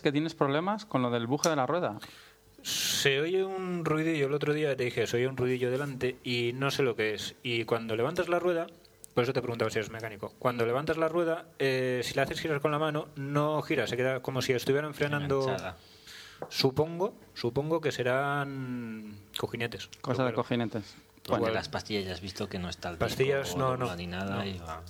Que tienes problemas con lo del buje de la rueda. Se oye un ruidillo, el otro día te dije, se oye un ruidillo delante y no sé lo que es. Y cuando levantas la rueda, por eso te preguntaba si eres mecánico, cuando levantas la rueda, eh, si la haces girar con la mano, no gira, se queda como si estuvieran frenando... Enganchada. Supongo, supongo que serán cojinetes. Cosa de cojinetes. Bueno, las pastillas ya has visto que no está el Pastillas, disco, no, no, ni nada no. y va.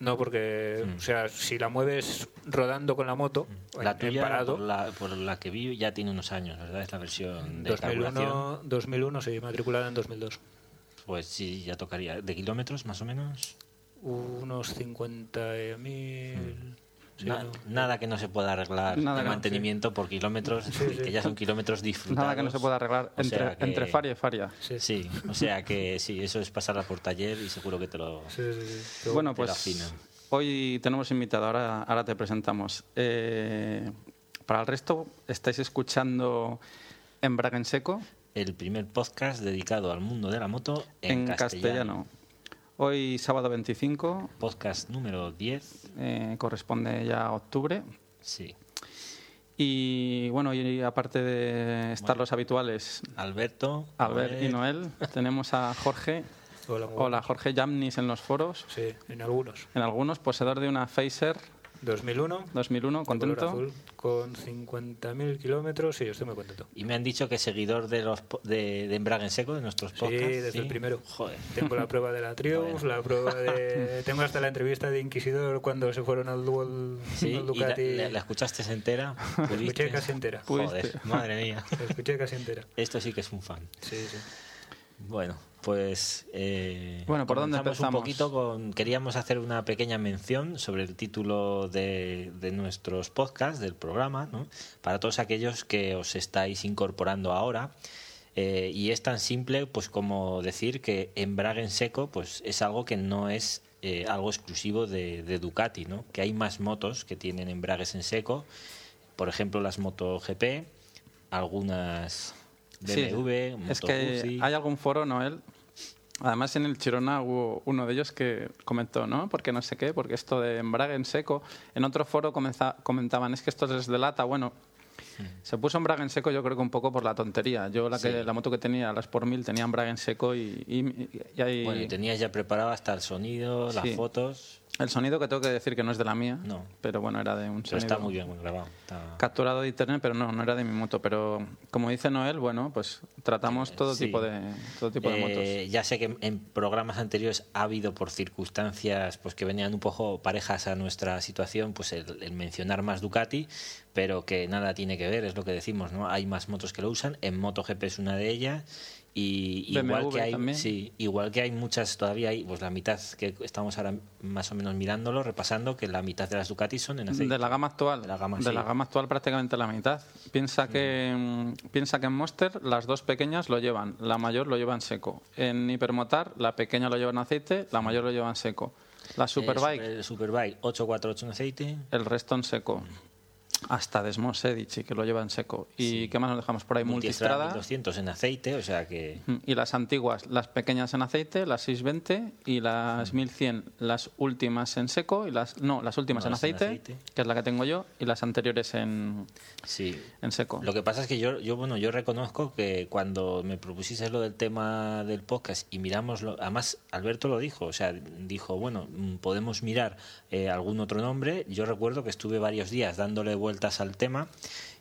No, porque, Mm. o sea, si la mueves rodando con la moto, en- La en tuya, parado, por la, por la que vi, ya tiene unos años, ¿verdad? Es la versión de 2001, carburación. 2001, sí, matriculada en 2002. Pues sí, ya tocaría. ¿De kilómetros más o menos? Unos 50.000... sí, Na- no. Nada que no se pueda arreglar Nada de no, mantenimiento por kilómetros, Sí, sí. que ya son kilómetros disfrutados. Nada que no se pueda arreglar O entre, que- entre faria y faria. Sí, Sí, o sea que sí, eso es pasarla por taller y seguro que te lo... sí, sí, sí. Pero Bueno, te pues hoy tenemos invitado, ahora, ahora te presentamos. Eh, para el resto, estáis escuchando Embrague en Seco El primer podcast dedicado al mundo de la moto en, en, castellano. Hoy, sábado 25, Podcast número 10. eh, corresponde ya a octubre. Sí. Y bueno, y aparte de estar los habituales, Alberto. Albert y Noel, Noel, tenemos a Jorge. Hola, Hola. Jorge Jamnis en los foros. Sí, en algunos. En algunos, poseedor de una Phaser 2001, 2001, de color contento. azul, con 50.000 kilómetros, sí, estoy muy contento. Y me han dicho que seguidor de los po- de, de Embrague en Seco, de nuestros Sí, podcasts. desde el primero. Joder. Tengo la prueba de la Triumph, la prueba de... Tengo hasta la entrevista de Inquisidor cuando se fueron al Dual Sí, al y la, Ducati. la- la escuchaste entera. La escuché casi entera. Joder, madre mía. La escuché casi entera. Esto sí que es un fan. Sí, sí. Bueno, pues. eh, Bueno, ¿por dónde empezamos? Un poquito con. Queríamos hacer una pequeña mención sobre el título de, de nuestros podcasts, del programa, ¿no? Para todos aquellos que os estáis incorporando ahora. Eh, y es tan simple pues como decir que embrague en seco pues es algo que no es eh, algo exclusivo de, de Ducati, ¿no? Que hay más motos que tienen embragues en seco, por ejemplo las MotoGP, algunas Sí, es que hay algún foro, Noel. Además, en el Chirona hubo uno de ellos que comentó, ¿no? Porque no sé qué, porque esto de embrague en seco. En otro foro comentaban, es que esto es de lata. Bueno, se puso embrague en seco, yo creo que un poco por la tontería. Yo, la, que, Sí. la moto que tenía, las por mil, tenía embrague en seco y, y- y hay- Bueno, y tenías ya preparado hasta el sonido, las fotos. El sonido que tengo que decir que no es de la mía. No. Pero bueno, era de un Pero sonido está muy bien grabado. está- capturado de internet, pero no, no era de mi moto. Pero como dice Noel, bueno, pues tratamos todo Sí. tipo de todo tipo de Eh, motos. ya sé que en programas anteriores ha habido por circunstancias pues que venían un poco parejas a nuestra situación pues el, el mencionar más Ducati pero que nada tiene que ver es lo que decimos no hay más motos que lo usan en MotoGP es una de ellas y igual BMW que hay también. sí igual que hay muchas todavía hay pues la mitad que estamos ahora más o menos mirándolo repasando que la mitad de las Ducati son en aceite De la gama actual. De la gama, de sí. la gama actual prácticamente la mitad. Piensa que mm, piensa que en Monster las dos pequeñas lo llevan, la mayor lo lleva en seco. En Hipermotar la pequeña lo lleva en aceite, la mayor lo lleva en seco. La Superbike el Superbike 848 en aceite el resto en seco. Hasta Desmos Edici, que lo lleva en seco. ¿Y qué más nos dejamos por ahí? Multistrada. Multistrada. 200 en aceite, o sea que. Mm, Y las antiguas, las pequeñas en aceite, las 620 y las 1100, las últimas en seco y las no, las últimas No, en, las en aceite, aceite. que es la que tengo yo, y las anteriores en, Sí. en seco. Lo que pasa es que yo, yo, bueno, yo reconozco que cuando me propusiste lo del tema del podcast y miramos, lo- además Alberto lo dijo, o sea, dijo, bueno, mm, podemos mirar eh, algún otro nombre. Yo recuerdo que estuve varios días dándole vueltas al tema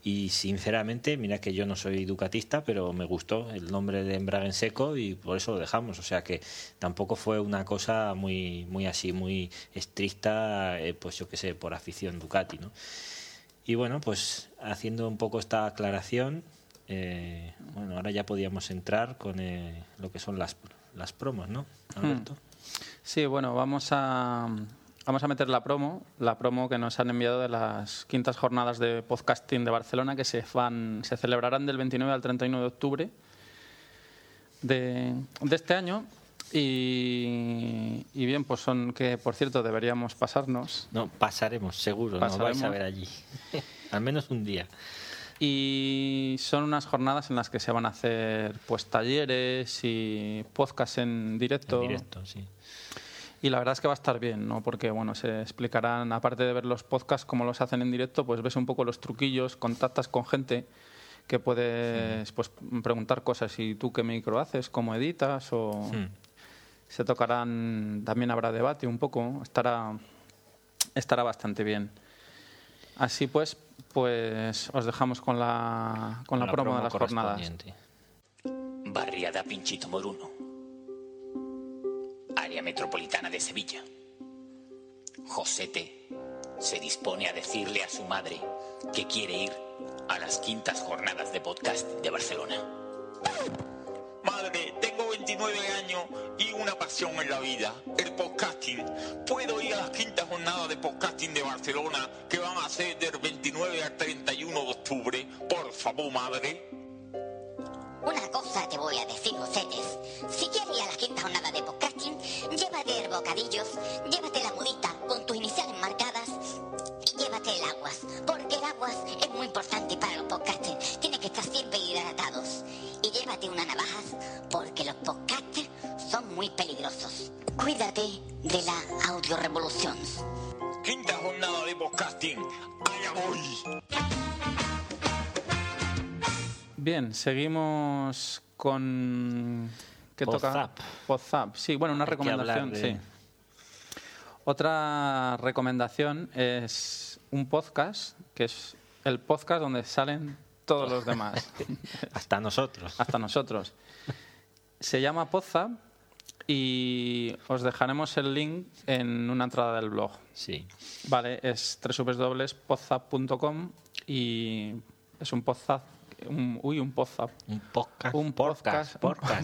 y sinceramente, mira que yo no soy ducatista, pero me gustó el nombre de embrague en seco y por eso lo dejamos. O sea que tampoco fue una cosa muy, muy así, muy estricta, eh, pues yo qué sé, por afición Ducati, ¿no? Y bueno, pues haciendo un poco esta aclaración, eh, bueno, ahora ya podíamos entrar con eh, lo que son las, las promos, ¿no, Alberto? Sí, bueno, vamos a vamos a meter la promo, la promo que nos han enviado de las quintas jornadas de podcasting de Barcelona que se van se celebrarán del 29 al 31 de octubre de, de este año y, y bien, pues son que por cierto deberíamos pasarnos No, pasaremos, seguro, nos vais a ver allí. Al menos un día. Y son unas jornadas en las que se van a hacer pues talleres y podcast en directo. En directo, sí. Y la verdad es que va a estar bien, ¿no? Porque bueno, se explicarán, aparte de ver los podcasts como los hacen en directo, pues ves un poco los truquillos, contactas con gente que puedes pues preguntar cosas y tú qué micro haces, cómo editas o se tocarán, también habrá debate un poco, estará estará bastante bien. Así pues, pues os dejamos con la con la, promo, de las jornadas. Barriada Pinchito Moruno. Metropolitana de Sevilla. Josete se dispone a decirle a su madre que quiere ir a las quintas jornadas de podcast de Barcelona. Madre, tengo 29 años y una pasión en la vida, el podcasting. ¿Puedo ir a las quintas jornadas de podcasting de Barcelona que van a ser del 29 al 31 de octubre? Por favor, madre. Una cosa te voy a decir, Josetes. Si quieres ir a la quinta jornada de podcasting, llévate bocadillos, llévate la mudita con tus iniciales marcadas y llévate el aguas. Porque el aguas es muy importante para los podcasters. Tienen que estar siempre hidratados. Y llévate unas navajas porque los podcasters son muy peligrosos. Cuídate de la audio revolución. Quinta jornada de podcasting. Allá voy. Bien, seguimos con ¿qué toca? Podzap. Sí, bueno, una Hay recomendación, de- sí. Otra recomendación es un podcast que es el podcast donde salen todos los demás, Hasta nosotros. hasta nosotros. Se llama Podzap y os dejaremos el link en una entrada del blog. Sí. Vale, es www.podzap.com y es un Podzap, un, uy, un podcast. Un podcast, un podcast,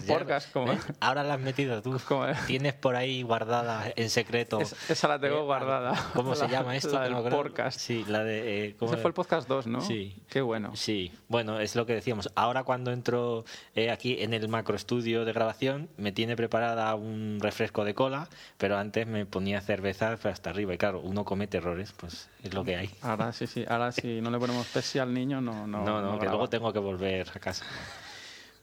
ya- podcast, como- ¿ves? Ahora la has metido tú. Como- Tienes por ahí guardada en secreto. Es- esa la tengo Eh, guardada. ¿Cómo se La- llama esto? la del no podcast. Sí, la de. eh, ¿cómo Ese era? fue el podcast 2, ¿no? Sí. Qué bueno. Sí, bueno, es lo que decíamos. Ahora cuando entro eh, aquí en el macroestudio de grabación, me tiene preparada un refresco de cola, pero antes me ponía cerveza hasta arriba. Y claro, uno comete errores, pues es lo que hay. Ahora sí, sí. Ahora si no le ponemos Pepsi al niño, no. No, No, no, que luego tengo que volver a casa.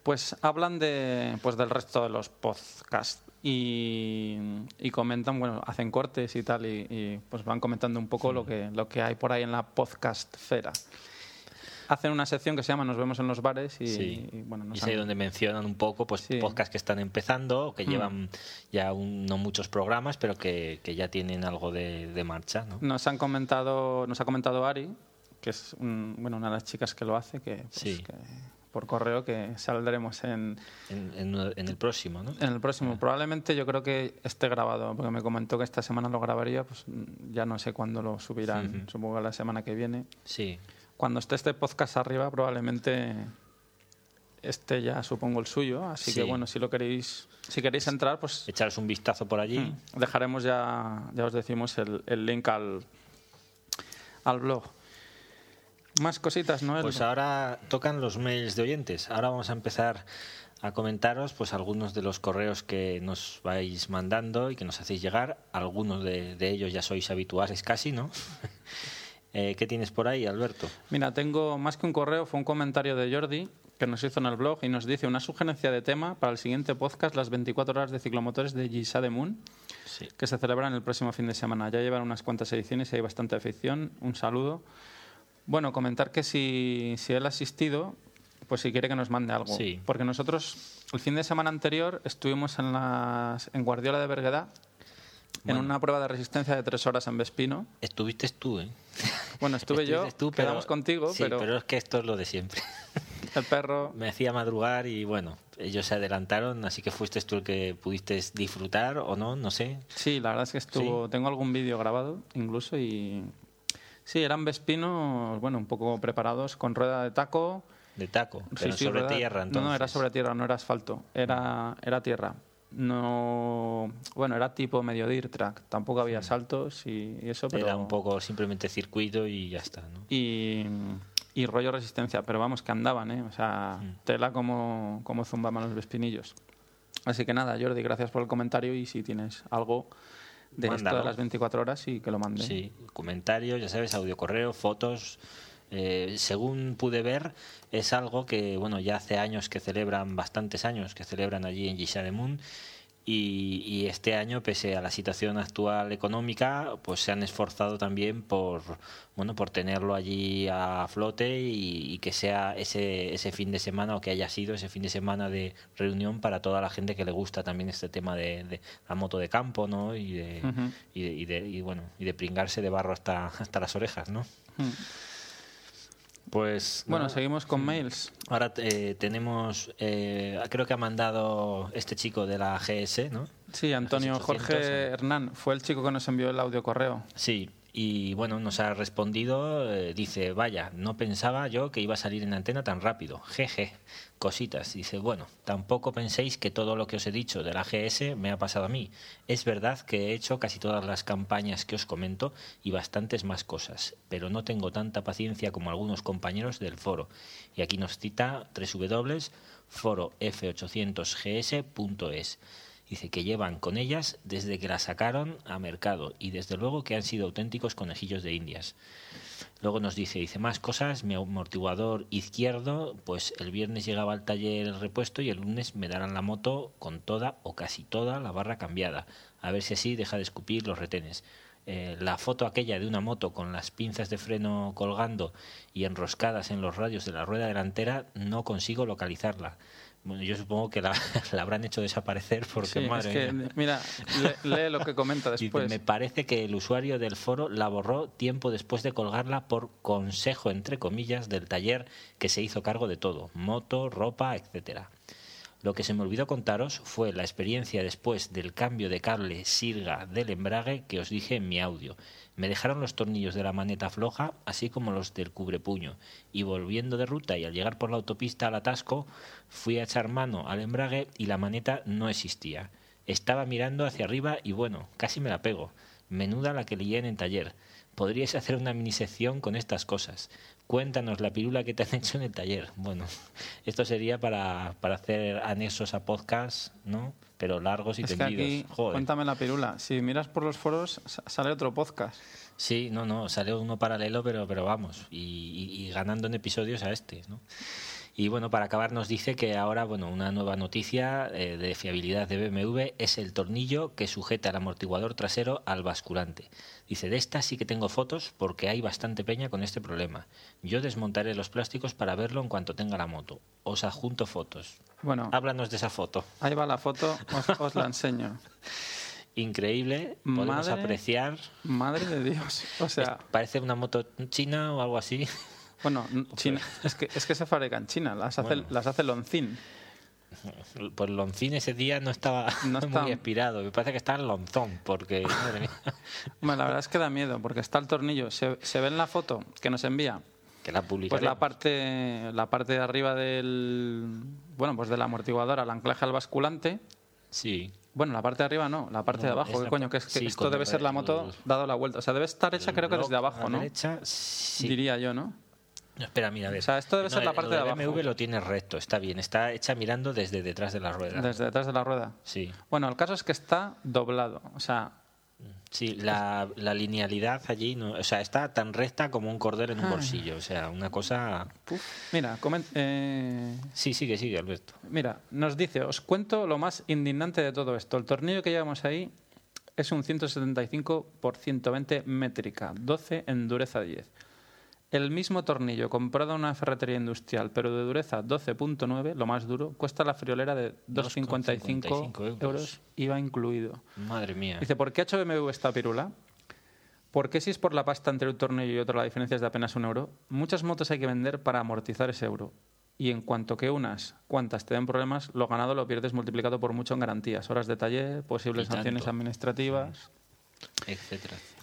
Pues hablan de, pues del resto de los podcasts y, y comentan, bueno, hacen cortes y tal, y, y, pues van comentando un poco lo, que, lo que hay por ahí en la podcastfera. Hacen una sección que se llama Nos vemos en los bares y, Sí. y, bueno, Y es ahí han- donde mencionan un poco pues Sí. podcasts que están empezando, que Mm. llevan ya un- no muchos programas, pero que, que ya tienen algo de, de marcha, ¿no? Nos han comentado, nos ha comentado Ari, que es un- bueno, una de las chicas que lo hace, que, pues, Sí. que por correo que saldremos en, En, en- en el próximo, ¿no? en el próximo. Probablemente yo creo que esté grabado, porque me comentó que esta semana lo grabaría, pues ya no sé cuándo lo subirán, supongo que la semana que viene. Sí. Cuando esté este podcast arriba, probablemente esté ya, supongo, el suyo. Así que bueno, si lo queréis, si queréis entrar, pues Echaros un vistazo por allí. Dejaremos ya, ya os decimos, el, el link al, al blog. Más cositas, ¿no? Pues ahora tocan los mails de oyentes. Ahora vamos a empezar a comentaros pues algunos de los correos que nos vais mandando y que nos hacéis llegar. Algunos de, de ellos ya sois habituales casi, ¿no? Eh, ¿Qué tienes por ahí, Alberto? Mira, tengo más que un correo, fue un comentario de Jordi que nos hizo en el blog y nos dice una sugerencia de tema para el siguiente podcast, las 24 horas de ciclomotores de Gisa de Moon, Sí. que se celebran el próximo fin de semana. Ya llevan unas cuantas ediciones y hay bastante afición. Un saludo. Bueno, comentar que si, si él ha asistido, pues si quiere que nos mande algo. Sí. Porque nosotros el fin de semana anterior estuvimos en, las, en Guardiola de Berguedá en una prueba de resistencia de tres horas en Vespino. Estuviste tú, ¿eh? Bueno, estuve yo, tú, pero- quedamos contigo, sí, pero, pero es que esto es lo de siempre. el perro... Me hacía madrugar y bueno, ellos se adelantaron, así que fuiste tú el que pudiste disfrutar o no, no sé. Sí, la verdad es que estuvo. Tengo algún vídeo grabado incluso y. Sí, eran Vespinos, bueno, un poco preparados con rueda de taco. De taco, Sí, pero sí, sobre rueda- tierra entonces. No, no, era sobre tierra, no era asfalto. Era, era tierra. No. Bueno, era tipo medio dirt track. Tampoco había saltos y, y eso, pero. Era un poco simplemente circuito y ya está, ¿no? Y, y rollo resistencia, pero vamos, que andaban, ¿eh? O sea, Mm. tela como, como zumbaban los Vespinillos. Así que nada, Jordi, gracias por el comentario y si tienes algo de esto las 24 horas, sí que lo mande. Sí, comentarios, ya sabes, audio correo, fotos. Eh, según pude ver, es algo que, bueno, ya hace años que celebran, bastantes años que celebran allí en Gishademun. Y, y este año, pese a la situación actual económica, pues se han esforzado también por, bueno, por tenerlo allí a flote y, y que sea ese, ese fin de semana o que haya sido ese fin de semana de reunión para toda la gente que le gusta también este tema de, de la moto de campo, ¿no? Y de, y de, y de- y, bueno y de pringarse de barro hasta hasta las orejas no. Pues Bueno, seguimos con mails. ahora eh, tenemos eh, creo que ha mandado este chico de la GS no Sí, Antonio 800, Jorge. Hernán fue el chico que nos envió el audio correo. sí y bueno nos ha respondido eh, dice vaya no pensaba yo que iba a salir en antena tan rápido jeje cositas. Dice bueno tampoco penséis que todo lo que os he dicho de la GS me ha pasado a mí. Es verdad que he hecho casi todas las campañas que os comento y bastantes más cosas pero no tengo tanta paciencia como algunos compañeros del foro y aquí nos cita www.forov800gs.es Dice que llevan con ellas desde que la sacaron a mercado y desde luego que han sido auténticos conejillos de indias. Luego nos dice, dice más cosas, mi amortiguador izquierdo, pues el viernes llegaba al taller el repuesto y el lunes me darán la moto con toda o casi toda la barra cambiada. A ver si así deja de escupir los retenes. Eh, la foto aquella de una moto con las pinzas de freno colgando y enroscadas en los radios de la rueda delantera no consigo localizarla. Bueno, yo supongo que la, la habrán hecho desaparecer porque, Sí, es madre que, mía. mira, lee, lee lo que comenta Dice, después. me parece que el usuario del foro la borró tiempo después de colgarla por consejo, entre comillas, del taller que se hizo cargo de todo, moto, ropa, etcétera. Lo que se me olvidó contaros fue la experiencia después del cambio de cable sirga del embrague que os dije en mi audio. Me dejaron los tornillos de la maneta floja, así como los del cubrepuño, y volviendo de ruta y al llegar por la autopista al atasco, fui a echar mano al embrague y la maneta no existía. Estaba mirando hacia arriba y bueno, casi me la pego. Menuda la que lié en el taller. Podríais hacer una minisección con estas cosas. Cuéntanos la pirula que te han hecho en el taller. Bueno, esto sería para, para hacer anexos a podcast, ¿no? Pero largos y es que tendidos. aquí, Joder. cuéntame la pirula. Si miras por los foros, sa- sale otro podcast. Sí, no, no, salió uno paralelo, pero, pero vamos, y, y- y ganando en episodios a este, ¿no? Y bueno, para acabar nos dice que ahora, bueno, una nueva noticia eh, de fiabilidad de BMW es el tornillo que sujeta el amortiguador trasero al basculante. Dice, de esta sí que tengo fotos porque hay bastante peña con este problema. Yo desmontaré los plásticos para verlo en cuanto tenga la moto. Os adjunto fotos. Bueno, Háblanos de esa foto. ahí va la foto, os, os la enseño. Increíble, podemos Madre- apreciar. Madre de Dios. O sea, Parece una moto china o algo así. bueno, China, es, que, es que se fabrica en China, las hace, Bueno. las hace Lonzin. Pues Loncín ese día no estaba No muy inspirado. Me parece que está en Lonzón, porque, madre mía, Bueno, la verdad es que da miedo, porque está el tornillo. Se, se ve en la foto que nos envía. que la Pues publicaremos. la parte, la parte de arriba del, bueno, pues del amortiguador al anclaje al basculante. Sí, Bueno, la parte de arriba no, la parte No, de abajo. ¿Qué la coño? Que es que sí, esto debe el- ser la moto dado la vuelta. O sea, debe estar hecha creo que desde abajo, ¿no? derecha, sí. Diría yo, ¿no? No, espera, mira, a ver. O sea, esto debe No, ser la parte lo de abajo. BMW lo tiene recto, está bien. Está hecha mirando desde detrás de la rueda. Desde detrás de la rueda. Sí. Bueno, el caso es que está doblado. O sea, Sí, la, la linealidad allí, no, o sea, está tan recta como un cordel en un Ah. bolsillo. O sea, una cosa... Mira, comen- eh, Sí, sigue, sigue, Alberto. mira, nos dice, os cuento lo más indignante de todo esto. El tornillo que llevamos ahí es un 175 por 120 métrica, 12 en dureza 10. El mismo tornillo comprado en una ferretería industrial, pero de dureza 12.9, lo más duro, cuesta la friolera de 2,55 2,55 euros. euros. IVA incluido. Madre mía. Dice, ¿por qué HBMW esta pirula? ¿Por qué si es por la pasta entre un tornillo y otro la diferencia es de apenas un euro? Muchas motos hay que vender para amortizar ese euro. Y en cuanto que unas cuantas te den problemas, lo ganado lo pierdes multiplicado por mucho en garantías, horas de taller, posibles sanciones administrativas.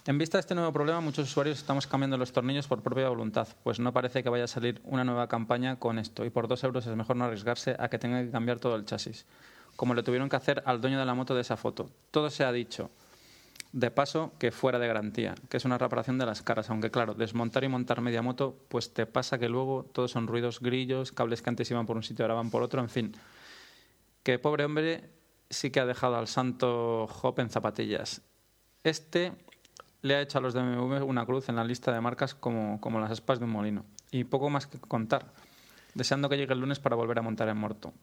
En vista de este nuevo problema, muchos usuarios estamos cambiando los tornillos por propia voluntad, pues no parece que vaya a salir una nueva campaña con esto, y por dos euros es mejor no arriesgarse a que tenga que cambiar todo el chasis, como le tuvieron que hacer al dueño de la moto de esa foto. Todo se ha dicho, de paso, que fuera de garantía, que es una reparación de las caras, aunque claro, desmontar y montar media moto, pues te pasa que luego todos son ruidos grillos, cables que antes iban por un sitio ahora van por otro, en fin. Que pobre hombre sí que ha dejado al santo Hop en zapatillas. Este le ha hecho a los de BMW una cruz en la lista de marcas como, como las aspas de un molino. Y poco más que contar, deseando que llegue el lunes para volver a montar en Morto.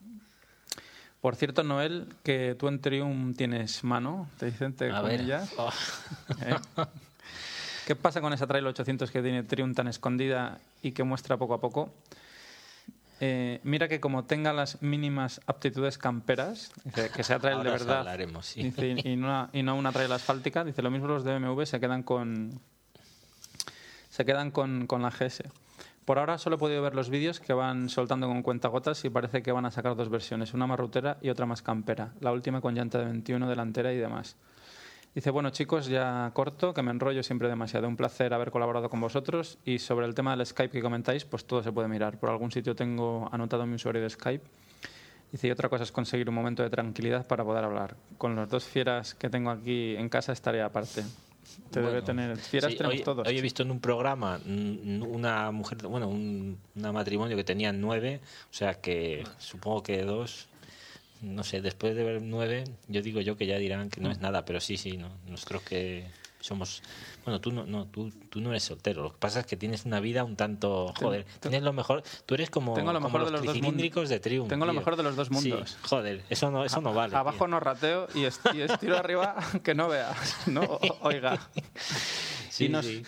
Por cierto, Noel, que tú en Triumph tienes mano, te dicen, te A ver. comillas. Oh. ¿eh? ¿Qué pasa con esa trail 800 que tiene Triumph tan escondida y que muestra poco a poco? Eh, mira que como tenga las mínimas aptitudes camperas, dice, que sea trail de verdad, hablaremos, sí. dice, y, no una, y no una trail asfáltica, dice lo mismo los de BMW se quedan con se quedan con, con la GS. Por ahora solo he podido ver los vídeos que van soltando con cuentagotas y parece que van a sacar dos versiones, una más rutera y otra más campera, la última con llanta de 21 delantera y demás. Dice, bueno chicos, ya corto, que me enrollo siempre demasiado. Un placer haber colaborado con vosotros. Y sobre el tema del Skype que comentáis, pues todo se puede mirar. Por algún sitio tengo anotado mi usuario de Skype. Dice, y otra cosa es conseguir un momento de tranquilidad para poder hablar. Con las dos fieras que tengo aquí en casa estaré aparte. Te debe tener... Fieras sí, tenemos hoy, todos. hoy he visto en un programa una mujer, bueno, un una matrimonio que tenía nueve, o sea que supongo que dos, no sé, después de ver nueve, yo digo yo que ya dirán que no Mm. es nada, pero sí, sí, no, nosotros que somos, bueno, tú no, no tú, tú no eres soltero, lo que pasa es que tienes una vida un tanto, joder, tienes lo mejor, tú eres como, Tengo lo como mejor de los los dos tricilíndricos de Triumph. Tengo lo mejor de los dos Sí, mundos. joder, eso no, eso no vale. Abajo tío. no rateo y, est- y estiro arriba que no veas, ¿no? O- Oiga. Sí, y, nos- sí.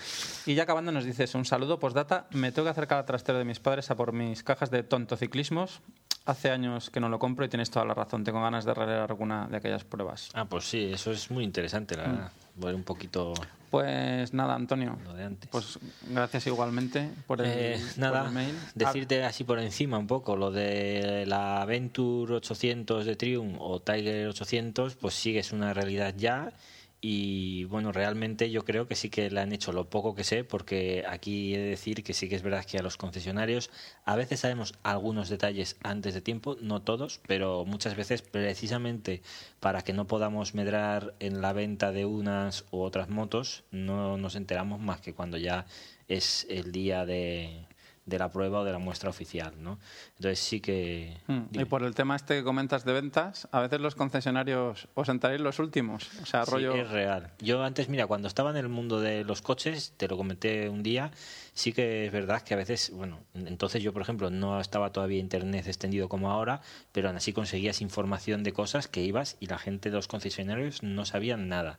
y ya acabando nos dices, un saludo, postdata, me tengo que acercar al trastero de mis padres a por mis cajas de tontociclismos. Hace años que no lo compro y tienes toda la razón, tengo ganas de releer alguna de aquellas pruebas. Ah, pues sí, eso es muy interesante, la verdad. Ver un poquito Pues nada, Antonio, lo de antes. pues gracias igualmente por el, Eh, por nada, el mail. decirte así por encima un poco lo de la Venture 800 de Triumph o Tiger 800, pues sí que es una realidad ya y bueno, realmente yo creo que sí que le han hecho lo poco que sé porque aquí he de decir que sí que es verdad que a los concesionarios a veces sabemos algunos detalles antes de tiempo, no todos, pero muchas veces precisamente para que no podamos medrar en la venta de unas u otras motos, no nos enteramos más que cuando ya es el día de, de la prueba o de la muestra oficial, ¿no? Entonces sí que... Mm, Y por el tema este que comentas de ventas, a veces los concesionarios os sentaréis los últimos. O sea, Sí, rollo... es real. Yo antes, mira, cuando estaba en el mundo de los coches, te lo comenté un día, sí que es verdad que a veces, bueno, entonces yo, por ejemplo, no estaba todavía internet extendido como ahora, pero aún así conseguías información de cosas que ibas y la gente de los concesionarios no sabían nada.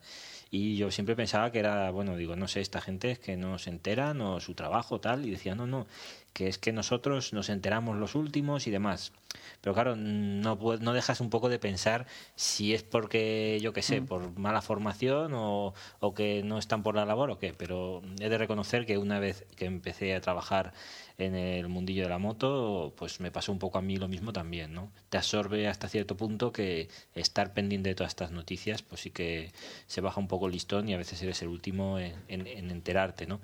Y yo siempre pensaba que era, bueno, digo, no sé, esta gente es que no se enteran o su trabajo tal, y decía, no, no, que es que nosotros nos enteramos los últimos y demás. Pero claro, no, no dejas un poco de pensar si es porque, yo qué sé, por mala formación o, o que no están por la labor o qué. Pero he de reconocer que una vez que empecé a trabajar en el mundillo de la moto, pues me pasó un poco a mí lo mismo también, ¿no? Te absorbe hasta cierto punto que estar pendiente de todas estas noticias, pues sí que se baja un poco el listón y a veces eres el último en, en- en enterarte, ¿no?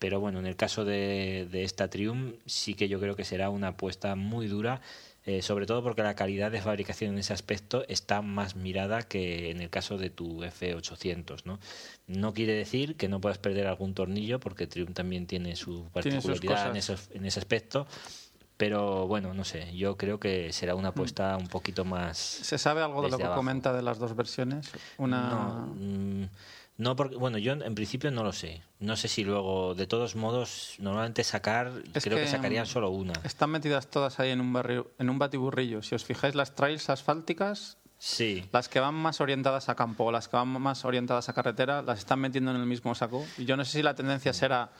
Pero bueno, en el caso de, de esta Triumph sí que yo creo que será una apuesta muy dura, eh, sobre todo porque la calidad de fabricación en ese aspecto está más mirada que en el caso de tu F800. No, no quiere decir que no puedas perder algún tornillo, porque Triumph también tiene su Tiene particularidad en, esos- en ese aspecto. Pero bueno, no sé, yo creo que será una apuesta un poquito más... ¿Se sabe algo de lo que abajo. comenta de las dos versiones? Una... No, mm, No, porque, bueno, yo en principio no lo sé. No sé si luego, de todos modos, normalmente sacar, Es creo que, que, sacarían mm, solo una. Están metidas todas ahí en un, barrio, en un batiburrillo. Si os fijáis, las trails asfálticas, Sí. las que van más orientadas a campo o las que van más orientadas a carretera, las están metiendo en el mismo saco. Y yo no sé si la tendencia será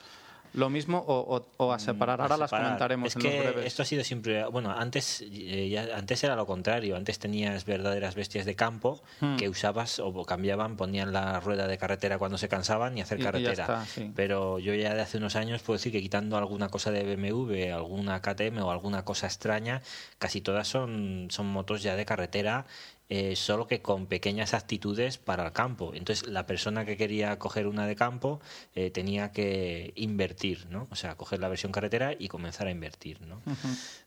lo mismo o, o- o a separar. Ahora Mm, las comentaremos es en que los breves. esto ha sido siempre bueno antes eh, ya- antes era lo contrario antes tenías verdaderas bestias de campo Hmm. que usabas o cambiaban ponían la rueda de carretera cuando se cansaban y hacer Y- y ya carretera está, sí. pero yo ya de hace unos años puedo decir que quitando alguna cosa de BMW alguna KTM o alguna cosa extraña casi todas son son motos ya de carretera eh, solo que con pequeñas actitudes para el campo. Entonces, la persona que quería coger una de campo eh, tenía que invertir, ¿no? O sea, coger la versión carretera y comenzar a invertir, ¿no?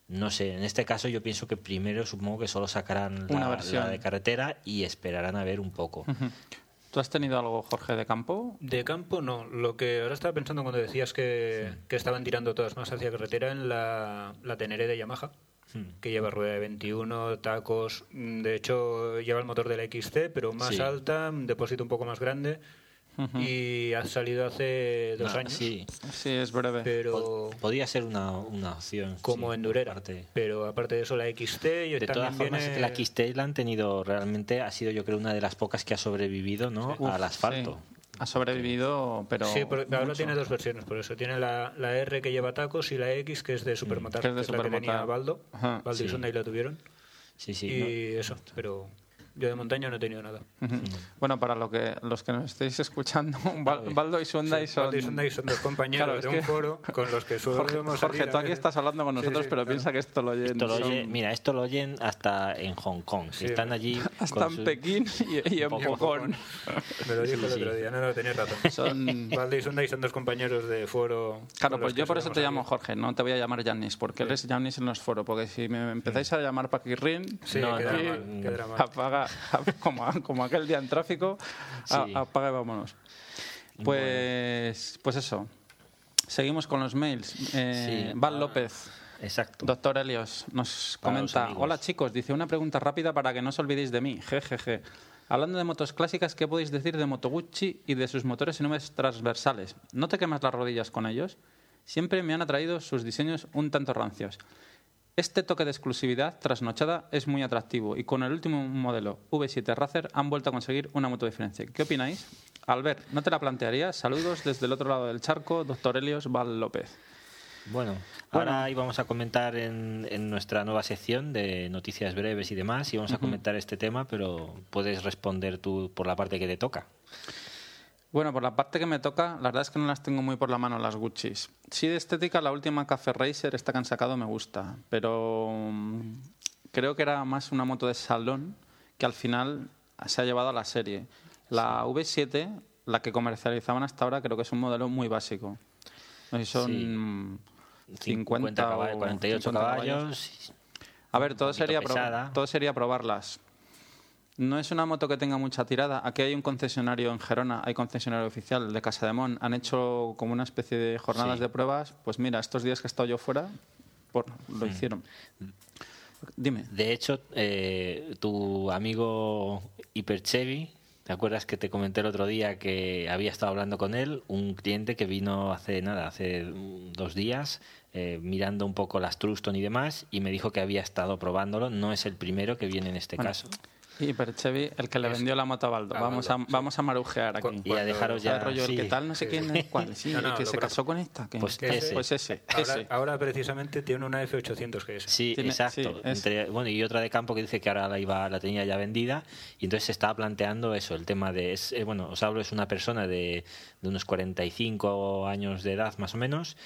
No sé, en este caso yo pienso que primero supongo que solo sacarán Una la, versión. la de carretera y esperarán a ver un poco. ¿Tú has tenido algo, Jorge, de campo? De campo no. Lo que ahora estaba pensando cuando decías que, que estaban tirando todas más hacia carretera en la, la Tenere de Yamaha, Hmm. que lleva rueda de 21, tacos. mm, De hecho, lleva el motor de la XC, pero más Sí. alta, un depósito un poco más grande. Y ha salido hace dos Ah, años. Sí, Sí, es breve. Pero pod- podría ser una, una opción. como sí, endurera. aparte. Pero aparte de eso, la XT. Y De todas formas, viene- la XT la han tenido realmente, ha sido yo creo una de las pocas que ha sobrevivido ¿no? Uf, al asfalto. Ha sobrevivido, pero. Sí, pero ahora mucho. tiene dos versiones, por eso. Tiene la, la R que lleva tacos y la X que es de Supermotar, Mm, que es de la que tenía Supermotar. Baldo. Baldo y. Sonda y la tuvieron. Sí, sí. y ¿no? eso, pero yo de montaña no he tenido nada. Bueno, para lo que, los que nos estéis escuchando, Bal- Baldo y Sunday son. Baldo y son dos compañeros Claro, es de que- un foro con los que Jorge, solemos Jorge, salir tú aquí estás hablando con Sí, nosotros, sí, pero claro. piensa que esto lo oyen. Esto lo son- oye- mira, esto lo oyen hasta en Hong Kong. que Sí, están allí. Hasta en su- Pekín y, y en Pocón. Me lo dijo Sí, el sí. otro día, no, no, tenías razón. Son. Baldo y Sonda y son dos compañeros de foro. Claro, pues que yo por eso te llamo salir. Jorge, no te voy a llamar Janis, porque eres Janis en los foros. Porque si me empezáis a llamar Paquirrin, Sí, No, quedará no, mal, no. quedará mal. apaga, como, como aquel día en tráfico, Sí. apaga y vámonos. Pues, pues eso. Seguimos con los mails. Eh, Sí. Val López. Exacto. Doctor Helios nos Para comenta, hola chicos, dice una pregunta rápida para que no os olvidéis de mí, jejeje. Hablando de motos clásicas, ¿qué podéis decir de Moto Gucci y de sus motores en nubes transversales? ¿No te quemas las rodillas con ellos? Siempre me han atraído sus diseños un tanto rancios. Este toque de exclusividad trasnochada es muy atractivo y con el último modelo V7 Racer han vuelto a conseguir una moto diferente. ¿Qué opináis? Albert, ¿no te la plantearías? Saludos desde el otro lado del charco, doctor Helios Val López. Bueno, ahora íbamos a comentar en, en nuestra nueva sección de noticias breves y demás, y vamos a comentar este tema, pero puedes responder tú por la parte que te toca. Bueno, por la parte que me toca, la verdad es que no las tengo muy por la mano las Gucci's. Sí, de estética, la última Café Racer, esta que han sacado, me gusta. Pero mm, creo que era más una moto de salón que al final se ha llevado a la serie. La V7, la que comercializaban hasta ahora, creo que es un modelo muy básico. No sé si son Sí. mm, 50, caballos, o 48 50 caballos. A ver, todo sería, todo sería probarlas. No es una moto que tenga mucha tirada. Aquí hay un concesionario en Gerona, hay concesionario oficial de Casa de Mon. Han hecho como una especie de jornadas Sí. de pruebas. Pues mira, estos días que he estado yo fuera, por, Mm. lo hicieron. Dime. De hecho, eh, tu amigo Hiperchevi, ¿te acuerdas que te comenté el otro día que había estado hablando con él? Un cliente que vino hace nada, hace mm, dos días, eh, mirando un poco las Truston y demás, y me dijo que había estado probándolo. No es el primero que viene en este Bueno, caso. Y Perchevi, el que le vendió la moto a Baldo. a vamos, a, vamos a marujear aquí. Y a dejaros ¿Sabes, ya. rollo, sí. el que tal, no sé quién es cuál. Sí, No, no, el que se casó con esta. ¿qué? Pues ese. Pues ese. Ahora, ese. ahora precisamente tiene una F800 que es. Sí, Tiene- exacto. sí, es- Entre- bueno, y otra de campo que dice que ahora la iba, la tenía ya vendida y entonces se estaba planteando eso, el tema de, es, eh, bueno, os hablo es una persona de, de unos 45 años de edad más o menos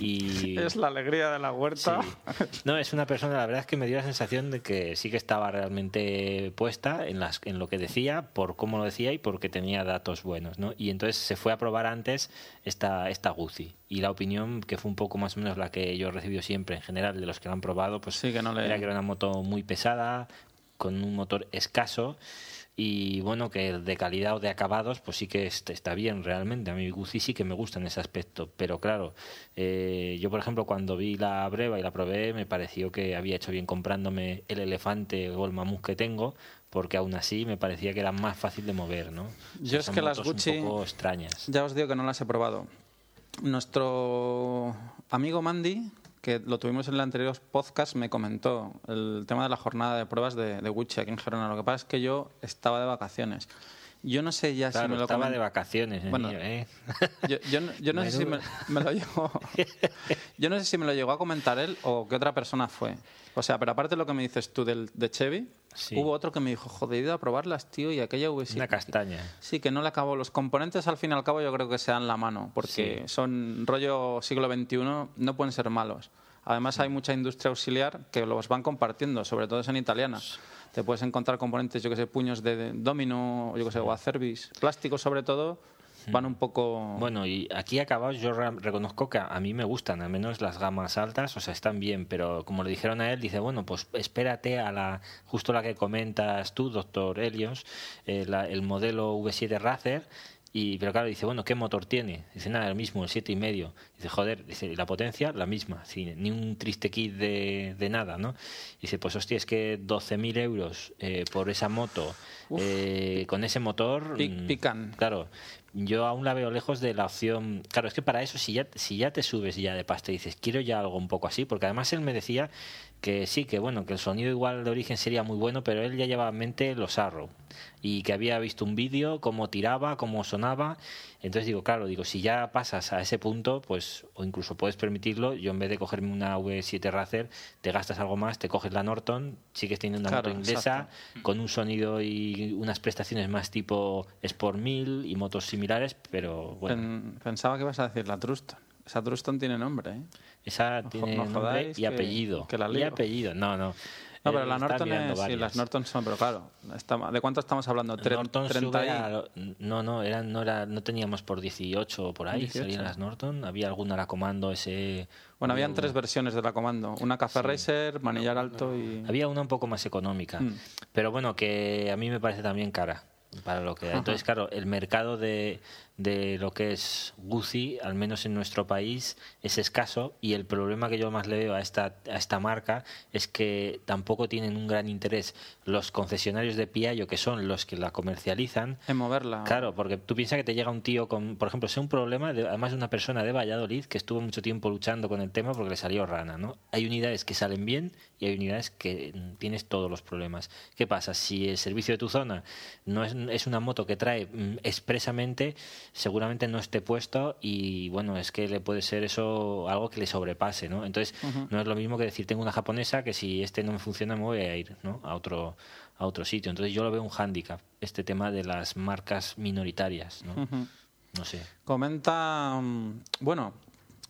y Es la alegría de la huerta. Sí. No, es una persona, la verdad es que me dio la sensación de que sí que estaba realmente puesta en, las, en lo que decía, por cómo lo decía y porque tenía datos buenos, ¿no? Y entonces se fue a probar antes esta, esta Guzzi. Y la opinión, que fue un poco más o menos la que yo he recibido siempre en general de los que la han probado, pues Sí, que no le- era que era una moto muy pesada, con un motor escaso y bueno, que de calidad o de acabados, pues sí que est- está bien realmente. A mí Guzzi sí que me gusta en ese aspecto, pero claro, eh, yo por ejemplo cuando vi la breva y la probé, me pareció que había hecho bien comprándome el elefante o el mamut que tengo, porque aún así me parecía que era más fácil de mover, ¿no? O Yo sea, es que las Gucci- un poco extrañas. Ya os digo que no las he probado. Nuestro amigo Mandy, que lo tuvimos en el anterior podcast, me comentó el tema de la jornada de pruebas de, de Gucci aquí en Gerona. Lo que pasa es que yo estaba de vacaciones. Yo no sé ya Claro, si me lo estaba de vacaciones, Bueno, ¿eh? Yo, yo no, yo no sé si me, me lo llegó. Yo no sé si me lo llegó a comentar él o que otra persona fue. O sea, pero aparte de lo que me dices tú del, de Chevy, Sí. hubo otro que me dijo, joder, he ido a probarlas, tío, y aquella V7. Una castaña. Sí, que no le acabo. Los componentes, al fin y al cabo, yo creo que se dan la mano, porque Sí. son rollo siglo XXI, no pueden ser malos. Además, hay mucha industria auxiliar que los van compartiendo, sobre todo es en italiana. Te puedes encontrar componentes, yo que sé, puños de domino, yo que sé, o acervis, plásticos sobre todo, van un poco... Bueno, y aquí acabados yo re- reconozco que a, mí me gustan, al menos las gamas altas, o sea, están bien, pero como le dijeron a él, dice, bueno, pues espérate a la justo la que comentas tú, doctor Helios, eh, la- el modelo V7 Racer, y, pero claro, dice, bueno, ¿qué motor tiene? Dice, nada, el mismo, el siete y medio. Dice, joder, dice, ¿y la potencia? La misma, sí, ni un triste kit de, de nada, ¿no? Dice, pues hostia, es que 12.000 euros eh, por esa moto, eh, con ese motor... Pic- mm, pican. Claro, yo aún la veo lejos de la opción. Claro, es que para eso, si ya, si ya te subes ya de pasta y dices, quiero ya algo un poco así, porque además él me decía que sí, que bueno, que el sonido igual de origen sería muy bueno, pero él ya llevaba en mente los Arrow y que había visto un vídeo, cómo tiraba, cómo sonaba. Entonces digo, claro, digo, si ya pasas a ese punto, pues, o incluso puedes permitirlo, yo en vez de cogerme una V7 Racer, te gastas algo más, te coges la Norton, sigues teniendo una Claro, moto inglesa, exacto. con un sonido y unas prestaciones más tipo Sport 1000 y motos similares, pero bueno, Pen- pensaba que ibas a decir la Truston. Esa Truston tiene nombre, ¿eh? Esa no tiene no nombre y que- apellido. que la y apellido, no, no. No, pero Él la Norton es... Sí, las Norton son, pero claro, está- ¿de cuánto estamos hablando? Tre- Norton 30 sube y- a- no, no, eran, no, era, no teníamos por 18 o por ahí, 18. salían las Norton. Había alguna la comando ese. Bueno, habían había tres versiones de la comando. Una Café Racer, manillar alto y... Había una un poco más económica. Mm. Pero bueno, que a mí me parece también cara. Para lo que Ajá. Entonces, claro, el mercado de, de lo que es Guzzi, al menos en nuestro país, es escaso. Y el problema que yo más le veo a esta, a esta marca es que tampoco tienen un gran interés los concesionarios de Piaggio, que son los que la comercializan, En moverla. Claro, porque tú piensas que te llega un tío con, por ejemplo, es un problema, de, además de una persona de Valladolid que estuvo mucho tiempo luchando con el tema porque le salió rana, ¿no? Hay unidades que salen bien y hay unidades que mm, tienes todos los problemas. ¿Qué pasa? Si el servicio de tu zona no es, es una moto que trae mm, expresamente, seguramente no esté puesto y bueno, es que le puede ser eso algo que le sobrepase, ¿no? Entonces, no es lo mismo que decir tengo una japonesa que si este no me funciona me voy a ir, ¿no? A otro a otro sitio. Entonces yo lo veo un hándicap, este tema de las marcas minoritarias, ¿no? No sé. Comenta... mm, Bueno,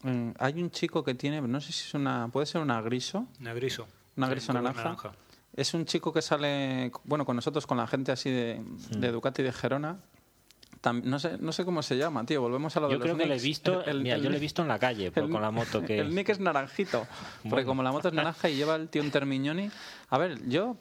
mm, hay un chico que tiene... No sé si es una... Puede ser una griso. Una griso. Una Sí, griso naranja. Es un chico que sale, bueno, con nosotros, con la gente así de, Mm. de Ducati de Gerona. Tam- no, sé, no sé cómo se llama, tío. Volvemos a lo Yo de los creo que lo he visto, El- mira, el yo lo he visto en la calle por- el- con la moto que El nick es naranjito. Porque Bueno. como la moto es naranja y lleva el tío un Termignoni... A ver, yo...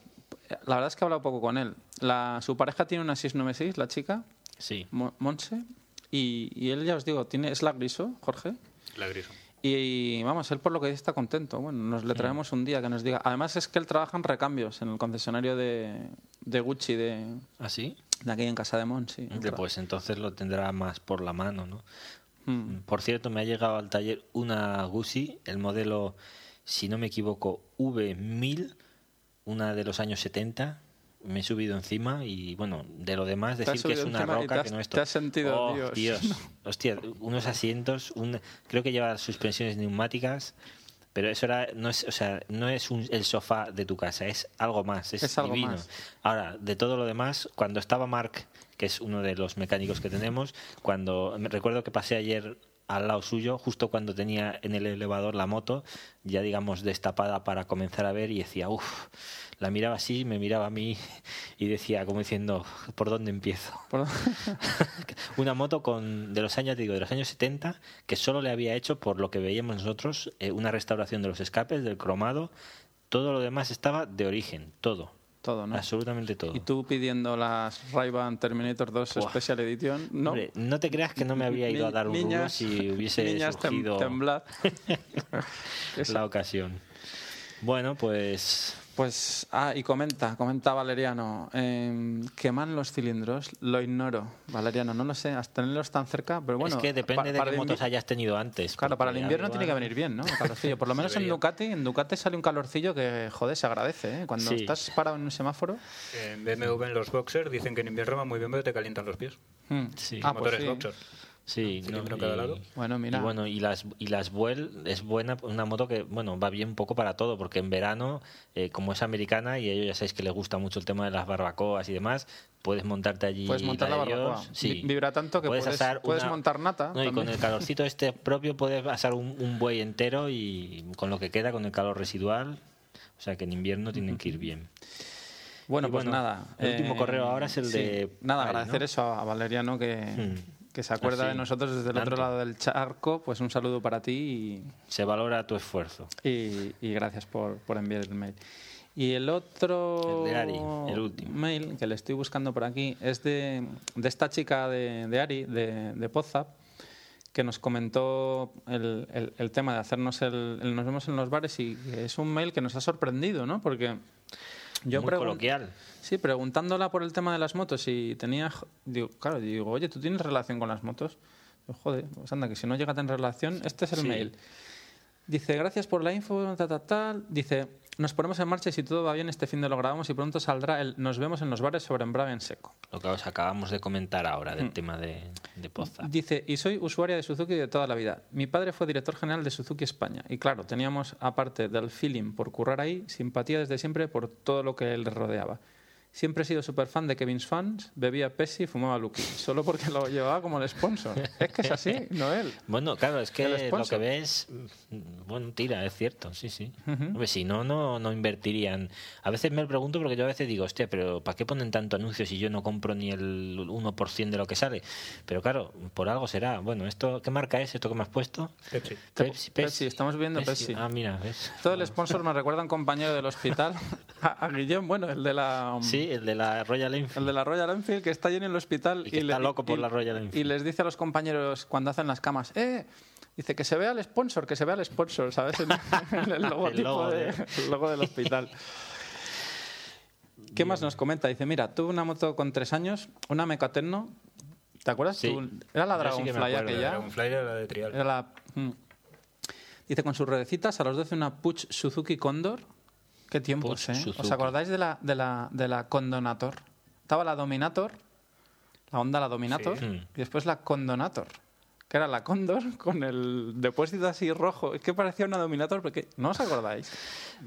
La verdad es que he hablado poco con él. La, su pareja tiene una 696, la chica, sí. Mo- Monse. Y, y él, ya os digo, tiene, es la griso, Jorge. La griso. Y vamos, él por lo que dice está contento. Bueno, nos le traemos un día que nos diga. Además es que él trabaja en recambios en el concesionario de, de Gucci de, ¿Ah, sí? De aquí en Casa de Mon, sí. Hombre, Pues entonces lo tendrá más por la mano, ¿no? Mm. Por cierto, me ha llegado al taller una Guzzi, el modelo, si no me equivoco, V1000, una de los años 70. Me he subido encima y, bueno, de lo demás, has decir que es una roca te que has- no es te has sentido, Oh, Dios. Hostia, unos asientos, un, creo que lleva suspensiones neumáticas. Pero eso era, no es, o sea, no es un- el sofá de tu casa, es algo más, es, Es algo divino. más. Ahora, de todo lo demás, cuando estaba Mark, que es uno de los mecánicos que tenemos, cuando me recuerdo que pasé ayer al lado suyo, justo cuando tenía en el elevador la moto, ya digamos destapada para comenzar a ver y decía, uff, la miraba así, me miraba a mí y decía como diciendo, ¿por dónde empiezo? Por- Una moto con de los años, digo, de los años 70, que solo le había hecho, por lo que veíamos nosotros, eh, una restauración de los escapes, del cromado, todo lo demás estaba de origen, todo. Todo, ¿no? Absolutamente todo. Y tú pidiendo las Ray-Ban Terminator 2 Buah. Special Edition, ¿no? Hombre, no te creas que no me habría ido a dar un Niñas- si hubiese niñas tem- surgido temblad. Eso. la ocasión. Bueno, pues Pues, ah, y comenta, comenta Valeriano, eh, queman los cilindros, lo ignoro, Valeriano, no lo sé, hasta tenerlos tan cerca, pero bueno... es que depende pa- de qué motos hayas tenido antes. Claro, para el invierno igual- tiene que venir bien, ¿no? El calorcillo. Por lo menos en. Ducati, en Ducati sale un calorcillo que, joder, se agradece, ¿eh? Cuando Sí. estás parado en un semáforo... En BMW en los boxers dicen que en invierno va muy bien porque te calientan los pies. mm. Sí. Ah, pues Motores sí. boxer. Sí, Cilindro no, en cada y- lado. Bueno, mira. Y bueno, y las, y las Vuel es buena, una moto que, bueno, va bien un poco para todo, porque en verano, eh, como es americana y a ellos ya sabéis que les gusta mucho el tema de las barbacoas y demás, puedes montarte allí. Puedes montar la barbacoa. Sí. Vibra tanto que puedes- asar puedes montar nata No, y con el calorcito este propio puedes asar un, un buey entero y con lo que queda, con el calor residual. O sea que en invierno tienen que ir bien. Bueno, Y pues bueno, nada. el último correo ahora es el de Nada, Ari, agradecer ¿no? eso a Valeriano que, Hmm. Que se acuerda de nosotros desde el otro lado del charco. Pues un saludo para ti Se valora tu esfuerzo. y, y- y gracias por, por enviar el mail. Y el otro El de Ari, el último. mail que le estoy buscando por aquí es de, de esta chica de, de Ari, de, de Pozap, que nos comentó el, el- el tema de hacernos el, el Nos vemos en los bares y es un mail que nos ha sorprendido, ¿no? Porque yo Muy coloquial. Sí, preguntándola por el tema de las motos y tenía, digo, claro, digo, oye, ¿tú tienes relación con las motos? Digo, Joder, pues anda, que si no llega a tener relación, este es el Sí. mail. Dice, gracias por la info, tal, tal, tal. Dice, nos ponemos en marcha y si todo va bien, este fin de lo grabamos y pronto saldrá el Nos vemos en los bares sobre embrague en seco. Lo que os acabamos de comentar ahora del tema de, de Poza. Dice, y soy usuaria de Suzuki de toda la vida. Mi padre fue director general de Suzuki España. Y claro, teníamos, aparte del feeling por currar ahí, simpatía desde siempre por todo lo que él rodeaba. Siempre he sido súper fan de Kevin's Fans, bebía Pepsi y fumaba Lucky, solo porque lo llevaba como el sponsor. Es que es así, Noel. Bueno, claro, es que lo que ves, mm, bueno, tira, es cierto, sí, sí. Hombre, si no, no, no invertirían. A veces me lo pregunto porque yo a veces digo, hostia, pero ¿para qué ponen tanto anuncio si yo no compro ni el 1% de lo que sale? Pero claro, por algo será. Bueno, esto ¿qué marca es esto que me has puesto? Pepsi. Pepsi, Pepsi, estamos viendo Pepsi. Ah, mira, ¿ves? Todo el sponsor me recuerda a un compañero del hospital, a, a Guillén, bueno, el de la... Sí, el de la Royal Enfield. El de la Royal Enfield que está allí en el hospital Y que está loco por y- la Royal Enfield. Y les dice a los compañeros cuando hacen las camas, ¡eh! Dice que se vea el sponsor, que se vea el sponsor, ¿sabes? En, en el logotipo logo de- de- el logo del hospital. ¿Qué más nos comenta? Dice, mira, tuve una moto con tres años, una Mecatenno, ¿te acuerdas? Sí. tú? Era la sí Dragonfly acuerdo, aquella. Dragonfly era la de Trial. Era la... mm. Dice, con sus ruedecitas, a los 12 una Puch Suzuki Condor. Qué tiempos, Puch ¿eh? ¿Os acordáis de la, de, la, de la Condonator? Estaba la Dominator, la Honda la Dominator, Sí. y después la Condonator, que era la Condor con el depósito así rojo. Es que parecía una Dominator, porque ¿no os acordáis?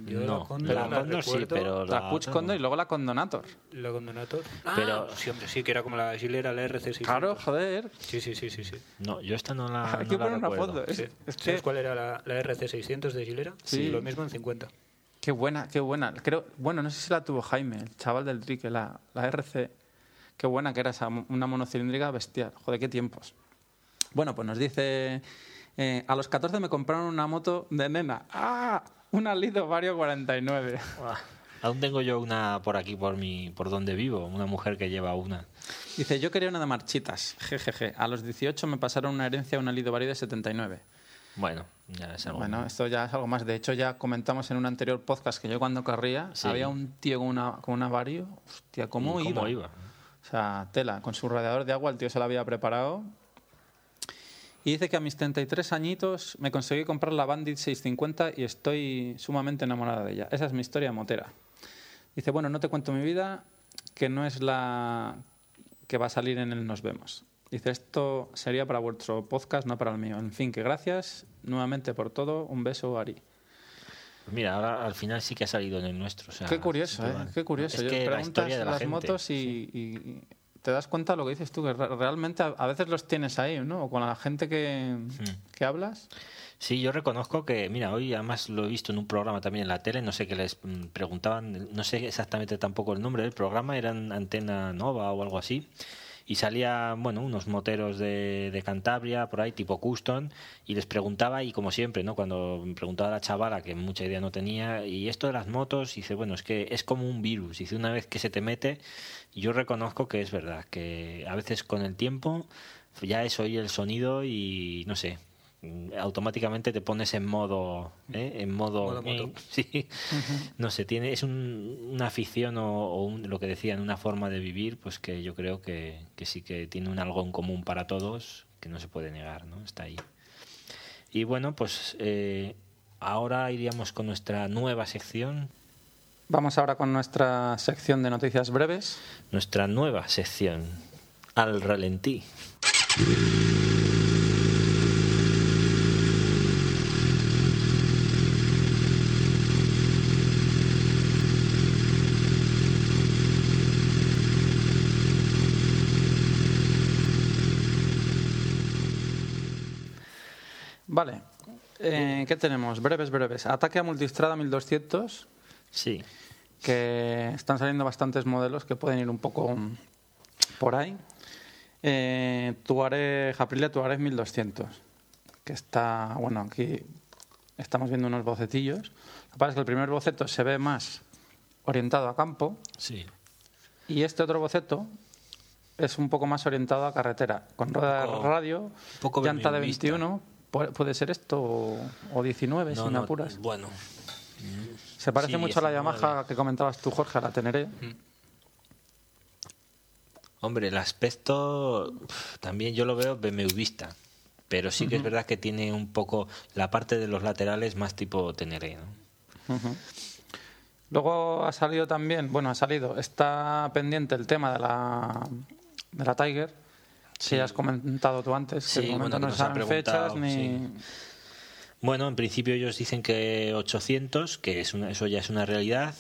Yo no, la Condor la la Condor sí, pero La, Puch otra Condor y luego la Condonator. La Condonator. Pero- Ah, sí, hombre, sí, que era como la Gilera, la RC600. Claro, joder. Sí, sí, sí, sí. sí. No, yo esta no la Hay no que la poner una foto. Es, Sí. es que ¿Sabes cuál era la, la RC600 de Gilera? Sí. Lo mismo en 50. Qué buena, qué buena. Creo, bueno, no sé si la tuvo Jaime, el chaval del trique, la, la RC. Qué buena que era esa, una monocilíndrica bestial. Joder, qué tiempos. Bueno, pues nos dice, eh, a los 14 me compraron una moto de nena. ¡Ah! Una Lido Vario 49. Ah, Aún tengo yo una por aquí, por mi, por donde vivo, una mujer que lleva una. Dice, yo quería una de marchitas. Jejeje. A los 18 me pasaron una herencia, una Lido Vario de 79. Bueno, ya es algo. Bueno, esto ya es algo más. De hecho, ya comentamos en un anterior podcast que yo cuando corría, Sí. había un tío con una, con una Vario. Hostia, ¿cómo, cómo iba? O sea, tela, con su radiador de agua el tío se la había preparado. Y dice que a mis 33 añitos me conseguí comprar la Bandit 650 y estoy sumamente enamorada de ella. Esa es mi historia motera. Dice, bueno, no te cuento mi vida, que no es la que va a salir en el Nos Vemos. Dice, esto sería para vuestro podcast, no para el mío. En fin, que gracias nuevamente por todo. Un beso, Ari. Pues mira, ahora al final sí que ha salido en el nuestro. o sea, Qué curioso, sí ¿eh? Qué curioso. Es Yo- que la preguntas historia de la las gente. motos y, y te das cuenta de lo que dices tú, que re- realmente a, veces los tienes ahí, ¿no? O con la gente que, Hmm. que hablas. Sí, yo reconozco que, mira, hoy además lo he visto en un programa también en la tele, no sé qué les mm, preguntaban, no sé exactamente tampoco el nombre del programa, eran Antena Nova o algo así, y salía, bueno, unos moteros de, de Cantabria, por ahí, tipo custom, y les preguntaba, y como siempre, ¿no? Cuando me preguntaba a la chavala, que mucha idea no tenía, y esto de las motos, dice, bueno, es que es como un virus, dice, una vez que se te mete, yo reconozco que es verdad, que a veces con el tiempo ya es oír el sonido y no sé, automáticamente te pones en modo ¿eh? en modo, sí. No sé tiene es un- una afición o, o un- lo que decían una forma de vivir pues que yo creo que, que sí que tiene un algo en común para todos que no se puede negar no está ahí. Y bueno pues eh, ahora iríamos con nuestra nueva sección. Vamos ahora con nuestra sección de noticias breves. nuestra nueva sección al ralentí Vale. Eh, ¿Qué tenemos? Breves, breves. Ataque a Multistrada 1200, sí que están saliendo bastantes modelos que pueden ir un poco por ahí. Eh, Tuareg, Aprilia Tuareg 1200, que está, bueno, aquí estamos viendo unos bocetillos. Lo que pasa es que el primer boceto se ve más orientado a campo sí y este otro boceto es un poco más orientado a carretera, con rueda de radio, poco llanta de BMW-vista. 21, pu- puede ser esto, o, o 19, si me apuras. bueno Se parece sí, mucho a la 19. Yamaha que comentabas tú, Jorge, a la Teneré. Hombre, el aspecto también yo lo veo BMWista, pero sí que es verdad que tiene un poco la parte de los laterales más tipo Teneré, ¿no? Luego ha salido también, bueno, ha salido, está pendiente el tema de la, de la Tiger, Sí. que has comentado tú antes, que Sí, de momento que no han saben fechas ni... sí. Bueno, en principio ellos dicen que 800, que es una- eso ya es una realidad,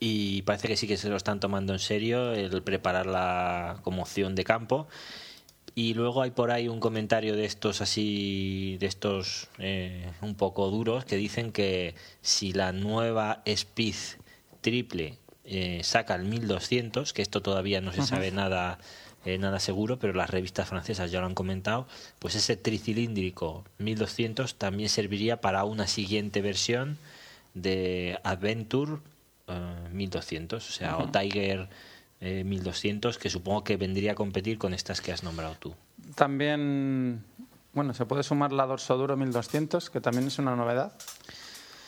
y parece que sí que se lo están tomando en serio el prepararla como opción de campo. Y luego hay por ahí un comentario de estos así, de estos eh, un poco duros, que dicen que si la nueva Speed triple eh, saca el 1200, que esto todavía no se sabe nada eh, nada seguro, pero las revistas francesas ya lo han comentado, pues ese tricilíndrico 1200 también serviría para una siguiente versión de Adventure eh, 1200, o sea, o Tiger eh, 1200, que supongo que vendría a competir con estas que has nombrado tú. También, bueno, se puede sumar la Dorsoduro 1200, que también es una novedad.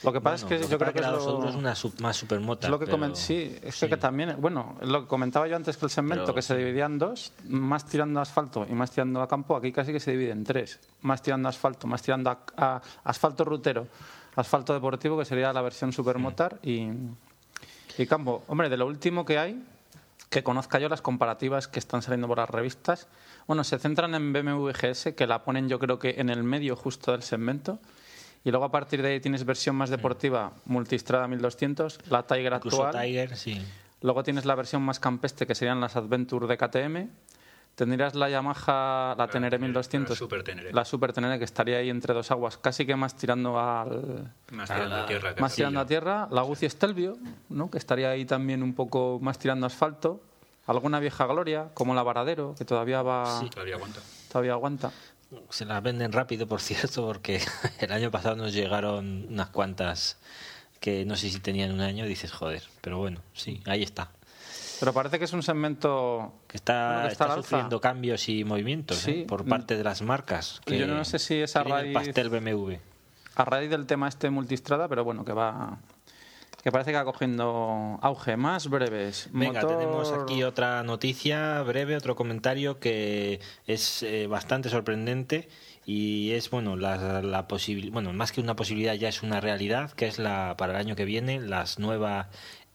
Lo que pasa Bueno, es lo que yo creo que es la lo, Dorsoduro es una sub- más supermota. es lo que pero- comen- sí, es que, sí. que también, bueno, lo que comentaba yo antes que el segmento, Pero que se dividía en dos, más tirando a asfalto y más tirando a campo, aquí casi que se divide en tres. Más tirando a asfalto, más tirando a, a asfalto rutero, asfalto deportivo, que sería la versión supermotar, y, y campo. Hombre, de lo último que hay, que conozca yo las comparativas que están saliendo por las revistas, bueno, se centran en BMW GS, que la ponen yo creo que en el medio justo del segmento. Y luego a partir de ahí tienes versión más deportiva, Multistrada 1200, la Tiger actual. Tiger, sí. Luego tienes la versión más campestre, que serían las Adventure de KTM. Tendrías la Yamaha, la Teneré, 1200. la Super Teneré. La Super Teneré, que estaría ahí entre dos aguas, casi que más tirando al... Más tirando a tierra. Más tirando a tierra. La Guzzi Stelvio, ¿no? que estaría ahí también un poco más tirando asfalto. Alguna vieja gloria, como la Varadero, que todavía va... Todavía aguanta. Todavía aguanta. Se las venden rápido, por cierto, porque el año pasado nos llegaron unas cuantas que no sé si tenían un año, dices, joder, pero bueno, sí, ahí está. Pero parece que es un segmento Que está, Bueno, que está está al alza. sufriendo cambios y movimientos Sí. ¿eh? por parte de las marcas. Que Yo no sé si es a el pastel BMW. a raíz del tema este multistrada, pero bueno, que va... Que parece que va cogiendo auge. Más breves. Venga, Motor- tenemos aquí otra noticia breve, otro comentario que es eh, bastante sorprendente y es bueno la, la posibil- bueno más que una posibilidad ya es una realidad que es la para el año que viene las nuevas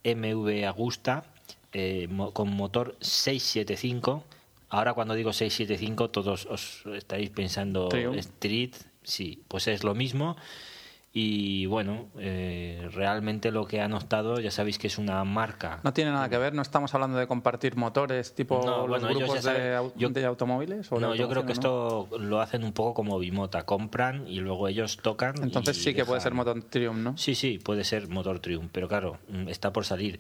MV Agusta eh, con motor 675 ahora cuando digo 675 todos os estaréis pensando Triumph. Street sí pues es lo mismo y bueno eh, realmente lo que han optado ya sabéis que es una marca No tiene nada que ver, no estamos hablando de compartir motores tipo No, los bueno, grupos de, saben- au- yo- de automóviles. o No, yo creo que esto lo hacen un poco como Bimota, compran y luego ellos tocan. Entonces sí que puede ser motor Triumph, ¿no? Sí, sí, puede ser motor Triumph, pero claro, mm, está por salir.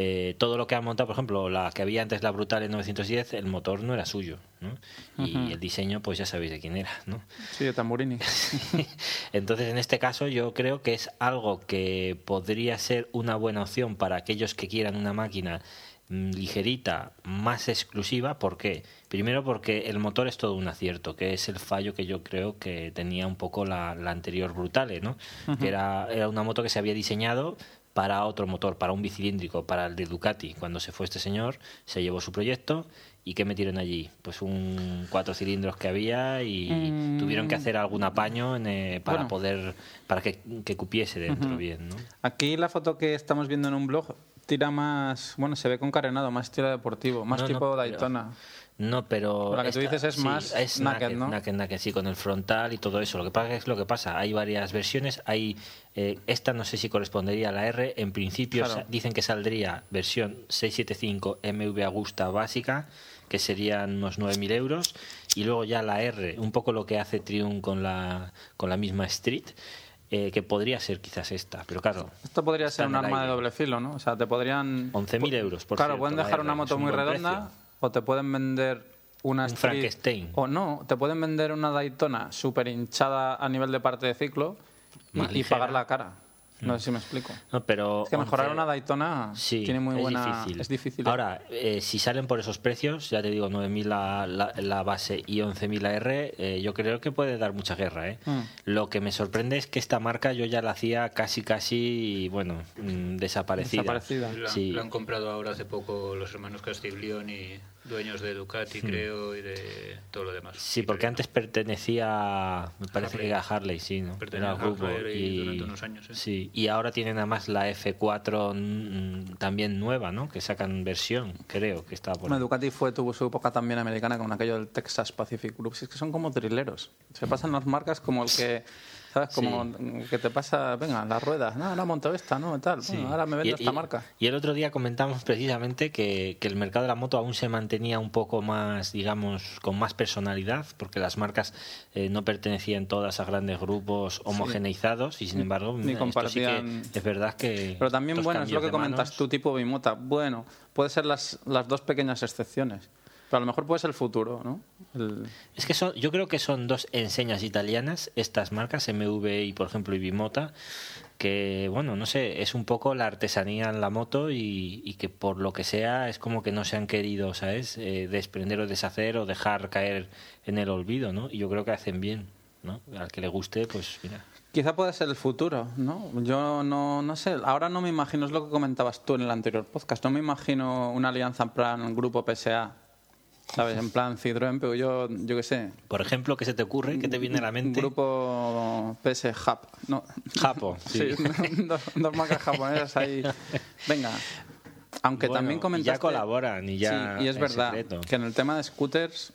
Eh, todo lo que han montado, por ejemplo, la que había antes, la Brutal en 910, el motor no era suyo, ¿no? Y el diseño, pues ya sabéis de quién era, ¿no? Sí, de Tamburini. Entonces, en este caso, yo creo que es algo que podría ser una buena opción para aquellos que quieran una máquina mm, ligerita, más exclusiva. ¿Por qué? Primero porque el motor es todo un acierto, que es el fallo que yo creo que tenía un poco la, la anterior Brutale, ¿no? Que era, era una moto que se había diseñado para otro motor, para un bicilíndrico, para el de Ducati. Cuando se fue este señor, se llevó su proyecto y ¿qué metieron allí? Pues un cuatro cilindros que había y Mm. tuvieron que hacer algún apaño en, eh, para Bueno. poder, para que, que cupiese dentro bien, ¿no? Aquí la foto que estamos viendo en un blog tira más, bueno, se ve con carenado, más estilo deportivo, más No, no, tipo pero- Daytona. No, pero... La que tú dices es más es naked, ¿no? naked, naked, sí, con el frontal y todo eso. Lo que pasa es lo que pasa. Hay varias versiones. Hay eh, Esta no sé si correspondería a la R. En principio Claro. dicen que saldría versión 675 MV Agusta básica, que serían unos 9.000 euros. Y luego ya la R, un poco lo que hace Triumph con la, con la misma Street, eh, que podría ser quizás esta. Pero claro, Esto podría ser un arma de doble filo, ¿no? O sea, te podrían... 11.000 euros, por Claro, cierto, pueden dejar una moto muy redonda precio. O te pueden vender una Un Street- Frankenstein. O no, te pueden vender una Daytona súper hinchada a nivel de parte de ciclo y, y pagar la cara. No sé si me explico. No, pero Es que mejorar 11 una Daytona Sí, tiene muy es buena... Difícil. Es difícil. ¿eh? Ahora, eh, si salen por esos precios, ya te digo, 9.000 la, la, la base y 11.000 la R, eh, yo creo que puede dar mucha guerra. ¿eh? Mm. Lo que me sorprende es que esta marca yo ya la hacía casi, casi, bueno, mm, desaparecida. Desaparecida. La, Sí. la han comprado ahora hace poco los hermanos Castiglioni, dueños de Ducati, creo, y de todo lo demás. Sí, Y porque creo- antes pertenecía, me parece Harley. que a Harley, sí, ¿no? Pertenecía Era grupo. Harley Y, durante unos años, ¿eh? sí, y ahora tienen además la F4 mm, también nueva, ¿no? Que sacan versión, creo, que está por Bueno. Ducati fue, tuvo su época también americana con aquello del Texas Pacific Group. Si es que son como trileros. Se pasan las marcas como el que, ¿sabes? Como que te pasa, venga, las ruedas. No, ahora monto esta, ¿no? Tal. Sí. Bueno, ahora me vendo Y- esta y- marca. Y el otro día comentamos precisamente que, que el mercado de la moto aún se mantenía un poco más, digamos, con más personalidad, porque las marcas eh, no pertenecían todas a grandes grupos homogeneizados y sin embargo Ni sí que compartían- es verdad que Pero también, bueno, es lo que comentas manos- tú, tipo Bimota. Bueno, puede ser las, las dos pequeñas excepciones. Pero a lo mejor puede ser el futuro, ¿no? El- Es que son, yo creo que son dos enseñas italianas, estas marcas, MV y por ejemplo Ibimota, que bueno, no sé, es un poco la artesanía en la moto y, y que por lo que sea es como que no se han querido, ¿sabes? Eh, desprender o deshacer o dejar caer en el olvido, ¿no? Y yo creo que hacen bien, ¿no? Al que le guste, pues mira. Quizá puede ser el futuro, ¿no? Yo no, no sé, ahora no me imagino, es lo que comentabas tú en el anterior podcast, no me imagino una alianza en plan grupo PSA, ¿sabes? En plan Citroën, pero yo, yo qué sé, Por ejemplo, ¿qué se te ocurre? ¿Qué te viene a la un mente? grupo PS Hub, ¿no? Japo, Sí, sí. dos, dos marcas japonesas ahí. Venga. Aunque Bueno, también y comentaste... ya colaboran, y ya Sí, y es verdad secreto. que en el tema de scooters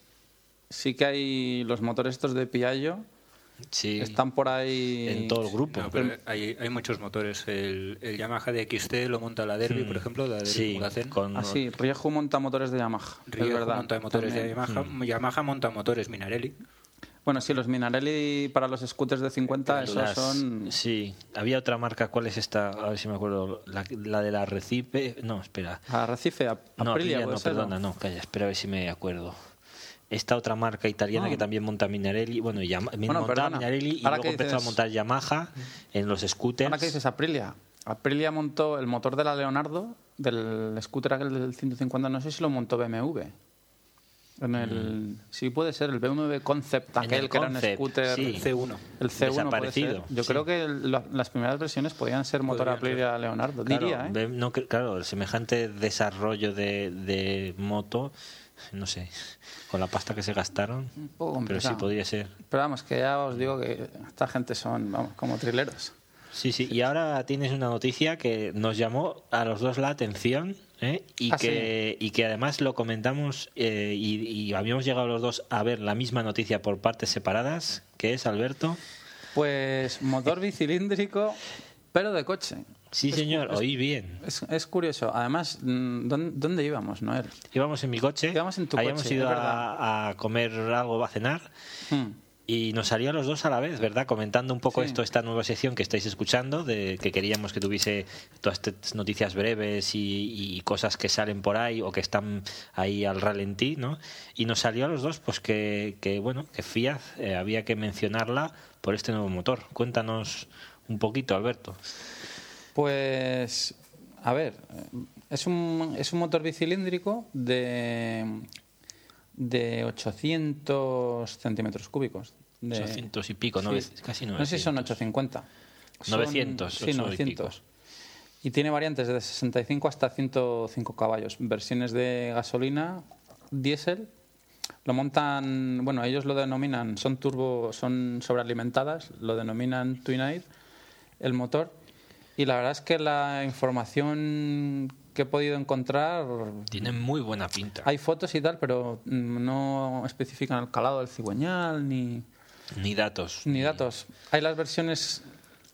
sí que hay los motores estos de Piaggio, Sí, están por ahí... en todo el grupo. No, pero hay, hay muchos motores. El, el Yamaha de XT lo monta la Derby, por ejemplo, la sí, con Ah, sí, Rieju monta motores de Yamaha. es Riejo verdad. monta motores de. Yamaha. Mm. Yamaha monta motores Minarelli. Bueno, sí, los Minarelli para los scooters de 50, esos Las- son... Sí, había otra marca, ¿cuál es esta? A ver si me acuerdo. La, la de la Recife. No, espera. Arrecife, Ap- No, Aprilia, no, perdona, no, calla, espera a ver si me acuerdo. Esta otra marca italiana Ah. que también monta Minarelli, bueno, Yama- Bueno, perdona. Minarelli y luego empezó a dices- montar Yamaha en los scooters. Ahora que dices Aprilia. Aprilia montó el motor de la Leonardo, del scooter aquel del 150, no sé si lo montó BMW. En el, Sí, puede ser, el BMW Concept, Mm. Aquel el que era un Concept, scooter... sí. C1. El C1 puede Desaparecido, ser. Yo sí. creo que el- la- las primeras versiones podían ser motor Podrían Aprilia Leonardo, Claro, diría, ¿eh? no claro, el semejante desarrollo de, de moto, no sé, con la pasta que se gastaron, Un poco pero sí podría ser. Pero vamos, que ya os digo que esta gente son, vamos, como trileros. Sí, sí, y ahora tienes una noticia que nos llamó a los dos la atención ¿eh? y, Ah, que, y que además lo comentamos eh, y, y habíamos llegado los dos a ver la misma noticia por partes separadas, que es, Alberto. Pues motor bicilíndrico, pero de coche. Sí, señor, oí bien. Es, es curioso. Además, mm, ¿dónde, dónde íbamos, Noel? Íbamos en mi coche, Íbamos en tu habíamos coche, ido es a, a comer algo, a cenar, Hmm. Y nos salió a los dos a la vez, ¿verdad? Comentando un poco Sí. esto, esta nueva sección que estáis escuchando, de que queríamos que tuviese todas estas noticias breves y, y cosas que salen por ahí o que están ahí al ralentí, ¿no? Y nos salió a los dos, pues que, que bueno, que Fiat eh, había que mencionarla por este nuevo motor. Cuéntanos un poquito, Alberto. Pues, a ver, es un, es un motor bicilíndrico de, de 800 centímetros cúbicos. De, 800 y pico, Sí. casi No sé si son 900. 850. Son- 900, Sí, ocho y 900. pico. Y tiene variantes de 65 hasta 105 caballos. Versiones de gasolina, diésel. Lo montan, bueno, ellos lo denominan, son turbo, son sobrealimentadas, lo denominan Twin-Air, el motor. Y la verdad es que la información que he podido encontrar, Tiene muy buena pinta. hay fotos y tal, pero mm, no especifican el calado del cigüeñal ni, Ni datos. ni datos. Hay las versiones,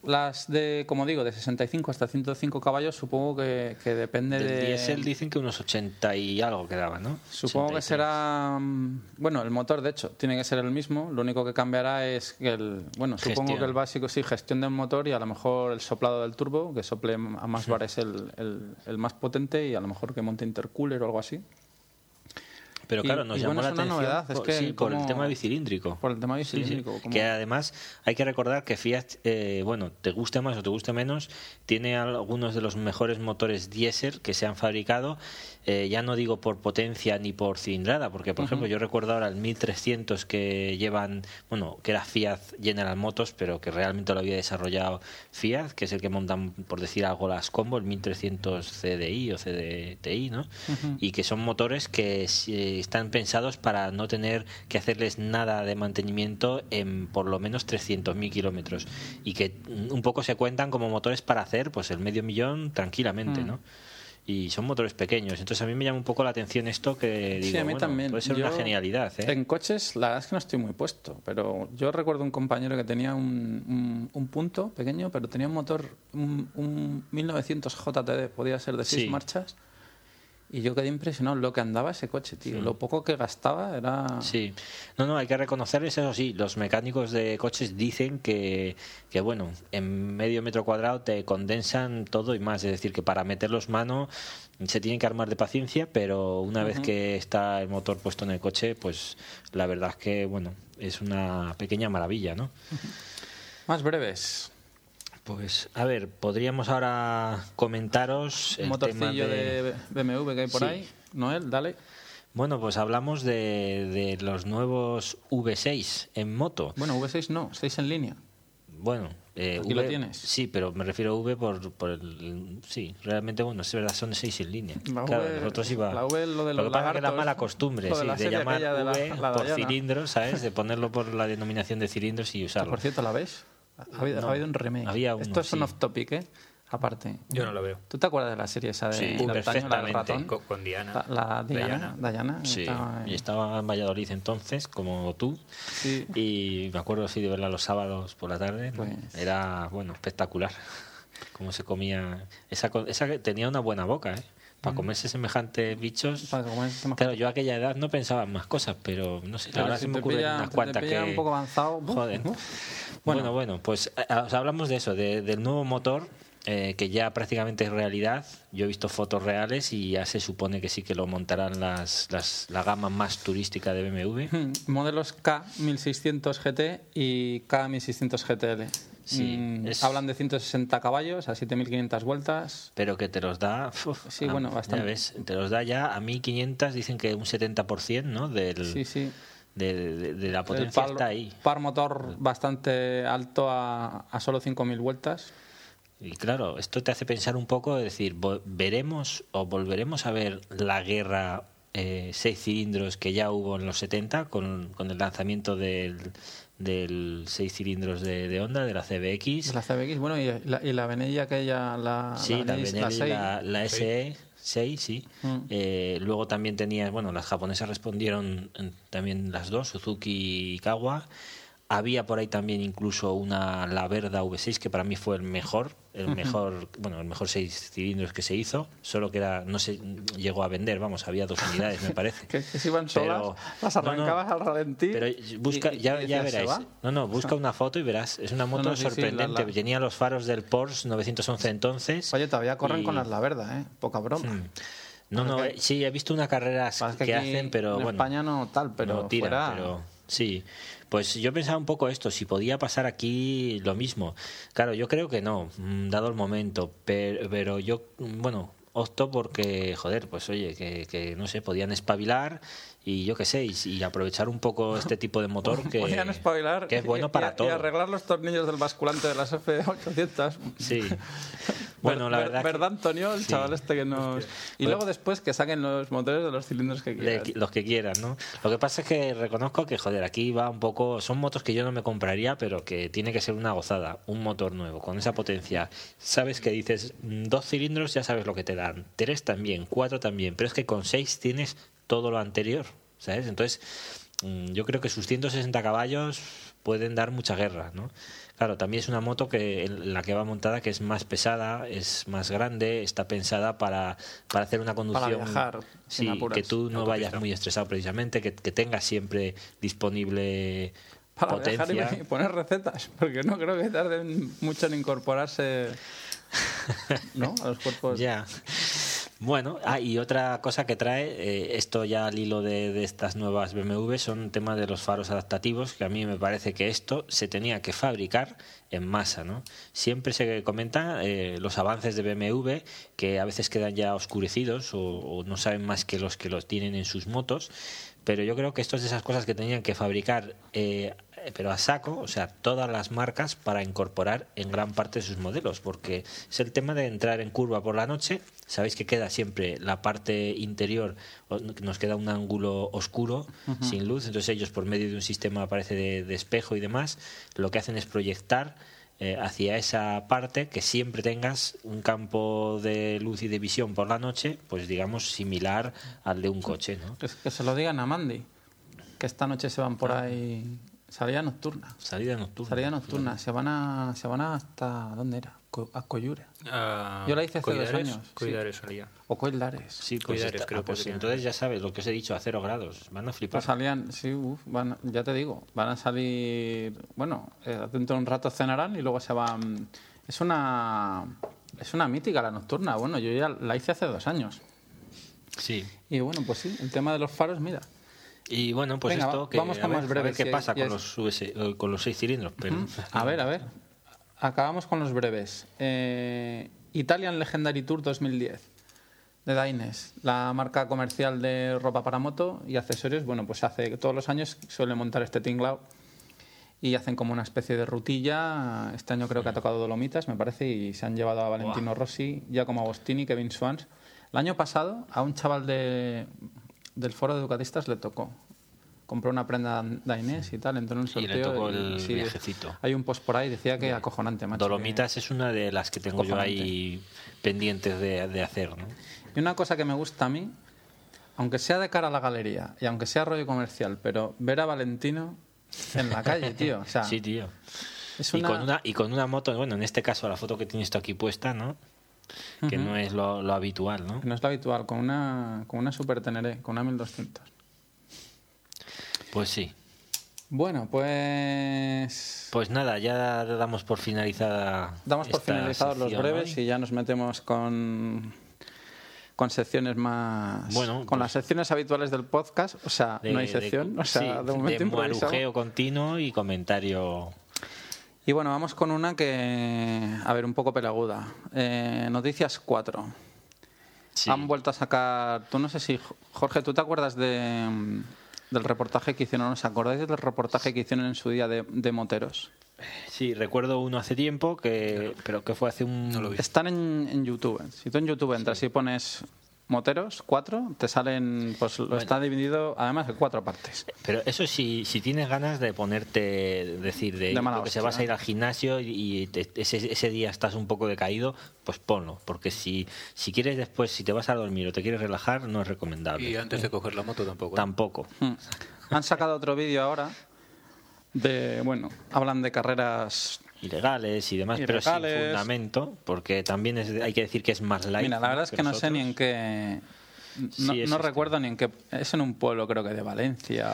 las de, como digo, de 65 hasta 105 caballos, supongo que, que depende Del de... diésel dicen que unos 80 y algo quedaba, ¿no? Supongo que 83. será. Bueno, el motor, de hecho, tiene que ser el mismo. Lo único que cambiará es que el. Bueno, supongo que el básico sí, gestión del motor y a lo mejor el soplado del turbo, que sople a más bares el, el, el más potente y a lo mejor que monte intercooler o algo así. Pero claro, nos y llamó bueno, la atención novedad, es por, que sí, por el tema bicilíndrico. Por el tema Sí, sí. bicilíndrico. Que además hay que recordar que Fiat, eh, bueno, te guste más o te guste menos, tiene algunos de los mejores motores diésel que se han fabricado. Eh, ya no digo por potencia ni por cilindrada, porque por ejemplo yo recuerdo ahora el 1300 que llevan, bueno, que era Fiat General Motors, pero que realmente lo había desarrollado Fiat, que es el que montan, por decir algo, las combo, el 1300 CDI o CDTI, ¿no? Y que son motores que eh, están pensados para no tener que hacerles nada de mantenimiento en por lo menos 300.000 kilómetros y que mm, un poco se cuentan como motores para hacer pues el medio millón tranquilamente, ¿no? Y son motores pequeños. Entonces a mí me llama un poco la atención esto que digo, sí, a mí bueno, también. puede ser Yo, una genialidad, ¿eh? En coches, la verdad es que no estoy muy puesto, pero yo recuerdo un compañero que tenía un, un, un punto pequeño, pero tenía un motor, un, un 1900 JTD, podía ser de seis Sí. marchas, y yo quedé impresionado lo que andaba ese coche, tío. Lo poco que gastaba era... Sí, no, no, hay que reconocerles eso sí, los mecánicos de coches dicen que, que bueno, en medio metro cuadrado te condensan todo y más, es decir, que para meterlos mano se tienen que armar de paciencia, pero una vez que está el motor puesto en el coche, pues la verdad es que, bueno, es una pequeña maravilla, ¿no? Más breves. Pues, a ver, podríamos ahora comentaros el motorcillo tema de... de... BMW que hay por Sí. ahí. Noel, dale. Bueno, pues hablamos de, de los nuevos V6 en moto. Bueno, V6 no, 6 en línea. Bueno, eh, Aquí lo tienes. Sí, pero me refiero a V por, por el. Sí, realmente, bueno, es verdad, son seis en línea. La claro, V- nosotros iba. la V, lo de los que pasa es que la mala costumbre, lo de sí, de, serie llamar de la- V la por cilindros, ¿sabes? De ponerlo por la denominación de cilindros y usarlo. por cierto, ¿la ves? Ha habido, No, ha habido un remake. había uno, Esto es un sí. off topic, ¿eh? Aparte. Yo no lo veo. ¿Tú te acuerdas de la serie esa de Sí, la del perfectamente. ratón? Con, con Diana. La, la Diana. Diana. Diana, Sí, estaba- y estaba en Valladolid entonces, como tú. sí. Y me acuerdo así de verla los sábados por la tarde. ¿no? Pues- Era, bueno, espectacular. Cómo se comía. Esa, esa que tenía una buena boca, ¿eh? Para comerse semejantes bichos. Para Claro, yo a aquella edad no pensaba en más cosas, pero no sé, ahora si se me ocurren pilla- unas cuantas que... un poco avanzado. Joder. ¡buf! Bueno, bueno, pues eh, os hablamos de eso, de- del nuevo motor eh, que ya prácticamente es realidad. Yo he visto fotos reales y ya se supone que sí que lo montarán las, las, la gama más turística de BMW. Modelos K1600 GT y K1600 GTL. Sí, Mm, es- Hablan de 160 caballos a 7500 vueltas. Pero que te los da... uf, Sí, bueno, ya bastante. ves, te los da ya a 1500, dicen que un 70%, ¿no? Del, Sí, sí. de, de- de la potencia par, está ahí. par motor bastante alto a, a solo 5000 vueltas. Y claro, esto te hace pensar un poco, es decir, veremos o volveremos a ver la guerra eh, seis cilindros que ya hubo en los 70 con, con el lanzamiento del, del seis cilindros de, de Honda, de la CBX. La CBX, bueno, y la, y la Benelli aquella, la, Sí, la, Benelli, Benelli, seis. la, la SE 6, sí. Mm. Eh, luego también tenías, bueno, las japonesas respondieron en- también las dos, Suzuki y Kawa. Había por ahí también incluso una La Verda V6 que para mí fue el mejor, el mejor, bueno, el mejor seis cilindros que se hizo, solo que era, no se llegó a vender, vamos, había dos unidades me parece. Que, que si iban solas, Pero- las no, no, arrancabas al ralentí. Pero busca, y- y ya, ya decías, ¿se veráis. va? No, no, busca una foto y verás. Es una moto no, sí, sí, sorprendente. la- la- Tenía los faros del Porsche 911 entonces. Oye, todavía corren y- con las La Verda, ¿eh? Poca broma. No, no, Porque- eh, sí, he visto una carrera Pasa que, que hacen, pero en bueno. España no tal, pero no tira, fuera- pero sí. Pues yo pensaba un poco esto, si podía pasar aquí lo mismo. Claro, yo creo que no, mm, dado el momento, pero, pero yo, mm, bueno, opto porque, joder, pues oye, que, que no sé, podían espabilar y yo qué sé, y, y aprovechar un poco este tipo de motor que, es bueno y- para y, todo. y arreglar los tornillos del basculante de las F800. Sí. Bueno, la Ver- verdad. que- ¿Verdad, Antonio? El Sí. chaval este que nos... Y luego después que saquen los motores de los cilindros que quieran. qui- los que quieran, ¿no? Lo que pasa es que reconozco que, joder, aquí va un poco. Son motos que yo no me compraría, pero que tiene que ser una gozada. Un motor nuevo, con esa potencia. Sabes que dices, mm, dos cilindros, ya sabes lo que te dan. Tres también, cuatro también. Pero es que con seis tienes todo lo anterior, ¿sabes? Entonces, mm, yo creo que sus 160 caballos pueden dar mucha guerra, ¿no? Claro, también es una moto que en la que va montada que es más pesada, es más grande, está pensada para, para hacer una conducción viajar sin sí, que tú no vayas muy estresado precisamente, que, que tengas siempre disponible Para potencia. y poner recetas, porque no creo que tarden mucho en incorporarse ¿no? a los cuerpos. Ya. Bueno, ah, y otra cosa que trae, eh, esto ya al hilo de, estas nuevas BMW, son temas de los faros adaptativos, que a mí me parece que esto se tenía que fabricar en masa, ¿no? Siempre se comenta eh, los avances de BMW, que a veces quedan ya oscurecidos o, o no saben más que los que los tienen en sus motos, pero yo creo que esto es de esas cosas que tenían que fabricar eh, pero a saco, o sea, todas las marcas para incorporar en gran parte de sus modelos, porque es el tema de entrar en curva por la noche, sabéis que queda siempre la parte interior, nos queda un ángulo oscuro, sin luz, entonces ellos por medio de un sistema parece de, de espejo y demás, lo que hacen es proyectar eh, hacia esa parte que siempre tengas un campo de luz y de visión por la noche, pues digamos similar al de un coche, ¿no? Que, que se lo digan a Mandy, que esta noche se van por ahí. Salida nocturna. Salida nocturna. Salida nocturna. Se van a, se van hasta. ¿Dónde era? Co- A Coyure. Ah, Yo la hice hace dos Coidares, años, sí. Coidares salía. O Coildares. Sí, pues, Cuidares, está- creo ah, que pues entonces ya sabes lo que os he dicho, a cero grados. Van a flipar. Pues salían, sí, uf, van, ya te digo, van a salir, bueno, eh, dentro de un rato cenarán y luego se van. Es una, es una mítica la nocturna. Bueno, yo ya la hice hace dos años. Sí. Y bueno, pues sí, el tema de los faros, mira. Y bueno, pues Venga, esto que vamos a con ver, más a ver breves, qué que pasa con es- los US, eh, con los seis cilindros, pero A ver, a ver. Acabamos con los breves. Eh, Italian Legendary Tour 2010 de Daines, la marca comercial de ropa para moto y accesorios. Bueno, pues hace todos los años suele montar este tinglao y hacen como una especie de rutilla. Este año creo que ha tocado Dolomitas, me parece, y se han llevado a Valentino Rossi, Giacomo Agostini, Kevin Swans. El año pasado a un chaval de, del foro de Ducatistas le tocó. Compró una prenda Dainés y tal, entró en Y le sorteo. y- el sí, viajecito. Hay un post por ahí, decía que acojonante, macho. Dolomitas es una de las que tengo yo Cojonante. ahí pendientes de, de hacer, ¿no? Y una cosa que me gusta a mí, aunque sea de cara a la galería y aunque sea rollo comercial, pero ver a Valentino en la calle, tío. O sea, Sí, tío. Y, con una, y con una moto, bueno, en este caso la foto que tienes tú aquí puesta, ¿no? Que no es lo, lo habitual, ¿no? no es lo habitual, con una, con una Super Teneré, con una 1200. Pues sí. Bueno, pues... Pues nada, ya damos por finalizada. Damos por finalizados los breves hoy. y ya nos metemos con con secciones más Bueno, con pues- las secciones habituales del podcast o sea De- no hay de- sección o sea sí, de momento marujeo continuo y comentario. Y bueno vamos con una que a ver un poco pelaguda Eh, noticias 4 Sí. han vuelto a sacar tú no sé si Jorge tú te acuerdas de mm, del reportaje que hicieron os acordáis del reportaje que hicieron en su día de, de moteros Sí, recuerdo uno hace tiempo, que pero que fue hace un... No lo vi. Están en, en YouTube. Si tú en YouTube entras y pones moteros, cuatro, te salen, pues lo está dividido además en cuatro partes. Pero eso sí, si tienes ganas de ponerte, decir, de, De mala que se vas a ir al gimnasio y te- ese, ese día estás un poco decaído, pues ponlo. Porque si, si quieres después, si te vas a dormir o te quieres relajar, no es recomendable. Y antes de coger la moto tampoco. ¿eh? Tampoco. Hmm. Han sacado otro vídeo ahora De, bueno, hablan de carreras ilegales y demás, pero sin fundamento, porque también es hay que decir que es más light. Mira, la verdad es que no sé ni en qué. No, Sí, es no este. recuerdo ni en qué. Es en un pueblo, creo que de Valencia.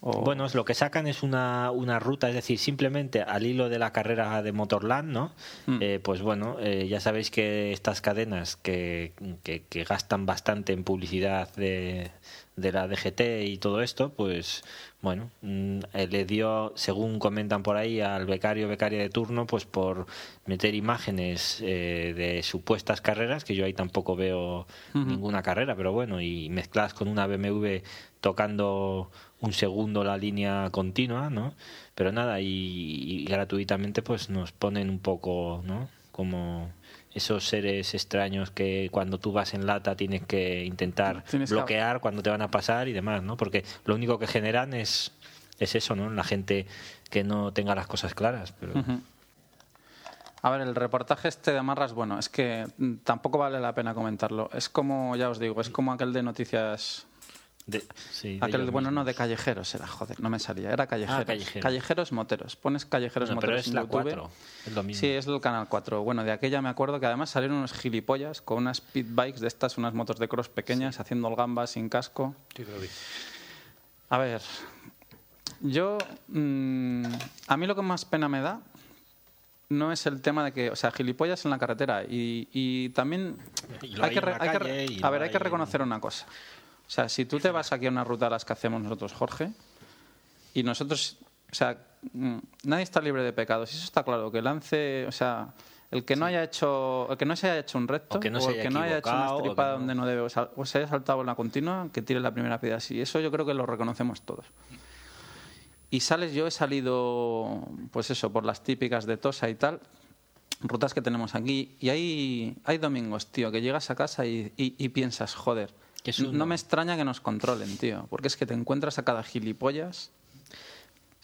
O, Bueno, lo que sacan es una, una ruta, es decir, simplemente al hilo de la carrera de Motorland, ¿no? Mm. Eh, pues bueno, eh, ya sabéis que estas cadenas que, que- que gastan bastante en publicidad de, de la DGT y todo esto, pues bueno, mm, eh, le dio, según comentan por ahí, al becario becaria de turno, pues por meter imágenes eh, de supuestas carreras, que yo ahí tampoco veo ninguna carrera, pero bueno, y mezcladas con una BMW tocando un segundo la línea continua, ¿no? Pero nada, y, y gratuitamente pues nos ponen un poco, ¿no? Como esos seres extraños que cuando tú vas en lata tienes que intentar Tienes bloquear cuando te van a pasar y demás, ¿no? Porque lo único que generan es, es eso, ¿no? La gente que no tenga las cosas claras, pero... A ver, el reportaje este de Amarras, bueno, es que mm, tampoco vale la pena comentarlo. Es como, ya os digo, es como aquel de noticias. De- sí, de Aquel, bueno, no, de callejeros era, joder, no me salía. Era callejeros. Ah, callejeros. callejeros moteros. Pones callejeros Bueno, pero moteros es en la YouTube. 4, es lo mismo. Sí, es el canal 4. Bueno, de aquella me acuerdo que además salieron unos gilipollas con unas pit bikes de estas, unas motos de cross pequeñas, haciendo el gamba sin casco. Sí, lo vi. A ver, yo. mm, a mí lo que más pena me da no es el tema de que. O sea, gilipollas en la carretera. Y, y también. Y hay que hay que a ver, hay que reconocer una cosa. O sea, si tú te vas aquí a una ruta a las que hacemos nosotros, Jorge, y nosotros. O sea, mm, nadie está libre de pecados. Y eso está claro. Que lance. O sea. El que no haya hecho, el que no se haya hecho un recto, O que no el que no haya hecho una estripada no- donde no debe, o, sal- o se haya saltado en la continua, que tire la primera piedra así. Eso yo creo que lo reconocemos todos. Y sales, yo he salido, pues eso, por las típicas de Tosa y tal, rutas que tenemos aquí, y hay, hay domingos, tío, que llegas a casa y, y- y piensas, joder, es no me extraña que nos controlen, tío, porque es que te encuentras a cada gilipollas.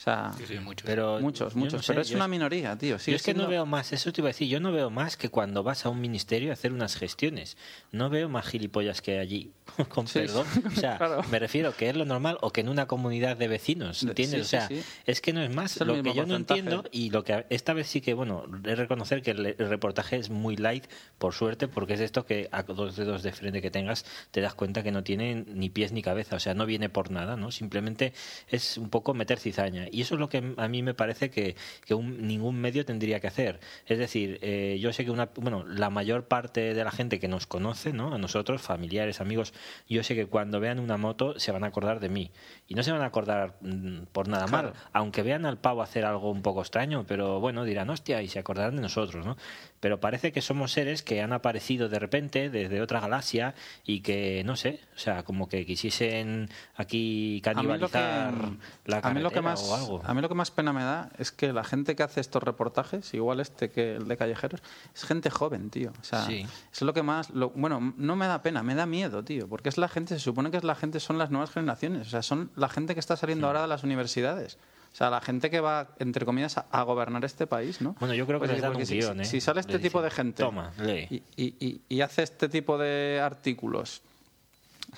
O sea, Sí, sí, mucho. Pero muchos, muchos, no sé, pero es una minoría, tío. Yo es que no veo más, eso te iba a decir, yo no veo más que cuando vas a un ministerio a hacer unas gestiones. No veo más gilipollas que allí, con Sí, perdón. O sea, claro. me refiero que es lo normal o que en una comunidad de vecinos, De- ¿entiendes? sí, o sea, sí, sí. es que no es más. Es lo que yo no entiendo y lo que esta vez sí que, bueno, de reconocer que el, reportaje es muy light, por suerte, porque es esto que a dos dedos de frente que tengas te das cuenta que no tiene ni pies ni cabeza, o sea, no viene por nada, ¿no? Simplemente es un poco meter cizaña. Y eso es lo que a mí me parece que, que un- ningún medio tendría que hacer. Es decir, eh, yo sé que una, bueno, la mayor parte de la gente que nos conoce, ¿no? A nosotros, familiares, amigos, yo sé que cuando vean una moto se van a acordar de mí. Y no se van a acordar mm, por nada Claro. mal, aunque vean al pavo hacer algo un poco extraño, pero bueno, dirán, hostia, y se acordarán de nosotros, ¿no? Pero parece que somos seres que han aparecido de repente desde otra galaxia y que, no sé, o sea, como que quisiesen aquí que- canibalizar la a mí lo que más o algo. a mí lo que más pena me da es que la gente que hace estos reportajes igual este que el de callejeros es gente joven tío o sea Sí. es lo que más lo- bueno no me da pena me da miedo tío porque es la gente se supone que es la gente son las nuevas generaciones o sea son la gente que está saliendo ahora de las universidades o sea, la gente que va, entre comillas, a, a gobernar este país, ¿no? Bueno, yo creo que Pues les dan un si, guion, ¿eh? si sale este tipo de gente "Toma, lee". y, y- y- y hace este tipo de artículos,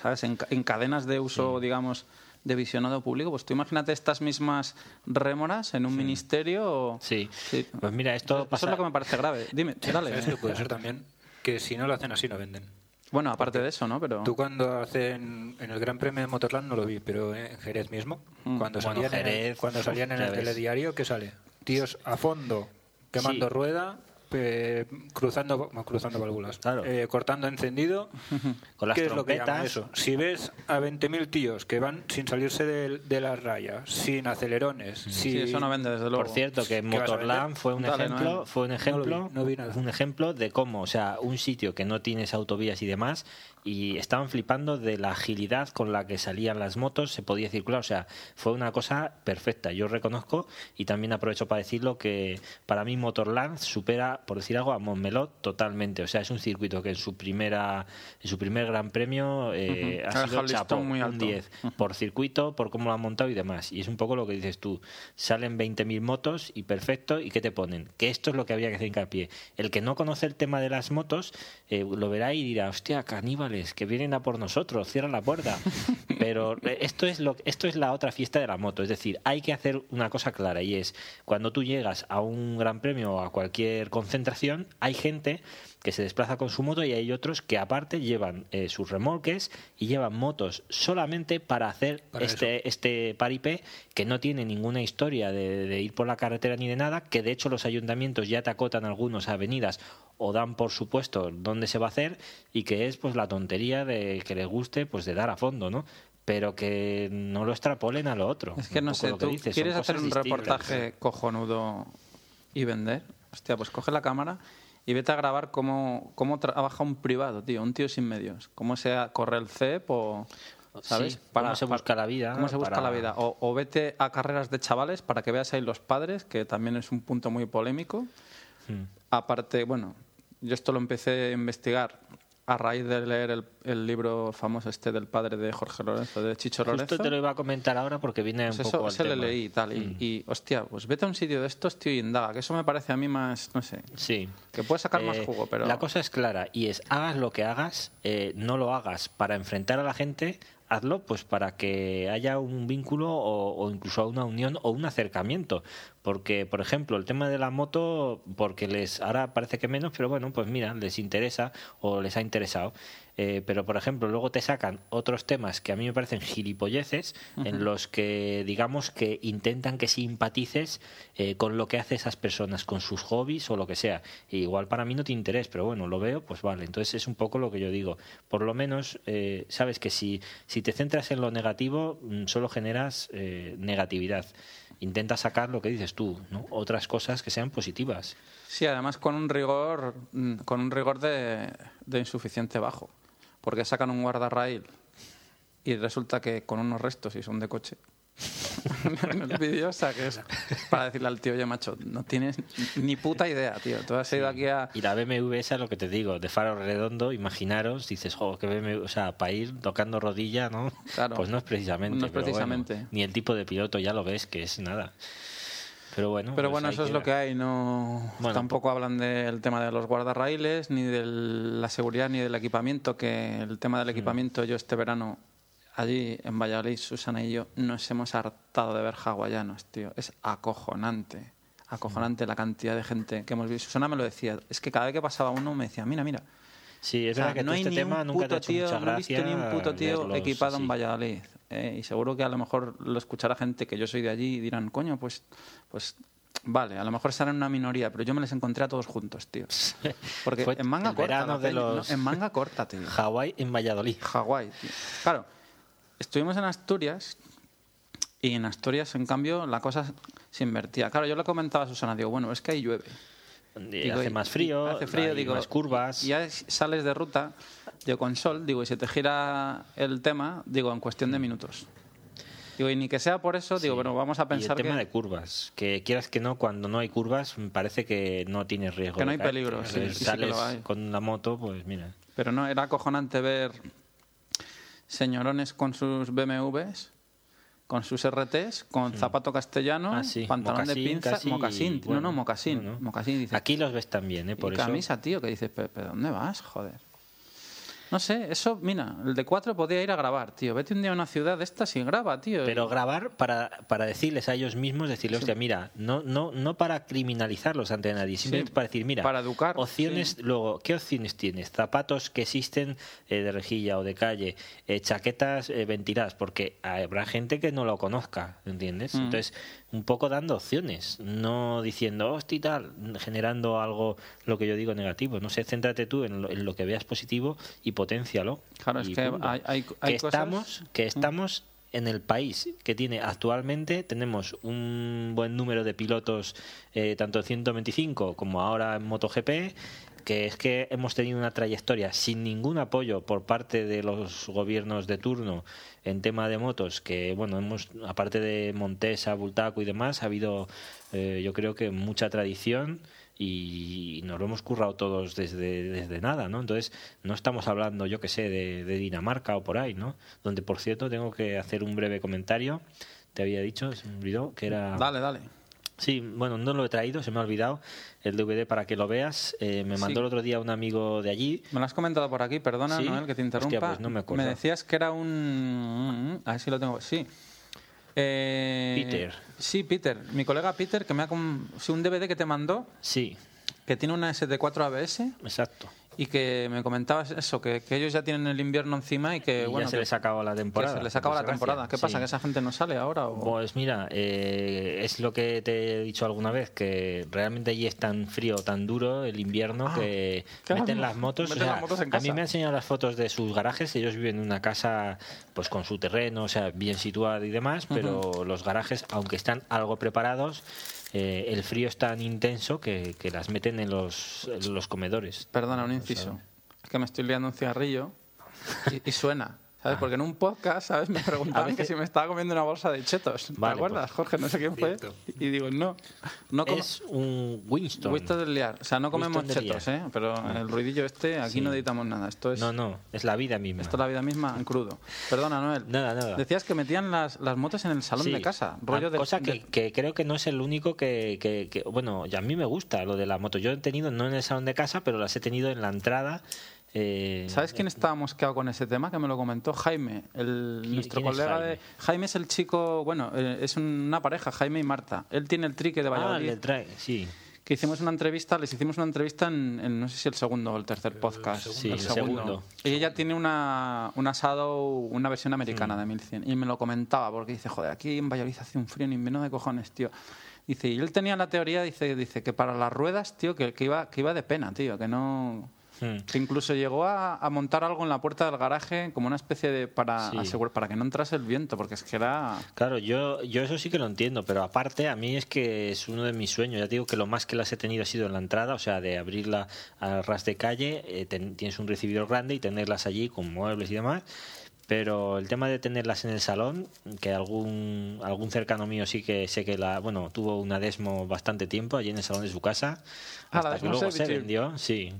¿sabes? En, ca- en cadenas de uso, digamos, de visionado público, pues tú imagínate estas mismas rémoras en un ministerio. o- Sí. Sí. Pues mira, esto Eso pasa... es lo que me parece grave. Dime, dale. ¿Sabes qué puede ser también? Que si no lo hacen así no venden. Bueno, aparte de eso, ¿no? Pero Tú cuando hacen en el Gran Premio de Motorland no lo vi, pero en Jerez mismo, Mm. cuando Bueno, salían, en, el, Jerez, cuando salían en el ves. telediario, ¿qué sale? Tíos a fondo, quemando Sí. rueda, pe- cruzando no, cruzando válvulas, Claro. eh, cortando encendido. Con las ¿Qué es lo que trompetas. eso? Si ves a 20.000 tíos que van sin salirse de, de las rayas, sin acelerones, sí, sin- eso no vende, desde luego. Por cierto, que ¿Qué vas a Motorland fue un Dale, ejemplo, Noel. fue un ejemplo, No vi, no vi nada. un ejemplo de cómo, o sea, un sitio que no tienes autovías y demás, y estaban flipando de la agilidad con la que salían las motos, se podía circular, o sea, fue una cosa perfecta. Yo reconozco y también aprovecho para decirlo que para mí Motorland supera por decir algo, a Montmeló totalmente. O sea, es un circuito que en su primera en su primer Gran Premio eh, ha Ha sido dejado listón muy un alto. 10 por circuito, por cómo lo han montado y demás. Y es un poco lo que dices tú. Salen 20.000 motos y perfecto. ¿Y qué te ponen? Que esto es lo que había que hacer hincapié. El que no conoce el tema de las motos eh, lo verá y dirá, hostia, que vienen a por nosotros, cierran la puerta. Pero eh, esto es, lo, esto es la otra fiesta de la moto. Es decir, hay que hacer una cosa clara y es, cuando tú llegas a un gran premio o a cualquier concentración, hay gente que se desplaza con su moto y hay otros que aparte llevan eh, sus remolques y llevan motos solamente para hacer Para este, este paripé que no tiene ninguna historia de, de ir por la carretera ni de nada, que de hecho los ayuntamientos ya te acotan algunas avenidas o dan por supuesto dónde se va a hacer y que es pues la tontería de que les guste pues de dar a fondo, ¿no? Pero que no lo extrapolen a lo otro. Es que no sé, tú dices, quieres hacer un distintas. reportaje cojonudo y vender. Hostia, pues coge la cámara y vete a grabar cómo, cómo trabaja un privado, tío, un tío sin medios. Cómo se corre el CEP o. ¿Sabes? Sí, cómo se busca la vida, Cómo se busca para- la vida. O, o vete a carreras de chavales para que veas ahí los padres, que también es un punto muy polémico. Hmm. Aparte, bueno, yo esto lo empecé a investigar a raíz de leer el, el libro famoso este del padre de Jorge Lorenzo, de Chicho Lorenzo. Justo te lo iba a comentar ahora porque viene un Pues poco eso al se le leí y tal. Y, Mm. y, hostia, pues vete a un sitio de estos, tío, y indaga. Que eso me parece a mí más, no sé. Sí. Que puedes sacar más Eh, jugo, pero. La cosa es clara y es, hagas lo que hagas, eh, no lo hagas para enfrentar a la gente, hazlo pues para que haya un vínculo o, o incluso una unión o un acercamiento. Porque, por ejemplo, el tema de la moto, porque les ahora parece que menos, pero bueno, pues mira, les interesa o les ha interesado. Eh, pero, por ejemplo, luego te sacan otros temas que a mí me parecen gilipolleces, en los que, digamos, que intentan que simpatices eh, con lo que hace esas personas, con sus hobbies o lo que sea. E igual para mí no tiene interés, pero bueno, lo veo, pues vale. Entonces es un poco lo que yo digo. Por lo menos, eh, sabes que si, si te centras en lo negativo, mm, solo generas eh, negatividad. Intenta sacar lo que dices tú, ¿no? Otras cosas que sean positivas. Sí, además con un rigor, mm, con un rigor de, de insuficiente bajo. Porque sacan un guardarraíl y resulta que con unos restos y son de coche. en el vídeo, para decirle al tío, oye, macho, no tienes ni puta idea, tío. Tú has ido aquí a. Y la BMW esa es lo que te digo, de faro redondo, imaginaros, dices, jo, que BMW, o sea, para ir tocando rodilla, ¿no? Claro. Pues no es precisamente. No es pero bueno, precisamente. ni el tipo de piloto ya lo ves, que es nada. Pero bueno. Pero pues bueno, eso es lo que hay. No, Bueno, tampoco hablan del tema de los guardarraíles, ni de la seguridad, ni del equipamiento. Que el tema del equipamiento, yo este verano, allí en Valladolid, Susana y yo, nos hemos hartado de ver hawaianos, tío. Es acojonante. Acojonante la cantidad de gente que hemos visto. Susana me lo decía. Es que cada vez que pasaba uno me decía, mira, mira. Sí, es O sea, verdad que no hay este ni tema un nunca te ha puto hecho tío, mucha no he visto gracia. ni un puto tío verlos equipado en. Valladolid. Eh, y seguro que a lo mejor lo escuchará gente que yo soy de allí y dirán, coño, pues, pues vale, a lo mejor serán una minoría, pero yo me les encontré a todos juntos, tío. Porque en manga corta, en manga corta, tío. Hawái en Valladolid. Hawái, tío. Claro, estuvimos en Asturias y en Asturias, en cambio, la cosa se invertía. Claro, yo le comentaba a Susana, digo, bueno, es que ahí llueve. Digo, hace más frío, hace frío, hay digo, más curvas. y Ya es- sales de ruta, digo, con sol, digo, y se te gira el tema, digo, en cuestión de minutos. Digo, y ni que sea por eso, digo, Sí. bueno, vamos a y el pensar tema que, de curvas, que quieras que no, cuando no hay curvas mm, parece que no tienes riesgo. Que no hay peligro, sí, sales con la moto, pues mira. Pero no, era acojonante ver señorones con sus BMWs, con sus RTs, con zapato castellano, Ah, sí, pantalón de mocasín, pinza, casi, mocasín, bueno, no, no, mocasín, no, no. mocasín, dice, Aquí los ves también, ¿eh? Por y eso. camisa, tío, que dices, pero, pero ¿dónde vas? Joder. No sé, eso, mira, el de cuatro podía ir a grabar, tío. Vete un día a una ciudad de estas y graba, tío. Pero grabar para, para decirles a ellos mismos, decirles, hostia, mira, no, no, no para criminalizarlos ante nadie, simplemente para decir, mira, para educar, opciones, luego, ¿qué opciones tienes? Zapatos que existen eh, de rejilla o de calle, eh, chaquetas eh, ventiladas, porque habrá gente que no lo conozca, ¿entiendes? Mm. Entonces, un poco dando opciones, no diciendo, hostia, tal, generando algo, lo que yo digo, negativo. No sé, céntrate tú en lo, en lo que veas positivo y potencialo. Claro, es que hay- hay- hay que cosas- estamos, que estamos en el país que tiene actualmente tenemos un buen número de pilotos eh, tanto en 125 como ahora en MotoGP que es que hemos tenido una trayectoria sin ningún apoyo por parte de los gobiernos de turno en tema de motos, que bueno, hemos, aparte de Montesa, Bultaco y demás, ha habido eh, yo creo que mucha tradición y nos lo hemos currado todos desde, desde nada, ¿no? Entonces, no estamos hablando, yo que sé, de, Dinamarca o por ahí, ¿no? Donde, por cierto, tengo que hacer un breve comentario. Te había dicho, se me olvidó, que era... Dale, dale. Sí, bueno, no lo he traído, se me ha olvidado el DVD para que lo veas. Eh, me mandó Sí. el otro día un amigo de allí. Me lo has comentado por aquí, perdona, ¿Sí? Noel, que te interrumpa. Hostia, pues no me acuerdo. decías que era un... A ver si lo tengo. Sí. Eh, Peter. Sí, Peter. Mi colega Peter, que me ha... Sí, un DVD que te mandó, Sí, que tiene una ST4 ABS exacto. Y que me comentabas eso, que, que ellos ya tienen el invierno encima y que, Y bueno, ya se que- les acaba la temporada. se les acaba la temporada. ¿Qué pasa? Sí. ¿Que esa gente no sale ahora? O... Pues mira, eh, es lo que te he dicho alguna vez, que realmente allí es tan frío, tan duro el invierno Ah, que meten las- motos. o meten sea, las motos en a mí me han enseñado las fotos de sus garajes, ellos viven en una casa pues con su terreno, o sea, bien situada y demás, pero los garajes, aunque están algo preparados, eh, el frío es tan intenso que, que las meten en los, en los comedores. Perdona, un inciso. Es que me estoy liando un cigarrillo y, y suena. ¿Sabes? Porque en un podcast, ¿sabes? Me preguntaban Ah. Veces- que si me estaba comiendo una bolsa de chetos. ¿Te Vale, acuerdas, pues. Jorge? No sé quién fue. Cierto. Y digo, no. No. Es un Winston. Winston del liar. O sea, no comemos chetos. ¿eh? Pero el ruidillo este, aquí Sí. no editamos nada. Esto es, No, no, es la vida misma. esto es la vida misma en crudo. Perdona, Noel. Nada, nada. Decías que metían las, las motos en el salón Sí. de casa. Rollo Ah, de, cosa que, que creo que no es el único que, que- que- bueno, y a mí me gusta lo de la moto. Yo he tenido no en el salón de casa, pero las he tenido en la entrada. Eh, ¿Sabes quién estaba mosqueado con ese tema? Que me lo comentó Jaime, el, ¿Quién- nuestro colega Jaime? de... Jaime es el chico, bueno, eh, es una pareja, Jaime y Marta. Él tiene el trique de Ah, Valladolid. le trae, sí. que hicimos una entrevista, les hicimos una entrevista en, en no sé si el segundo o el tercer podcast. Sí, el segundo. Y ella tiene una, un asado, una versión Mm. americana de 1100. Y me lo comentaba porque dice, joder, aquí en Valladolid hace un frío en invierno de cojones, tío. Dice, y él tenía la teoría, dice, dice que para las ruedas, tío, que, que iba, que iba de pena, tío, que no... Hmm. Que incluso llegó a, a montar algo en la puerta del garaje como una especie de para Sí. asegurar, para que no entrase el viento, porque es que era Claro, yo, yo eso sí que lo entiendo, pero aparte a mí es que es uno de mis sueños. Ya te digo que lo más que las he tenido ha sido en la entrada, o sea, de abrirla a ras de calle, eh, ten- tienes un recibidor grande y tenerlas allí con muebles y demás. Pero el tema de tenerlas en el salón, que algún algún cercano mío sí que sé que la, bueno, tuvo una desmo bastante tiempo allí en el salón de su casa, Ah, la hasta que luego se vendió, sí.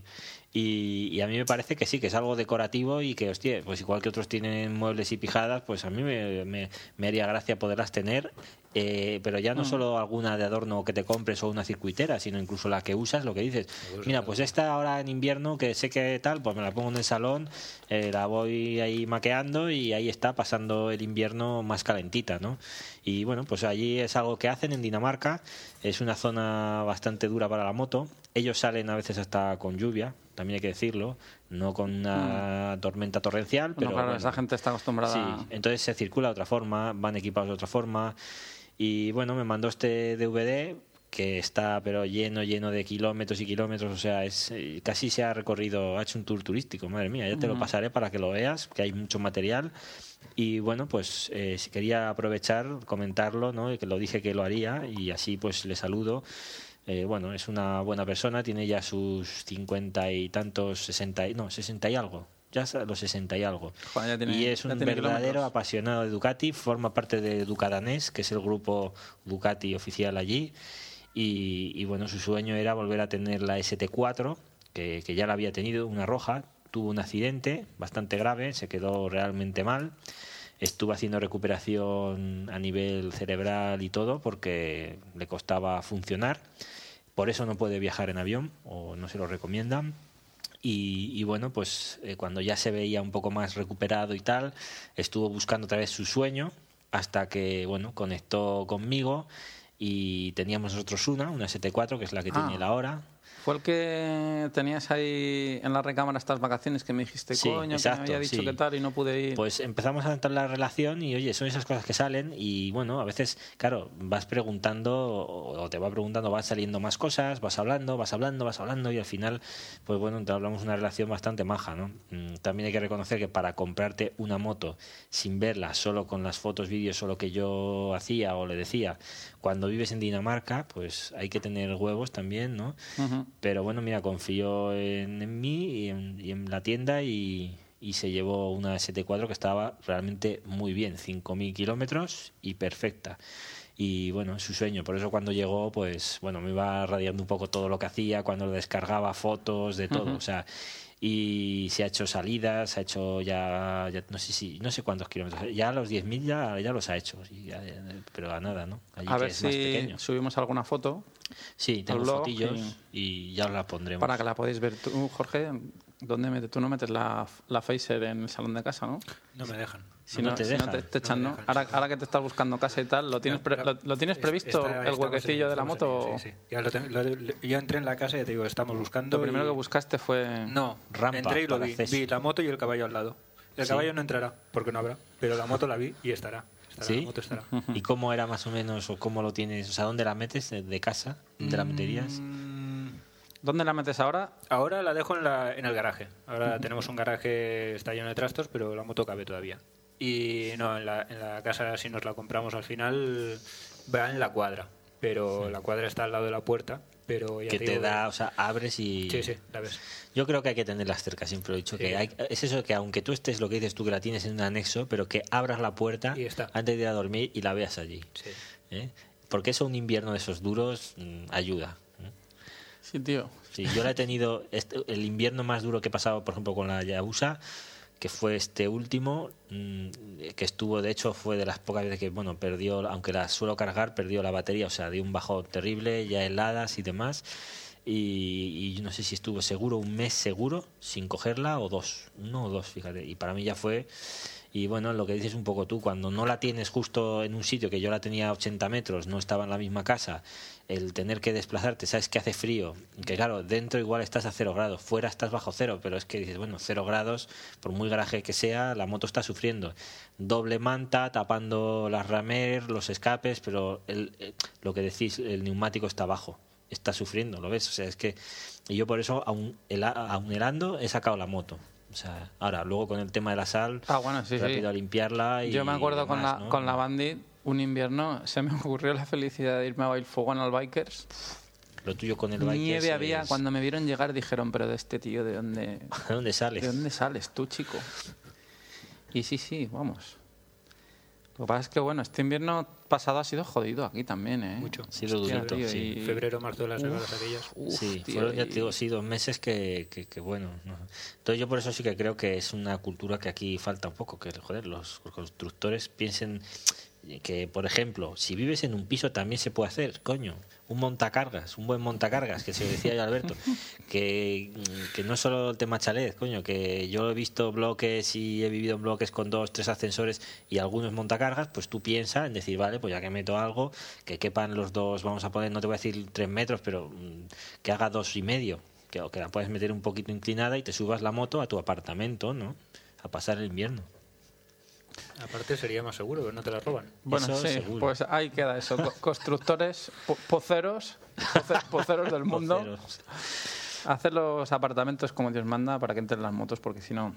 Y, y a mí me parece que sí, que es algo decorativo y que, hostia, pues igual que otros tienen muebles y pijadas, pues a mí me, me- me haría gracia poderlas tener, eh, pero ya no solo alguna de adorno que te compres o una circuitera, sino incluso la que usas, lo que dices. Mira, pues esta ahora en invierno, que sé que tal, pues me la pongo en el salón, eh, la voy ahí maqueando y ahí está pasando el invierno más calentita, ¿no? Y bueno, pues allí es algo que hacen en Dinamarca, es una zona bastante dura para la moto. Ellos salen a veces hasta con lluvia, también hay que decirlo, no con una tormenta torrencial, pero no, claro, bueno. esa gente está acostumbrada Sí, entonces se circula de otra forma, van equipados de otra forma. Y bueno, me mandó este DVD que está pero lleno, lleno de kilómetros y kilómetros, o sea, es eh, casi se ha recorrido, ha hecho un tour turístico, madre mía, ya te lo pasaré para que lo veas, que hay mucho material. Y bueno, pues eh, quería aprovechar, comentarlo, ¿no? Y que lo dije que lo haría y así pues le saludo. Eh, bueno, es una buena persona, tiene ya sus cincuenta y tantos, sesenta y, no, sesenta y algo, ya a los sesenta y algo. Joder, ya tiene- y es un verdadero kilómetros. apasionado de Ducati, forma parte de Ducadanés, que es el grupo Ducati oficial allí. Y, bueno, su sueño era volver a tener la ST4, que, que ya la había tenido, una roja. Tuvo un accidente bastante grave, se quedó realmente mal. Estuvo haciendo recuperación a nivel cerebral y todo porque le costaba funcionar. Por eso no puede viajar en avión o no se lo recomiendan. Y, y bueno, pues eh, cuando ya se veía un poco más recuperado y tal, estuvo buscando otra vez su sueño hasta que, bueno, conectó conmigo y teníamos nosotros una, una 74, que es la que Ah. tiene él ahora. Fue el que tenías ahí en la recámara estas vacaciones que me dijiste, Sí, coño, exacto, que me había dicho sí. que tal y no pude ir. Pues empezamos a entrar la relación y oye, son esas cosas que salen y bueno, a veces, claro, vas preguntando o te va preguntando, van saliendo más cosas, vas hablando, vas hablando, vas hablando y al final, pues bueno, entablamos una relación bastante maja, ¿no? Mm, También hay que reconocer que para comprarte una moto sin verla, solo con las fotos, vídeos o lo que yo hacía o le decía, cuando vives en Dinamarca, pues hay que tener huevos también, ¿no? Pero bueno, mira, confió en, en mí y en, y en la tienda y, y se llevó una ST4 que estaba realmente muy bien, 5.000 kilómetros y perfecta. Y bueno, es su sueño. Por eso cuando llegó, pues bueno, me iba radiando un poco todo lo que hacía, cuando lo descargaba, fotos, de todo. O sea, y se ha hecho salidas, se ha hecho ya, ya no sé si, no sé cuántos kilómetros, ya a los 10.000 ya, ya los ha hecho, y ya- pero a nada, ¿no? Allí A que ver es más si pequeño. subimos alguna foto Sí, tengo blog fotillos y ya os la pondremos. para que la podáis ver. Tú, Jorge, ¿dónde metes? Tú no metes la, la Phaser en el salón de casa, ¿no? No me dejan. Si No no, te si no te, te echan, no Ahora, sí. ahora que te estás buscando casa y tal, ¿lo tienes, pre- No, lo, lo tienes es- previsto está- el huequecillo en- de la moto? en- sí, sí. Ya lo tengo- lo- yo entré en la casa y ya te digo, estamos buscando. Lo primero y- que buscaste fue... No, Rampa entré y lo vi. acceso. Vi la moto y el caballo al lado. El Sí. caballo no entrará, porque no habrá. Pero la moto la vi y estará. estará ¿Sí? La moto estará. ¿Y cómo era más o menos o cómo lo tienes? O sea, ¿dónde la metes? ¿De de casa? ¿Dónde la meterías? Mm, ¿Dónde la metes ahora? Ahora la dejo en, la, en el garaje. Ahora tenemos un garaje, está lleno de trastos, pero la moto cabe todavía. Y no, en la, en la casa, si nos la compramos al final, va en la cuadra. Pero la cuadra está al lado de la puerta. Pero ya Que te digo da, o sea, abres y... Sí, sí, la ves. Yo creo que hay que tenerlas cerca, siempre he dicho. Sí. que hay, Es eso que aunque tú estés, lo que dices tú, que la tienes en un anexo, pero que abras la puerta Y está. antes de ir a dormir y la veas allí. Sí. ¿eh? Porque eso un invierno de esos duros mm, ayuda. ¿eh? Sí, tío. Sí, yo la he tenido, este- el invierno más duro que he pasado, por ejemplo, con la Yabusa, que fue este último, mm, que estuvo, de hecho, fue de las pocas veces que, bueno, perdió, aunque la suelo cargar, perdió la batería, o sea, dio un bajo terrible, ya heladas y demás. Y, y no sé si estuvo seguro, un mes seguro, sin cogerla, o dos, uno o dos, fíjate. Y para mí ya fue. Y bueno, lo que dices un poco tú, cuando no la tienes justo en un sitio que yo la tenía a 80 metros, no estaba en la misma casa, el tener que desplazarte, sabes que hace frío, que claro, dentro igual estás a cero grados, fuera estás bajo cero, pero es que dices, bueno, cero grados, por muy garaje que sea, la moto está sufriendo. Doble manta, tapando las ramer, los escapes, pero el, eh, lo que decís, el neumático está bajo, está sufriendo, ¿lo ves? O sea, es que y yo por eso, aún, hela- aún helando, he sacado la moto. O sea, ahora, luego con el tema de la sal, Ah, bueno, sí, rápido sí. a limpiarla y Yo me acuerdo con, la, ¿no? con la Bandit, un invierno, se me ocurrió la felicidad de irme a Bailfogón al Bikers. Lo tuyo con el bike Nieve es- había, es- cuando me vieron llegar dijeron, pero de este tío, ¿de dónde, ¿De dónde sales? ¿de dónde sales tú, chico? Y sí, sí, vamos. Lo que pasa es que, bueno, este invierno pasado ha sido jodido aquí también, ¿eh? Mucho. Sí, lo Hostia, durito, tío, sí. y- Febrero, marzo, las nevadas aquellas. Uf, sí, tío, fueron, ya y- te digo, sí, dos meses que, que, que bueno. ¿no? Entonces yo por eso sí que creo que es una cultura que aquí falta un poco, que joder, los constructores piensen que, por ejemplo, si vives en un piso también se puede hacer, coño, un montacargas, un buen montacargas, que se decía yo Alberto, que, que no solo el tema chalet, coño, que yo he visto bloques y he vivido en bloques con dos, tres ascensores y algunos montacargas, pues tú piensas en decir, vale, pues ya que meto algo, que quepan los dos, vamos a poner, no te voy a decir tres metros, pero mm, que haga dos y medio, que, o que la puedes meter un poquito inclinada y te subas la moto a tu apartamento, ¿no? A pasar el invierno. Aparte sería más seguro, que no te la roban. Bueno, Eso sí, seguro. pues ahí queda eso. Co- Constructores, po- poceros, poce- poceros del mundo. Poceros. Hacer los apartamentos como Dios manda para que entren las motos, porque si no...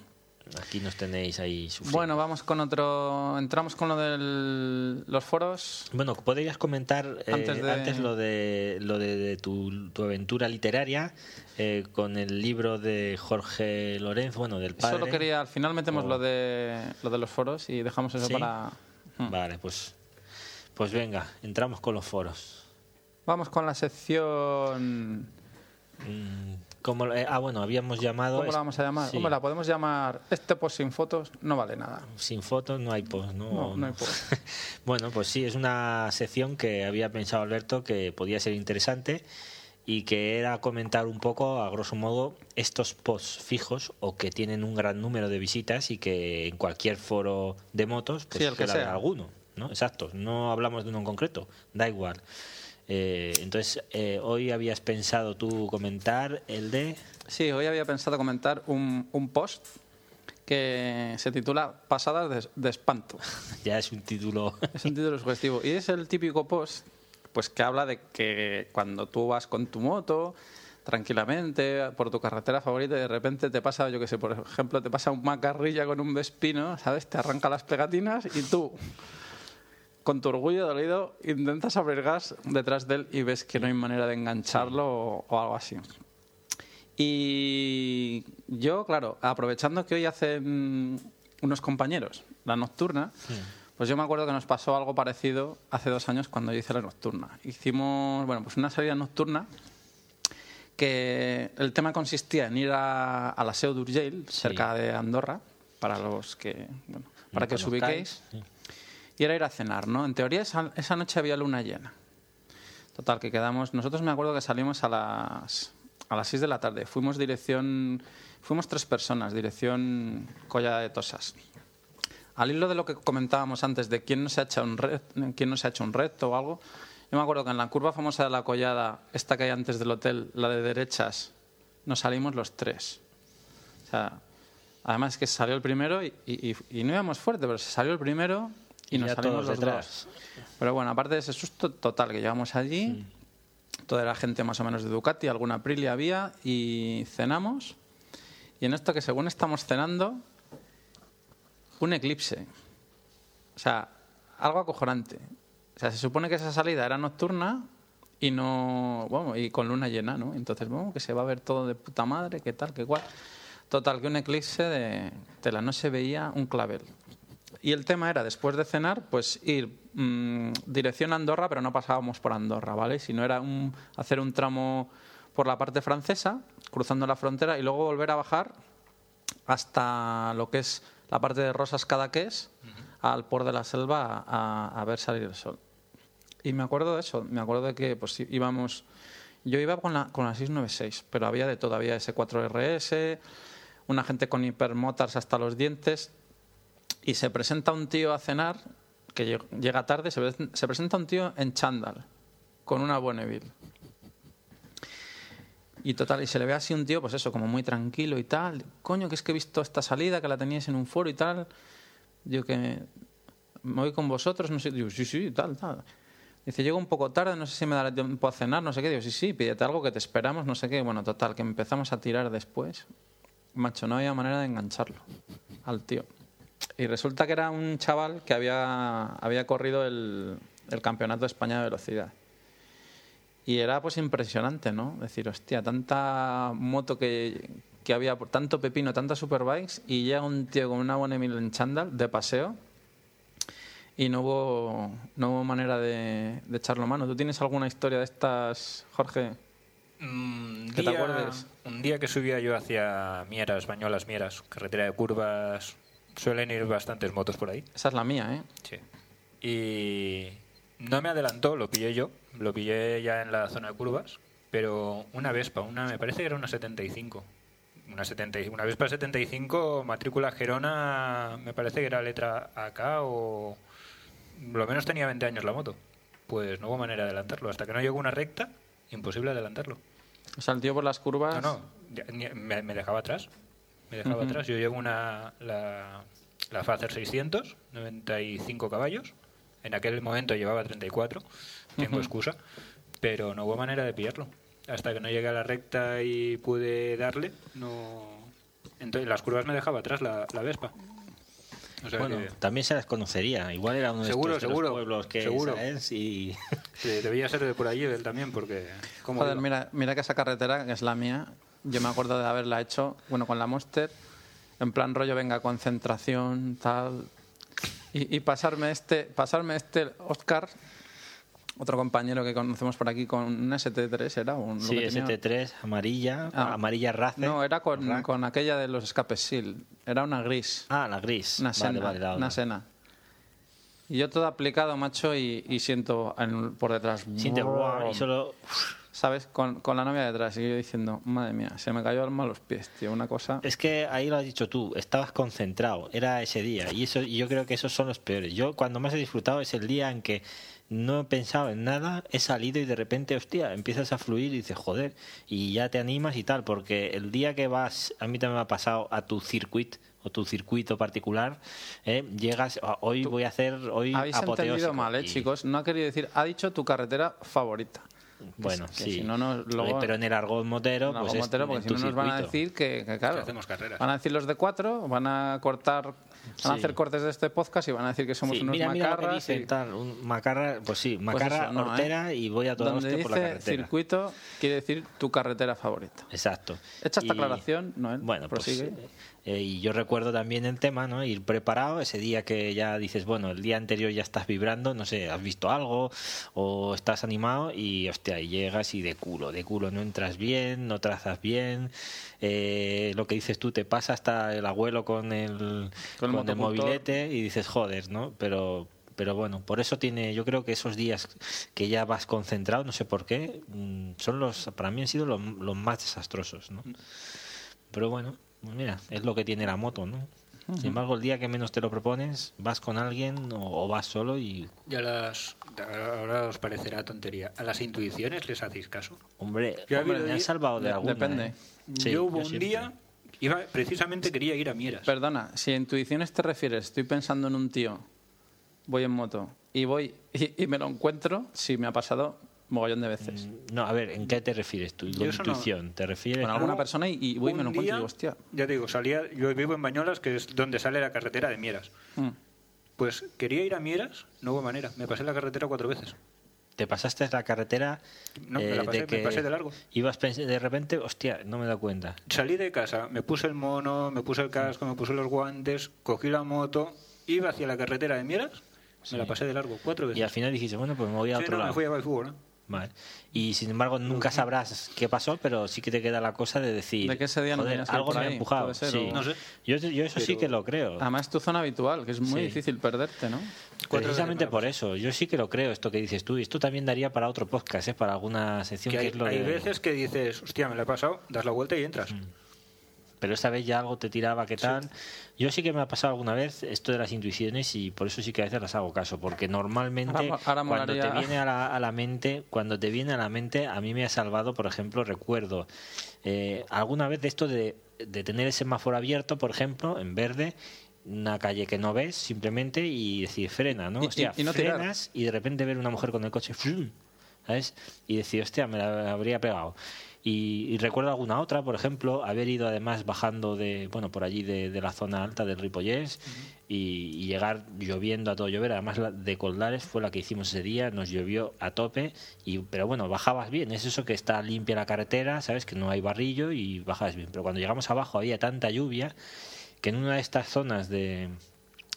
Aquí nos tenéis ahí sufriendo. Bueno, vamos con otro... Entramos con lo de los foros. Bueno, podrías comentar eh, Antes lo de lo de, de tu, tu aventura literaria eh, con el libro de Jorge Lorenzo, bueno, del padre. Solo quería... Al final metemos O- lo, de, lo de los foros y dejamos eso ¿Sí? para... Hmm. Vale, pues pues venga, entramos con los foros. Vamos con la sección... Mm, ¿cómo eh, ah, bueno, habíamos llamado ¿Cómo la vamos a llamar? Sí. Hombre, la podemos llamar... Este post sin fotos no vale nada. sin fotos no hay post, ¿no? No, no hay post. Bueno, pues sí, es una sección que había pensado Alberto que podía ser interesante y que era comentar un poco, a grosso modo, estos posts fijos o que tienen un gran número de visitas y que en cualquier foro de motos pues Sí, el que sea. alguno, ¿no? Exacto, no hablamos de uno en concreto, da igual. Eh, entonces, eh, hoy habías pensado tú comentar el de... Sí, hoy había pensado comentar un, un post que se titula Pasadas de, de espanto. Ya es un título... Es un título sugestivo. Y es el típico post pues que habla de que cuando tú vas con tu moto tranquilamente por tu carretera favorita y de repente te pasa, yo que sé, por ejemplo, te pasa un macarrilla con un vespino, ¿sabes? Te arranca las pegatinas y tú, con tu orgullo dolido, intentas abrir gas detrás de él y ves que no hay manera de engancharlo o, o algo así. Y yo, claro, aprovechando que hoy hacen unos compañeros la nocturna, pues yo me acuerdo que nos pasó algo parecido hace dos años cuando yo hice la nocturna. Hicimos, bueno, pues una salida nocturna que el tema consistía en ir a, a la Seu d'Urgell, cerca de Andorra, para los que, bueno, para No que os ubiquéis, y era ir a cenar, ¿no? En teoría esa, noche había luna llena. Total, que quedamos, nosotros me acuerdo que salimos a las a las 6 de la tarde. Fuimos dirección, fuimos tres personas, dirección Colla de Tosas. Al hilo de lo que comentábamos antes de quién no se ha hecho un quién no se ha hecho un reto o algo, yo me acuerdo que en la curva famosa de la Collada, esta que hay antes del hotel, la de derechas, nos salimos los tres. O sea, además que salió el primero y, y- y no íbamos fuerte, pero se salió el primero y, Y nos salimos los detrás. dos. Pero bueno, aparte de ese susto total que llevamos allí, toda la gente más o menos de Ducati, alguna Aprilia había y cenamos. Y en esto que según estamos cenando, un eclipse. O sea, algo acojonante. O sea, se supone que esa salida era nocturna y no, bueno, y con luna llena, ¿no? Entonces, bueno, que se va a ver todo de puta madre, qué tal, qué cual. Total, que un eclipse de tela, no se veía un clavel. Y el tema era, después de cenar, pues ir mm, dirección Andorra, pero no pasábamos por Andorra, ¿vale? Sino era un, hacer un tramo por la parte francesa, cruzando la frontera, y luego volver a bajar hasta lo que es la parte de Rosas Cadaqués, al por de la selva, a, a ver salir el sol. Y me acuerdo de eso, me acuerdo de que pues íbamos... Yo iba con la, con la 696, pero había de todo, había S4RS, una gente con hipermotars hasta los dientes, y se presenta un tío a cenar, que lleg- llega tarde, se, pre- se presenta un tío en chándal, con una Bonneville. Y total, y se le ve así un tío, pues eso, como muy tranquilo y tal. Coño, que es que he visto esta salida, que la teníais en un foro y tal. Digo que me voy con vosotros, no sé. Digo, sí, sí, tal, tal. Dice, llego un poco tarde, no sé si me dará tiempo a cenar, no sé qué. Digo, sí, sí, pídete algo que te esperamos, no sé qué. Bueno, total, que empezamos a tirar después. Macho, no había manera de engancharlo al tío. Y resulta que era un chaval que había, había corrido el, el Campeonato de España de Velocidad. Y era pues impresionante, ¿no? Decir, hostia, tanta moto que, que había, por tanto pepino, tantas superbikes, y llega un tío con una Bonneville en chándal de paseo y no hubo, no hubo manera de, de echarlo mano. ¿Tú tienes alguna historia de estas, Jorge? Un ¿Que te día, acuerdes? un día que subía yo hacia Mieras, Bañolas, Mieras, carretera de curvas, suelen ir bastantes motos por ahí. Esa es la mía, ¿eh? Sí. Y no me adelantó, lo pillé yo, lo pillé ya en la zona de curvas, pero una Vespa, una me parece que era una 75. Una, 70, y- una Vespa 75, matrícula Gerona, me parece que era letra AK o lo menos tenía 20 años la moto. Pues no hubo manera de adelantarlo. Hasta que no llegó una recta, imposible adelantarlo. O sea, el tío por las curvas... No, no, me dejaba atrás. Me dejaba atrás. Yo llevo una, la, la Fazer 600, 95 caballos. En aquel momento llevaba 34, tengo Ujú. excusa, pero no hubo manera de pillarlo. Hasta que no llegué a la recta y pude darle, no. Entonces, las curvas me dejaba atrás la, la Vespa. O sea Bueno, que también se las conocería. Igual era uno de Seguro, estos de los seguro, pueblos que seguro. ¿sabes? Y sí, debía ser de por allí él también, porque. ¿cómo Joder, mira, mira que esa carretera, que es la mía, yo me acuerdo de haberla hecho, bueno, con la Monster, en plan rollo, venga, concentración, tal. Y, y pasarme este, pasarme este Oscar, otro compañero que conocemos por aquí, con un ST3, ¿era? Un, sí, que tenía- ST3 amarilla, Ah. amarilla race. No, era con, Rack. con aquella de los escapes SIL. Era una gris. Ah, la gris. Una Vale, la una sena. Y yo todo aplicado, macho, y, y siento en- por detrás. Siente, "Buah", y solo ¿Sabes? Con, con la novia detrás. Y yo diciendo, madre mía, se me cayó el alma a los pies, tío. Una cosa. Es que ahí lo has dicho tú, estabas concentrado, era ese día. Y eso y yo creo que esos son los peores. Yo cuando más he disfrutado es el día en que no he pensado en nada, he salido y de repente, hostia, empiezas a fluir y dices, joder, y ya te animas y tal, porque el día que vas, a mí también me ha pasado a tu circuito o tu circuito particular, ¿eh? llegas, "Ah, hoy voy a hacer, hoy Habéis entendido apoteósico", mal, ¿eh, y- chicos? No ha querido decir, ha dicho tu carretera favorita. Bueno, que sí. si no, no, luego- Pero en el argot motero, En pues es motero, en porque si no nos van a circuito. decir que, que, claro, Que hacemos carreras. van a decir los de cuatro, van a cortar Van a Sí. hacer cortes de este podcast y van a decir que somos Sí, unos mira, mira lo que macarras. dice y- tal, un macarra, pues sí, macarra eso, no, hortera ¿eh? y voy a toda Donde hostia dice por la carretera. circuito, quiere decir tu carretera favorita. Exacto. Hecha esta Y- aclaración, Noel, Bueno, pues, prosigue. Eh, y yo recuerdo también el tema, ¿no? Ir preparado ese día que ya dices, bueno, el día anterior ya estás vibrando, no sé, has visto algo o estás animado y, hostia, y llegas y de culo, de culo, no entras bien, no trazas bien, eh, lo que dices tú, te pasa hasta el abuelo con el, Con el mobilete y dices, joder, ¿no? Pero pero bueno, por eso tiene, yo creo que esos días que ya vas concentrado, no sé por qué, mm, son los, para mí han sido los, los más desastrosos, ¿no? Pero bueno, mira, es lo que tiene la moto, ¿no? Sin embargo, el día que menos te lo propones, vas con alguien o, o vas solo y, Ya las. Ahora os parecerá tontería. ¿A las intuiciones les hacéis caso? hombre, Yo hombre, habido me han di- salvado de de- alguna. depende. ¿eh? Sí, yo hubo un siempre. día. Iba, precisamente quería ir a Mieras. Perdona, si a intuiciones te refieres, estoy pensando en un tío, voy en moto y voy y, y me lo encuentro, sí me ha pasado mogollón de veces. Mm, No, a ver, ¿en qué te refieres tú? Yo eso no- intuición, ¿te refieres? Con a- alguna persona y, y voy y me Un lo encuentro y digo, hostia. Ya te digo, salía, yo vivo en Bañolas, que es donde sale la carretera de Mieras. mm. Pues quería ir a Mieras, no hubo manera. Me pasé la carretera cuatro veces. Te pasaste la carretera No, me eh, la pasé, de me pasé de largo. Ibas de repente, hostia, no me he dado cuenta. Salí de casa, me puse el mono, me puse el casco, me puse los guantes, cogí la moto, iba hacia la carretera de Mieras, me la pasé de largo cuatro veces. Y al final dijiste, bueno, pues me voy a Sí, otro no, lado. me fui a Valfútbol, ¿no? Vale. Y sin embargo, nunca sabrás qué pasó, pero sí que te queda la cosa de decir. De que ese día no "Joder, algo me ha empujado. ser, sí. o- No sé. Yo, yo eso sí que lo creo. Además es tu zona habitual, que es muy Sí. difícil perderte, ¿no? Precisamente por eso. Yo sí que lo creo, esto que dices tú. Y esto también daría para otro podcast, ¿eh? para alguna sección Que que, hay, es lo hay de. veces que dices, hostia, me la he pasado, das la vuelta y entras. Mm. Pero esta vez ya algo te tiraba, ¿qué tal? Yo sí que me ha pasado alguna vez esto de las intuiciones y por eso sí que a veces las hago caso, porque normalmente Ahora mo- ahora cuando te viene a la, a la mente, cuando te viene a la mente, a mí me ha salvado, por ejemplo, recuerdo eh, alguna vez de esto de, de tener el semáforo abierto, por ejemplo, en verde, una calle que no ves simplemente y decir frena, ¿no? Y- y- Hostia, y no tirar. frenas y de repente ver una mujer con el coche. ¿sabes? Y decir, hostia, me la habría pegado. Y, y recuerdo alguna otra, por ejemplo, haber ido además bajando de, bueno, por allí de, de la zona alta del Ripollés y, y llegar lloviendo a todo llover. Además, la de Coldares fue la que hicimos ese día, nos llovió a tope, y, pero bueno, bajabas bien. Es eso que está limpia la carretera, ¿sabes? Que no hay barrillo y bajas bien. Pero cuando llegamos abajo había tanta lluvia que en una de estas zonas de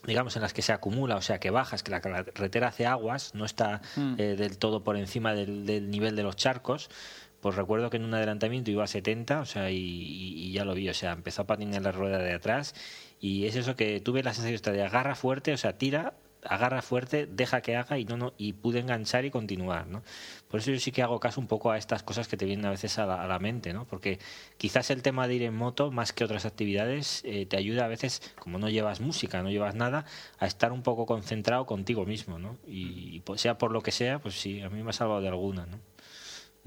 digamos en las que se acumula, o sea que bajas, que la carretera hace aguas, no está Mm. eh, del todo por encima del, del nivel de los charcos, pues recuerdo que en un adelantamiento iba a 70, o sea, y, ya lo vi, o sea, empezó a patinar la rueda de atrás y es eso que tuve la sensación de agarra fuerte, o sea, tira, agarra fuerte, deja que haga y no, no y pude enganchar y continuar, ¿no? Por eso yo sí que hago caso un poco a estas cosas que te vienen a veces a la, a la mente, ¿no? Porque quizás el tema de ir en moto, más que otras actividades, eh, te ayuda a veces, como no llevas música, no llevas nada, a estar un poco concentrado contigo mismo, ¿no? Y, y, pues, sea por lo que sea, pues sí, a mí me ha salvado de alguna, ¿no?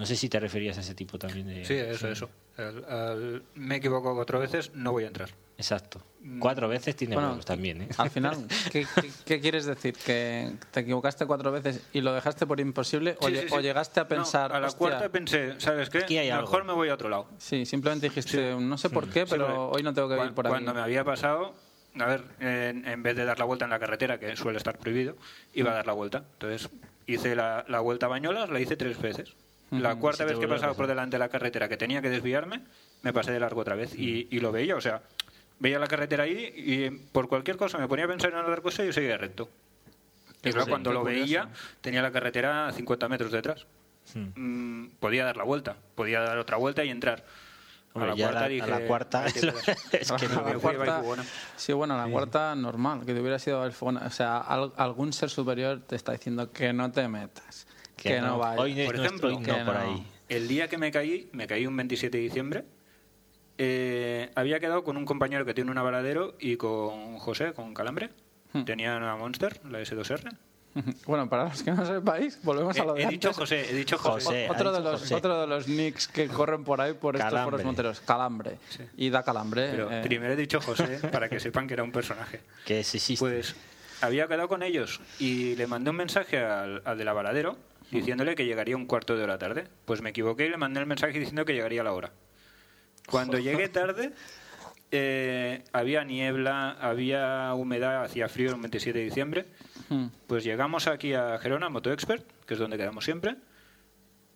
No sé si te referías a ese tipo también de... Sí, eso, eso. Al- al- me he equivocado cuatro veces, no voy a entrar. Exacto. Cuatro veces tiene Bueno, huevos también, ¿eh? Al final, ¿qué, qué, qué quieres decir? ¿Que te equivocaste cuatro veces y lo dejaste por imposible? ¿O, Sí, lle- sí, sí. o llegaste a No, pensar, a la "Hostia"? cuarta pensé, ¿sabes qué? Aquí hay Mejor algo. me voy a otro lado. Sí, simplemente dijiste, no sé por qué, Sí, pero porque hoy no tengo que cuan- ir por ahí. Cuando me había pasado, a ver, en, en vez de dar la vuelta en la carretera, que suele estar prohibido, iba a dar la vuelta. Entonces hice la, la vuelta a Bañolas, la hice tres veces. La cuarta vez que he volvió a pasado pasar. por delante de la carretera, que tenía que desviarme, me pasé de largo otra vez. Y, y lo veía, o sea, veía la carretera ahí y por cualquier cosa me ponía a pensar en otra cosa y yo seguía recto. Y sí, cuando lo curioso. veía, tenía la carretera a 50 metros detrás. Mm, podía dar la vuelta, podía dar otra vuelta y entrar. Hombre, a la ya cuarta la- a dije, la cuarta "Ahí te quedas". es que A no la a cuarta- sí, bueno, a la cuarta normal, que te hubiera sido el O sea, al- algún ser superior te está diciendo que no te metas, que, no, vayas. Hoy no, Por ejemplo, que no por ahí. El día que me caí, me caí un 27 de diciembre, eh, había quedado con un compañero que tiene un avaladero y con José, con Calambre. Hmm. Tenían una Monster, la S2R. Bueno, para los que no sepáis, volvemos a lo de he dicho antes. José, he dicho José. José. otro, ha de dicho los, José. otro de los nicks que corren por ahí por estos Calambre. foros monteros, Calambre. Y da Calambre. Pero eh, primero he dicho José para que sepan que era un personaje. Que existe. Pues había quedado con ellos y le mandé un mensaje al, al del avaladero diciéndole que llegaría un cuarto de hora tarde. Pues me equivoqué y le mandé el mensaje diciendo que llegaría a la hora. Cuando llegué tarde, eh, había niebla, había humedad, hacía frío el 27 de diciembre. Mm. Pues llegamos aquí a Gerona, Moto Expert, que es donde quedamos siempre.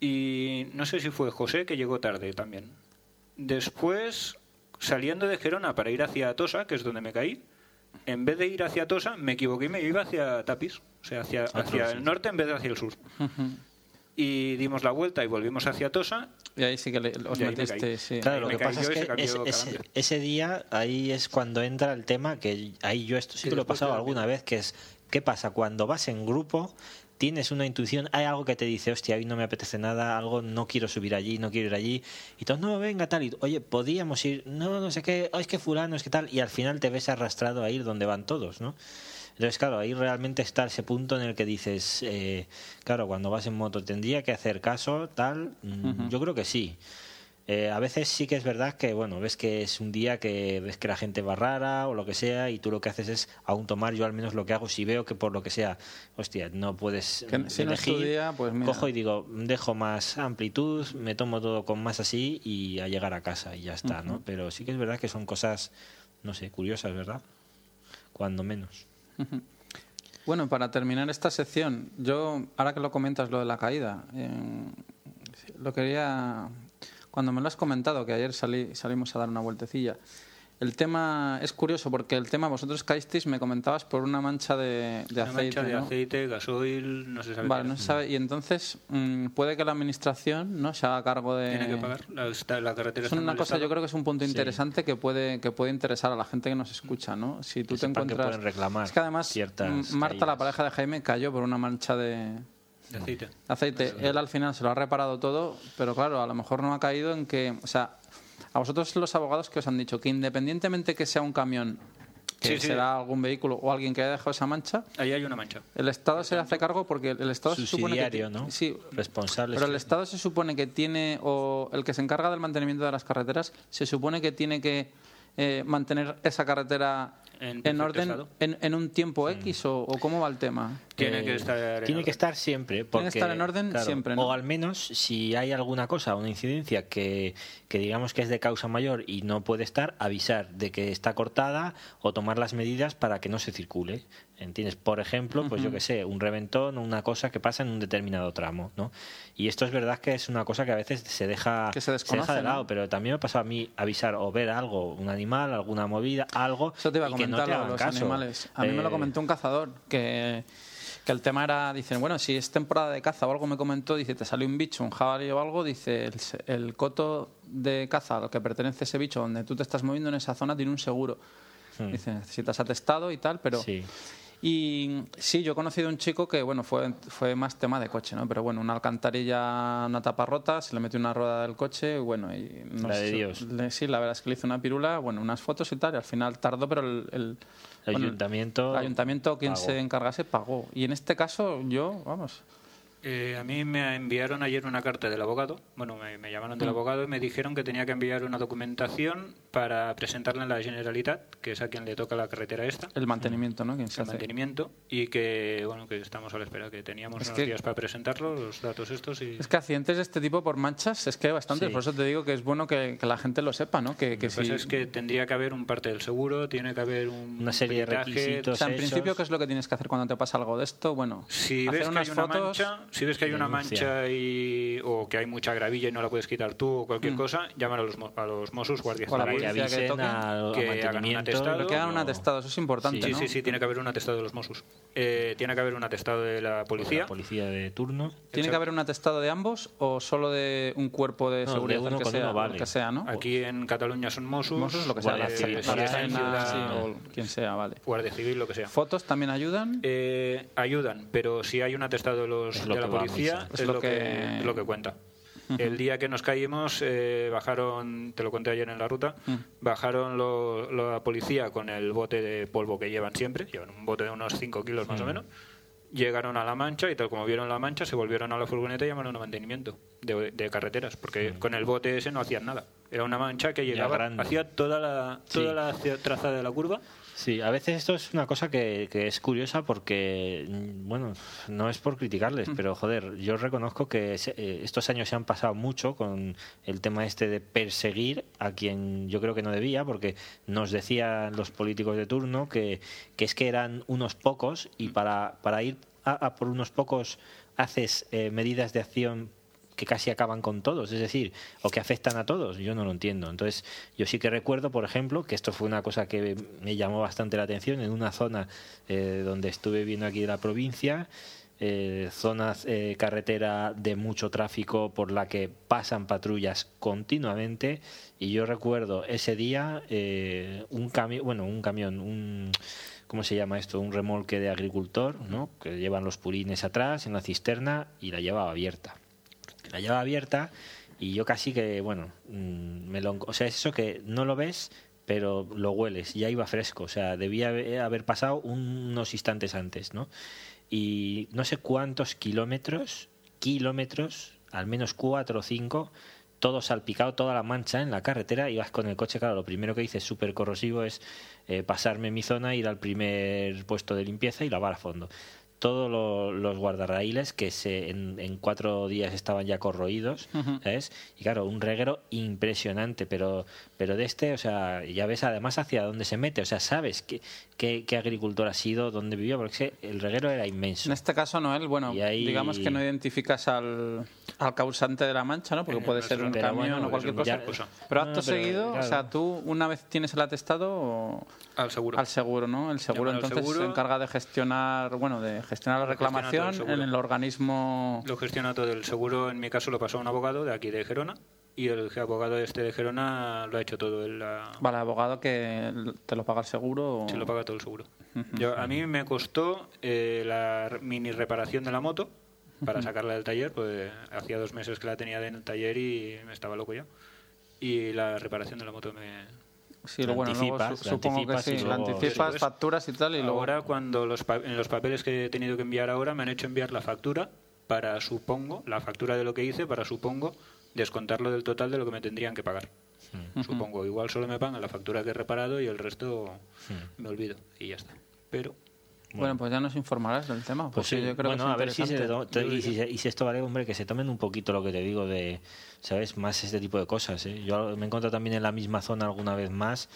Y no sé si fue José que llegó tarde también. Después, saliendo de Gerona para ir hacia Tosa, que es donde me caí, en vez de ir hacia Tosa, me equivoqué y me iba hacia Tapis, o sea, hacia, hacia el norte en vez de hacia el sur. Y dimos la vuelta y volvimos hacia Tosa. Y ahí sí que le- os metiste, sí. Claro, lo me que pasa es que ese, ese- día ahí es cuando entra el tema que ahí yo esto sí Que lo he pasado alguna vez, que es ¿qué pasa? Cuando vas en grupo tienes una intuición, hay algo que te dice, hostia, hoy no me apetece nada, algo, no quiero subir allí, no quiero ir allí, y todos, no, venga, tal, y oye, podíamos ir, no, no sé qué, "Ay, es que fulano, es que tal, y al final te ves arrastrado a ir donde van todos, ¿no? Entonces, claro, ahí realmente está ese punto en el que dices, eh, claro, cuando vas en moto, ¿tendría que hacer caso, tal? Mm, Yo creo que sí. Eh, a veces sí que es verdad que, bueno, ves que es un día que ves que la gente va rara o lo que sea y tú lo que haces es aún tomar, yo al menos lo que hago, si veo que por lo que sea, hostia, no puedes no elegir, día, pues mira. cojo y digo, dejo más amplitud, me tomo todo con más así y a llegar a casa y ya está, ¿no? Pero sí que es verdad que son cosas, no sé, curiosas, ¿verdad? Cuando menos. Bueno, para terminar esta sección, yo, ahora que lo comentas, lo de la caída, eh, lo quería, cuando me lo has comentado, que ayer salí, salimos a dar una vueltecilla, el tema es curioso porque el tema, vosotros caísteis, me comentabas, por una mancha de, de Una aceite. mancha de ¿no? aceite, gasoil, no se sabe. Vale, qué no se sabe. Y entonces mm, puede que la administración no se haga cargo de. Tiene que pagar. La, está- la carretera Es una cosa, estado. yo creo que es un punto interesante que puede que puede interesar a la gente que nos escucha, ¿no? Si tú Que te que encuentras, pueden reclamar es que además ciertas Marta, la pareja de Jaime, cayó por una mancha de De aceite. aceite. Él al final se lo ha reparado todo, pero claro, a lo mejor no ha caído en que, o sea, a vosotros los abogados que os han dicho que independientemente que sea un camión, que Sí, sí. será algún vehículo o alguien que haya dejado esa mancha, Ahí hay una mancha. el Estado se hace cargo porque el Estado se supone que Subsidiario, ¿no? sí, Responsable. pero el Estado se supone que tiene, o el que se encarga del mantenimiento de las carreteras, se supone que tiene que eh, mantener esa carretera En orden en, en un tiempo X o, o cómo va el tema. Tiene Eh, que estar. en Tiene que estar siempre. Porque, estar en orden claro, siempre, ¿no? O al menos si hay alguna cosa, una incidencia que, que digamos que es de causa mayor y no puede estar, avisar de que está cortada o tomar las medidas para que no se circule. ¿Entiendes? Por ejemplo, pues yo que sé, un reventón o una cosa que pasa en un determinado tramo, ¿no? Y esto es verdad que es una cosa que a veces se deja, Que se deja de ¿no? lado, pero también me pasa a mí avisar o ver algo, un animal, alguna movida, algo, Eso te iba a y que no comentar te lo de hagan los caso. animales. A mí me lo Eh, comentó un cazador que, que el tema era, dicen, bueno, si es temporada de caza o algo me comentó, dice, te salió un bicho, un jabalí o algo, dice, el, el coto de caza al que pertenece ese bicho, donde tú te estás moviendo en esa zona, tiene un seguro. Dice, necesitas atestado y tal, pero... Hmm. Sí. Y sí, yo he conocido un chico que, bueno, fue, fue más tema de coche, ¿no? Pero bueno, una alcantarilla, una tapa rota, se le metió una rueda del coche, y bueno, y no La de sé, Dios. le- sí, la verdad es que le hizo una pirula, bueno, unas fotos y tal, y al final tardó, pero el, el, El bueno, ayuntamiento el ayuntamiento, quien pagó. se encargase, pagó. Y en este caso, yo, vamos, Eh, a mí me enviaron ayer una carta del abogado. Bueno, me, me llamaron Mm. del abogado y me dijeron que tenía que enviar una documentación para presentarla en la Generalitat, que es a quien le toca la carretera esta, el mantenimiento, ¿no? El hace. mantenimiento, y que bueno que estamos a la espera, que teníamos Es unos que- días para presentarlo, los datos estos y Es que accidentes de este tipo por manchas es que hay bastantes, Sí. por eso te digo que es bueno que, que la gente lo sepa, ¿no? Que, que Lo que pasa si- es que tendría que haber un parte del seguro, tiene que haber un Una serie de requisitos. o sea, en hechos. principio, ¿qué es lo que tienes que hacer cuando te pasa algo de esto? Bueno, Si hacer ves, que unas hay una fotos... mancha, si ves que hay una mancha y, o que hay mucha gravilla y no la puedes quitar tú o cualquier Mm. cosa, llamar a los, a los Mossos, guardias O la que que avisen toque, al, al que hagan un atestado. Pero que hagan un no- atestado, eso es importante, Sí, ¿no? sí, sí, tiene que haber un atestado de los Mossos. Eh, tiene que haber un atestado de la La policía. policía de turno. ¿Tiene que haber un atestado de ambos o solo de un cuerpo de No, de seguridad uno que sea, uno vale. el que sea, ¿no? Aquí en Cataluña son Mossos, Mossos, lo que sea, Guardia Civil, sí, o quien sea, vale. Guardia Civil, lo que sea. ¿Fotos también ayudan? Eh, ayudan, pero si hay un atestado de, los, Es lo de la policía, es, Es lo, que... que- lo que cuenta. El día que nos caímos, eh, bajaron, te lo conté ayer en la ruta, bajaron lo- la policía con el bote de polvo que llevan siempre, llevan un bote de unos 5 kilos más o menos, llegaron a la mancha y tal como vieron la mancha, se volvieron a la furgoneta y llamaron a mantenimiento de, de carreteras, porque con el bote ese no hacían nada. Era una mancha que llegaba, hacía toda la, toda la trazada de la curva. Sí, a veces esto es una cosa que, que es curiosa porque, mm, bueno, no es por criticarles, pero joder, yo reconozco que se- eh, estos años se han pasado mucho con el tema este de perseguir a quien yo creo que no debía, porque nos decían los políticos de turno que, que es que eran unos pocos y para, para ir a, a por unos pocos haces eh, medidas de acción que casi acaban con todos, es decir, o que afectan a todos, yo no lo entiendo. Entonces, yo sí que recuerdo, por ejemplo, que esto fue una cosa que me llamó bastante la atención en una zona eh, donde estuve viendo aquí de la provincia, eh, zonas eh, carretera de mucho tráfico por la que pasan patrullas continuamente y yo recuerdo ese día eh, un camión, bueno, un camión, un ¿cómo se llama esto? Un remolque de agricultor, ¿no? Que llevan los purines atrás en la cisterna y la llevaba abierta la llevaba abierta y yo casi que, bueno, mm, me lo, o sea, es eso que no lo ves, pero lo hueles, ya iba fresco, o sea, debía haber pasado unos instantes antes, ¿no? Y no sé cuántos kilómetros, kilómetros, al menos cuatro o cinco, todo salpicado, toda la mancha en la carretera, ibas con el coche, claro, lo primero que hice súper corrosivo es eh, pasarme mi zona, ir al primer puesto de limpieza y lavar a fondo todos lo- los guardarraíles que se, en, en cuatro días estaban ya corroídos, ¿sabes? Y claro, un reguero impresionante, pero, pero de este, o sea, ya ves además hacia dónde se mete, o sea, sabes qué, qué, qué agricultor ha sido, dónde vivió, porque el reguero era inmenso. En este caso, Noel, bueno, Y ahí- digamos que no identificas al, al causante de la mancha, ¿no? Porque Eh, puede ser un pero camión bueno, o cualquier cosa. cosa. Pero No, acto pero, seguido, o sea, tú una vez tienes el atestado o- Al seguro. al seguro, ¿no? El seguro Llaman entonces seguro. se encarga de gestionar, bueno, de la gestiona el reclamación en el organismo. Lo gestiona todo el seguro, en mi caso lo pasó a un abogado de aquí de Gerona y el abogado este de Gerona lo ha hecho todo. Él la- Vale, abogado que te lo paga el seguro. o- se lo paga todo el seguro. Yo, a mí me costó eh, la mini reparación de la moto para sacarla del taller, pues hacía dos meses que la tenía en el taller y me estaba loco ya. Y la reparación de la moto me... Sí, La bueno, luego anticipas, supongo que anticipas sí. Luego- anticipas, facturas y tal, y luego. Ahora, cuando los pa- en los papeles que he tenido que enviar ahora, me han hecho enviar la factura para, supongo, la factura de lo que hice para, supongo, descontarlo del total de lo que me tendrían que pagar. Supongo, igual solo me pagan la factura que he reparado y el resto me olvido y ya está. Pero Bueno, pues ya nos informarás del tema. Pues sí, yo creo bueno, que a ver si, se y, si, y si esto vale, hombre, que se tomen un poquito lo que te digo de, ¿sabes? Más este tipo de cosas. ¿eh? Yo me he encontrado también en la misma zona alguna vez más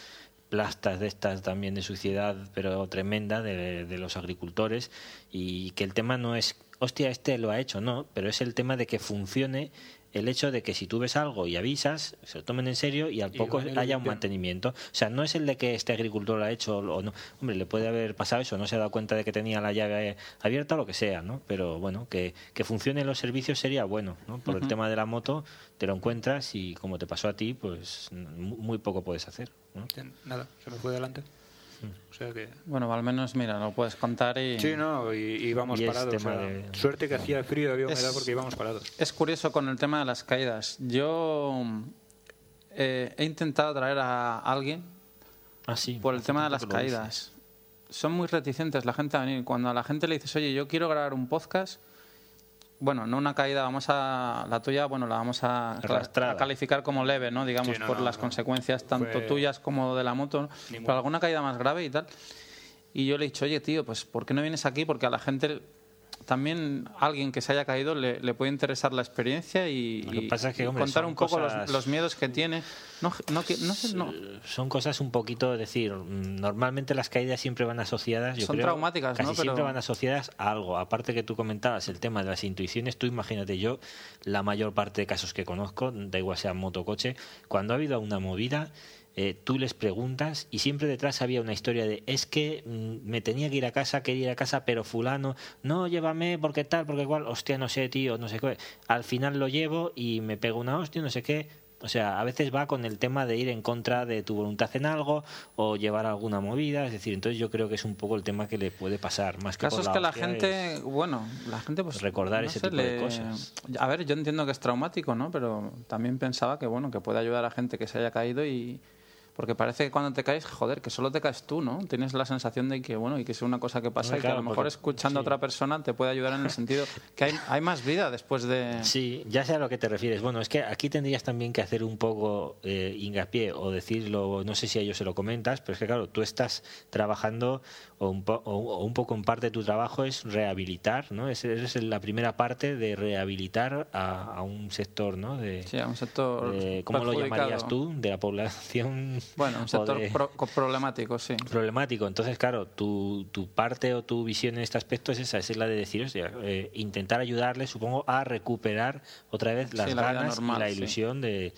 plastas de estas también de suciedad, pero tremenda, de, de los agricultores, y que el tema no es, hostia, este lo ha hecho, no, pero es el tema de que funcione el hecho de que si tú ves algo y avisas, se lo tomen en serio y al poco y haya un mantenimiento. O sea, no es el de que este agricultor lo ha hecho o no. Hombre, le puede haber pasado eso, no se ha dado cuenta de que tenía la llave abierta o lo que sea, ¿no? Pero bueno, que, que funcionen los servicios sería bueno, ¿no? Por el tema de la moto, te lo encuentras y como te pasó a ti, pues mu- muy poco puedes hacer. ¿no? nada, se me fue adelante. O sea que... Bueno, al menos, mira, lo puedes contar y. Sí, no, y, y íbamos Y es parados. o tema sea, de- Suerte que hacía frío y había humedad Es- porque íbamos parados. Es curioso con el tema de las caídas. Yo eh, he intentado traer a alguien Ah, sí. por el tema de las caídas. Son muy reticentes la gente a venir. Cuando a la gente le dices, oye, yo quiero grabar un podcast, bueno, no una caída, vamos a. La tuya, bueno, la vamos a, calificar como leve, ¿no? Digamos, Sí, no, por no, las no. consecuencias tanto Fue- tuyas como de la moto. Pero alguna caída más grave y tal. Y yo le he dicho, oye, tío, pues ¿por qué no vienes aquí? Porque a la gente. También alguien que se haya caído le, le puede interesar la experiencia y, Lo que y- pasa es que, y hombre, contar un poco los- cosas- los, miedos que tiene. No, no, no son cosas un poquito, es decir, mm, normalmente las caídas siempre van asociadas, yo Son creo, traumáticas, casi ¿no? Pero- siempre van asociadas a algo. Aparte que tú comentabas el tema de las intuiciones, tú imagínate yo, la mayor parte de casos que conozco, da igual sea moto coche, cuando ha habido una movida, eh, tú les preguntas y siempre detrás había una historia de es que mm, me tenía que ir a casa, quería ir a casa, pero fulano, no, llévame porque tal, porque igual, hostia, no sé, tío, no sé qué. Al final lo llevo y me pego una hostia, no sé qué. O sea, a veces va con el tema de ir en contra de tu voluntad en algo o llevar alguna movida, es decir, entonces yo creo que es un poco el tema que le puede pasar, más que casos la que la gente, es- bueno, la gente pues recordar no ese tipo de cosas. A ver, yo entiendo que es traumático, ¿no? Pero también pensaba que bueno, que puede ayudar a gente que se haya caído y Porque parece que cuando te caes, joder, que solo te caes tú, ¿no? Tienes la sensación de que, bueno, y que es una cosa que pasa y que a lo mejor porque- escuchando a otra persona te puede ayudar en el sentido que hay, hay más vida después de... Sí, ya sé a lo que te refieres. Bueno, es que aquí tendrías también que hacer un poco eh, hincapié o decirlo, no sé si a ellos se lo comentas, pero es que claro, tú estás trabajando o un, po- o, un poco en parte de tu trabajo es rehabilitar, ¿no? Es, es la primera parte de rehabilitar a, a un sector, ¿no? De, Sí, a un sector de- ¿Cómo lo llamarías tú? De la población. Bueno, un sector de- pro- co- problemático, sí. problemático. Entonces, claro, tu, tu parte o tu visión en este aspecto es esa, es la de decir, eh, intentar ayudarle, supongo, a recuperar otra vez las Sí, la vida ganas normal, y la sí. ilusión de,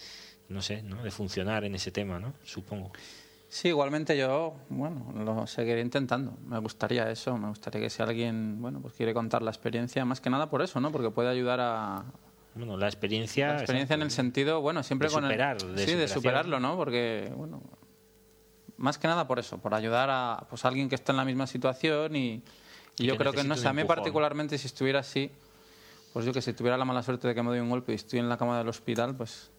no sé, ¿no? de funcionar en ese tema, ¿no? Supongo. Sí, igualmente yo, bueno, lo seguiré intentando. Me gustaría eso, me gustaría que si alguien, bueno, pues quiere contar la experiencia, más que nada por eso, ¿no? Porque puede ayudar a Bueno, la experiencia... la experiencia en el sentido, bueno, siempre De con el- superar, de sí, de superarlo, ¿no? Porque, bueno, más que nada por eso, por ayudar a pues a alguien que está en la misma situación y, y Y yo creo que no sé, a mí particularmente si estuviera así, pues yo que si tuviera la mala suerte de que me doy un golpe y estoy en la cama del hospital, pues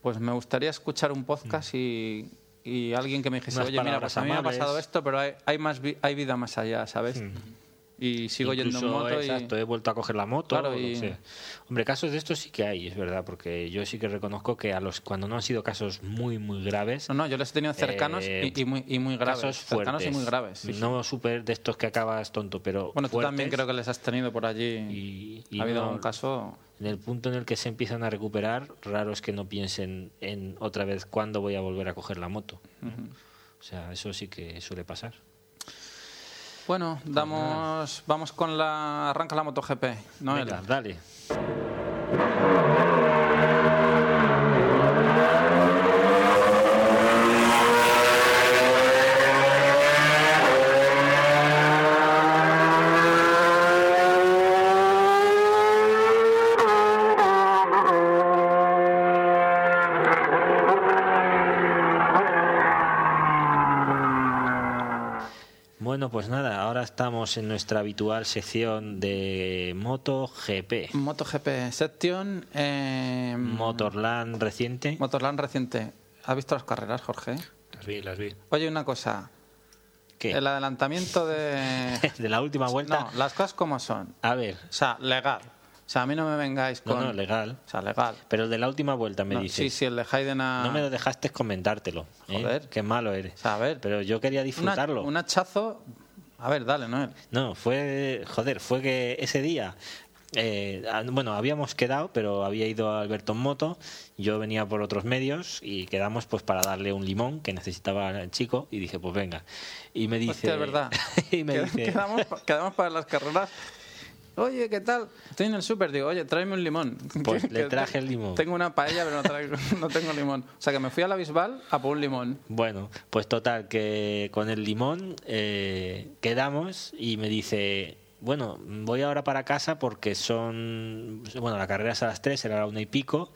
pues me gustaría escuchar un podcast y, y alguien que me dijese. Unas oye, mira, pues a mí me ha pasado esto, pero hay, hay más vi- hay vida más allá, ¿sabes? Y sigo yendo en moto y... exacto, he vuelto a coger la moto. Claro, y-. Hombre, casos de estos sí que hay, es verdad, porque yo sí que reconozco que a los cuando no han sido casos muy, muy graves, No, no, yo les he tenido cercanos Eh, y, y muy, y muy graves. casos cercanos y muy graves. sí, no súper de estos que acabas tonto, pero Bueno, tú también creo que les has tenido por allí. Y- ha habido no- un caso. En el punto en el que se empiezan a recuperar, raro es que no piensen en otra vez cuándo voy a volver a coger la moto. O sea, eso sí que suele pasar. Bueno, damos, vamos con la. Arranca la MotoGP. ¿no? Venga, dale. Bueno, pues nada, ahora estamos en nuestra habitual sección de MotoGP. MotoGP Section. Eh, Motorland reciente. Motorland reciente. ¿Has visto las carreras, Jorge? Las vi, las vi. Oye, una cosa. ¿Qué? El adelantamiento de. De la última vuelta. No, las cosas como son. A ver, O sea, legal. O sea, a mí no me vengáis no, con. no, legal. O sea, legal. Pero el de la última vuelta me No, dices. sí, sí, el de Hayden a. No me lo dejaste comentártelo. ¿eh? Joder. Qué malo eres. O sea, a ver. Pero yo quería Una- disfrutarlo. un hachazo. A ver, dale, Noel. No, fue. Joder, fue que ese día. eh, ah, bueno, habíamos quedado, pero había ido Alberto en moto. Yo venía por otros medios y quedamos pues para darle un limón que necesitaba el chico. Y dije, pues venga. Y me dice. Hostia, es verdad. y me Qued- dice. quedamos para las carreras. Oye, ¿qué tal? Estoy en el súper, digo, oye, tráeme un limón. Pues le traje el limón. Tengo una paella, pero no, traigo- no tengo limón. O sea, que me fui a la Bisbal a por un limón. Bueno, pues total, que con el limón eh, quedamos y me dice, bueno, voy ahora para casa porque son, bueno, la carrera es a las 3, era la una y pico,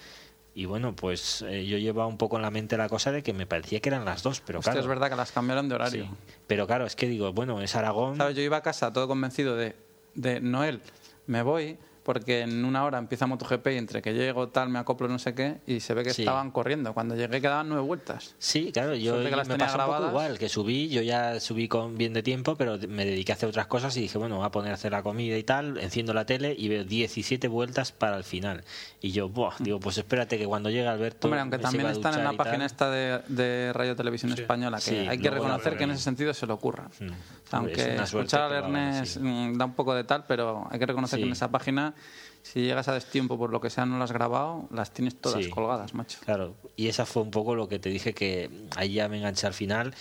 y bueno, pues eh, yo llevaba un poco en la mente la cosa de que me parecía que eran las dos, pero Hostia, claro. es verdad que las cambiaron de sí. horario. Pero claro, es que digo, bueno, es Aragón. ¿Sabes? Yo iba a casa todo convencido de, de Noel, me voy porque en una hora empieza MotoGP y entre que llego tal me acoplo no sé qué y se ve que Sí. estaban corriendo. Cuando llegué quedaban nueve vueltas. Sí, claro, yo que las me pasó un poco grabadas. igual, que subí, yo ya subí con bien de tiempo, pero me dediqué a hacer otras cosas y dije, bueno, voy a poner a hacer la comida y tal, enciendo la tele y veo 17 vueltas para el final. Y yo, buah, digo, pues espérate que cuando llegue Alberto... Hombre, aunque también están en la página esta de, de Radio Televisión Española, que Sí, hay que reconocer que en ese sentido se lo ocurran. Mm. Es aunque escuchar a Ernest mm, da un poco de tal, pero hay que reconocer que en esa página, si llegas a destiempo por lo que sea no las has grabado, las tienes todas Sí. colgadas, macho. Claro, y esa fue un poco lo que te dije que ahí ya me enganché al final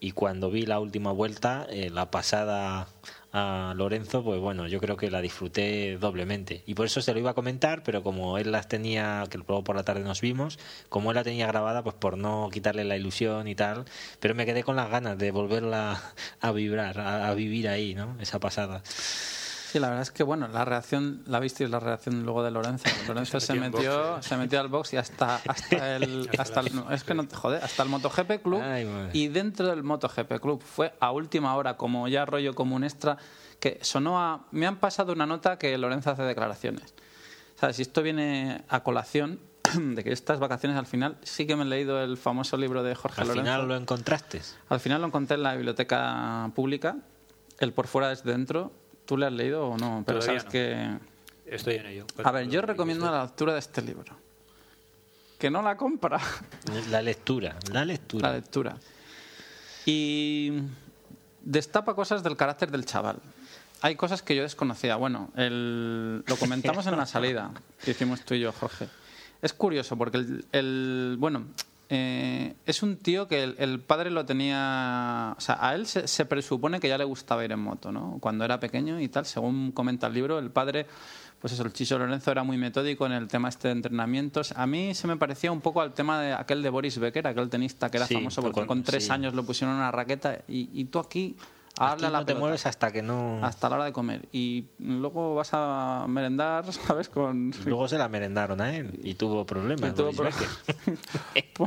y cuando vi la última vuelta, eh, la pasada a Lorenzo, pues bueno, yo creo que la disfruté doblemente. Y por eso se lo iba a comentar, pero como él las tenía, que luego por la tarde nos vimos, como él la tenía grabada, pues por no quitarle la ilusión y tal, pero me quedé con las ganas de volverla a vibrar, a, a vivir ahí, ¿no? Esa pasada. Sí, la verdad es que bueno, la reacción, la visteis la reacción luego de Lorenzo. Lorenzo se metió box, se metió al box y hasta hasta el hasta el, no, es que no te jode, hasta el MotoGP Club Ay, y dentro del MotoGP Club fue a última hora como ya rollo como un extra que sonó a me han pasado una nota que Lorenzo hace declaraciones. ¿Sabes? Si esto viene a colación de que estas vacaciones al final sí que me he leído el famoso libro de Jorge Al Lorenzo. final lo encontraste. Al final lo encontré en la biblioteca pública, el por fuera es dentro. ¿Tú le has leído o no? Pero Todavía sabes no. que... Estoy en ello. A ver, yo recomiendo la lectura de este libro. Que no la compra. La lectura, la lectura. la lectura. Y destapa cosas del carácter del chaval. Hay cosas que yo desconocía. Bueno, el- lo comentamos en la salida que hicimos tú y yo, Jorge. Es curioso porque el, el- bueno, eh, es un tío que el, el padre lo tenía, o sea, a él se, se presupone que ya le gustaba ir en moto, ¿no? Cuando era pequeño y tal, según comenta el libro, el padre, pues eso, el Chicho Lorenzo era muy metódico en el tema este de entrenamientos. A mí se me parecía un poco al tema de aquel de Boris Becker, aquel tenista que era Sí, famoso porque con- con tres sí. años lo pusieron en una raqueta y, y tú aquí la no te mueves hasta que no... hasta la hora de comer y luego vas a merendar, ¿sabes? Con Luego se la merendaron a él y tuvo problemas. Y tuvo Becker.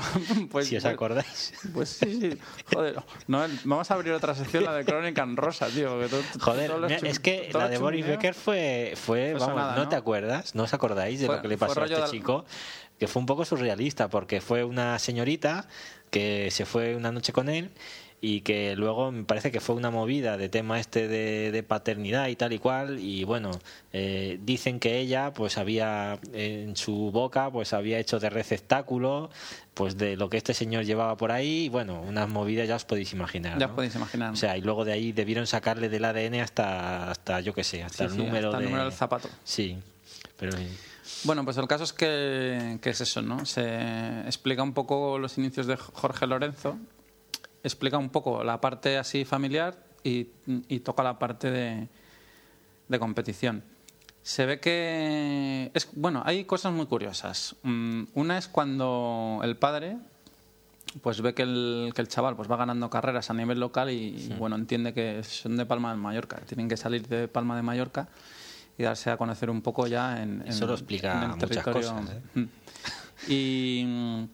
pues, si os pues- acordáis. Pues sí, sí. Joder, no, vamos a abrir otra sección, la de Crónica en Rosa, tío. que todo- Joder, todo mira, es que la de Boris. Becker fue, fue vamos, ¿no, ¿no? te acuerdas? ¿No os acordáis de Fue- lo que le pasó a este del- chico? Que fue un poco surrealista, porque fue una señorita que se fue una noche con él y que luego me parece que fue una movida de tema este de, de paternidad y tal y cual y bueno eh, dicen que ella pues había en su boca pues había hecho de receptáculo pues de lo que este señor llevaba por ahí y bueno unas movidas ya os podéis imaginar Ya ¿no? os podéis imaginar. O sea, y luego de ahí debieron sacarle del ADN hasta, hasta yo qué sé, hasta Sí, el sí, número hasta el de... número del zapato. Sí, pero Bueno, pues el caso es que, que es eso, ¿no? Se explica un poco los inicios de Jorge Lorenzo, explica un poco la parte así familiar y, y toca la parte de, de competición. Se ve que es bueno, hay cosas muy curiosas. Mm, Una es cuando el padre pues ve que el, que el chaval pues va ganando carreras a nivel local y, y, bueno entiende que son de Palma de Mallorca, que tienen que salir de Palma de Mallorca y darse a conocer un poco ya en, en- Eso lo explica en el muchas territorio. cosas, ¿eh? Mm. Y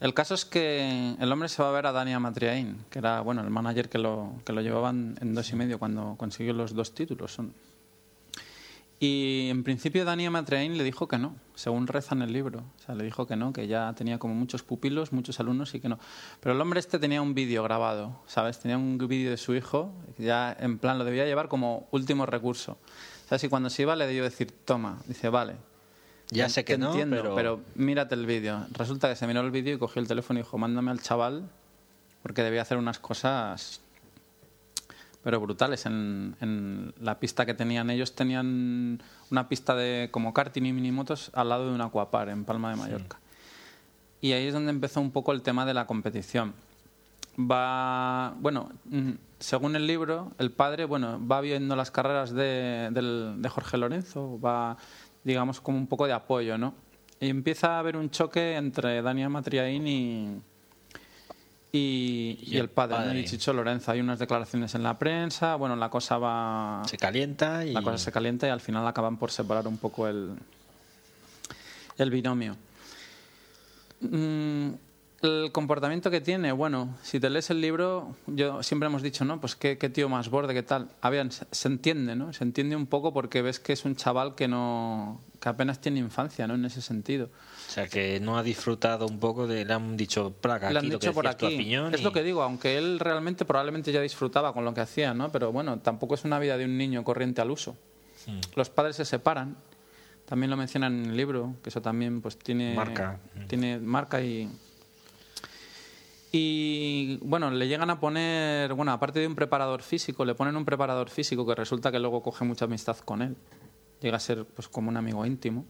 el caso es que el hombre se va a ver a Dania Matriain, que era bueno el manager que lo, que lo llevaban en dos y medio cuando consiguió los dos títulos. Son. Y en principio Dania Matriain le dijo que no, según reza en el libro. O sea, le dijo que no, que ya tenía como muchos pupilos, muchos alumnos y que no. Pero el hombre este tenía un vídeo grabado, ¿sabes? Tenía un vídeo de su hijo, ya en plan lo debía llevar como último recurso. O sea, si cuando se iba le debió decir, toma, dice, vale, ya sé que te no, entiendo, pero... mírate el vídeo. Resulta que se miró el vídeo y cogió el teléfono y dijo, mándame al chaval porque debía hacer unas cosas pero brutales. En, en la pista que tenían ellos tenían una pista de como karting y minimotos al lado de un aquapar en Palma de Mallorca. Y ahí es donde empezó un poco el tema de la competición. Va, bueno, mm, según el libro, el padre, bueno, va viendo las carreras de, del- de Jorge Lorenzo, va, digamos, como un poco de apoyo, ¿no? Y empieza a haber un choque entre Daniel Matriaín y, y, y el padre, ¿no? padre. y Chicho Lorenzo. Hay unas declaraciones en la prensa, bueno, la cosa va... Se calienta y... La cosa se calienta y al final acaban por separar un poco el, el binomio. Mm, el comportamiento que tiene, bueno, si te lees el libro, yo siempre hemos dicho, ¿no? Pues qué, qué tío más borde, qué tal. A ver, se, entiende, ¿no? Se entiende un poco porque ves que es un chaval que no que apenas tiene infancia, ¿no? En ese sentido. O sea, que no ha disfrutado un poco de... Le han dicho, placa, Le han aquí lo que dicho por aquí. Es y- lo que digo, aunque él realmente probablemente ya disfrutaba con lo que hacía, ¿no? Pero bueno, tampoco es una vida de un niño corriente al uso. Hmm. Los padres se separan. También lo mencionan en el libro, que eso también pues tiene Marca. tiene marca y y bueno, le llegan a poner, bueno, aparte de un preparador físico, le ponen un preparador físico que resulta que luego coge mucha amistad con él. Llega a ser pues como un amigo íntimo.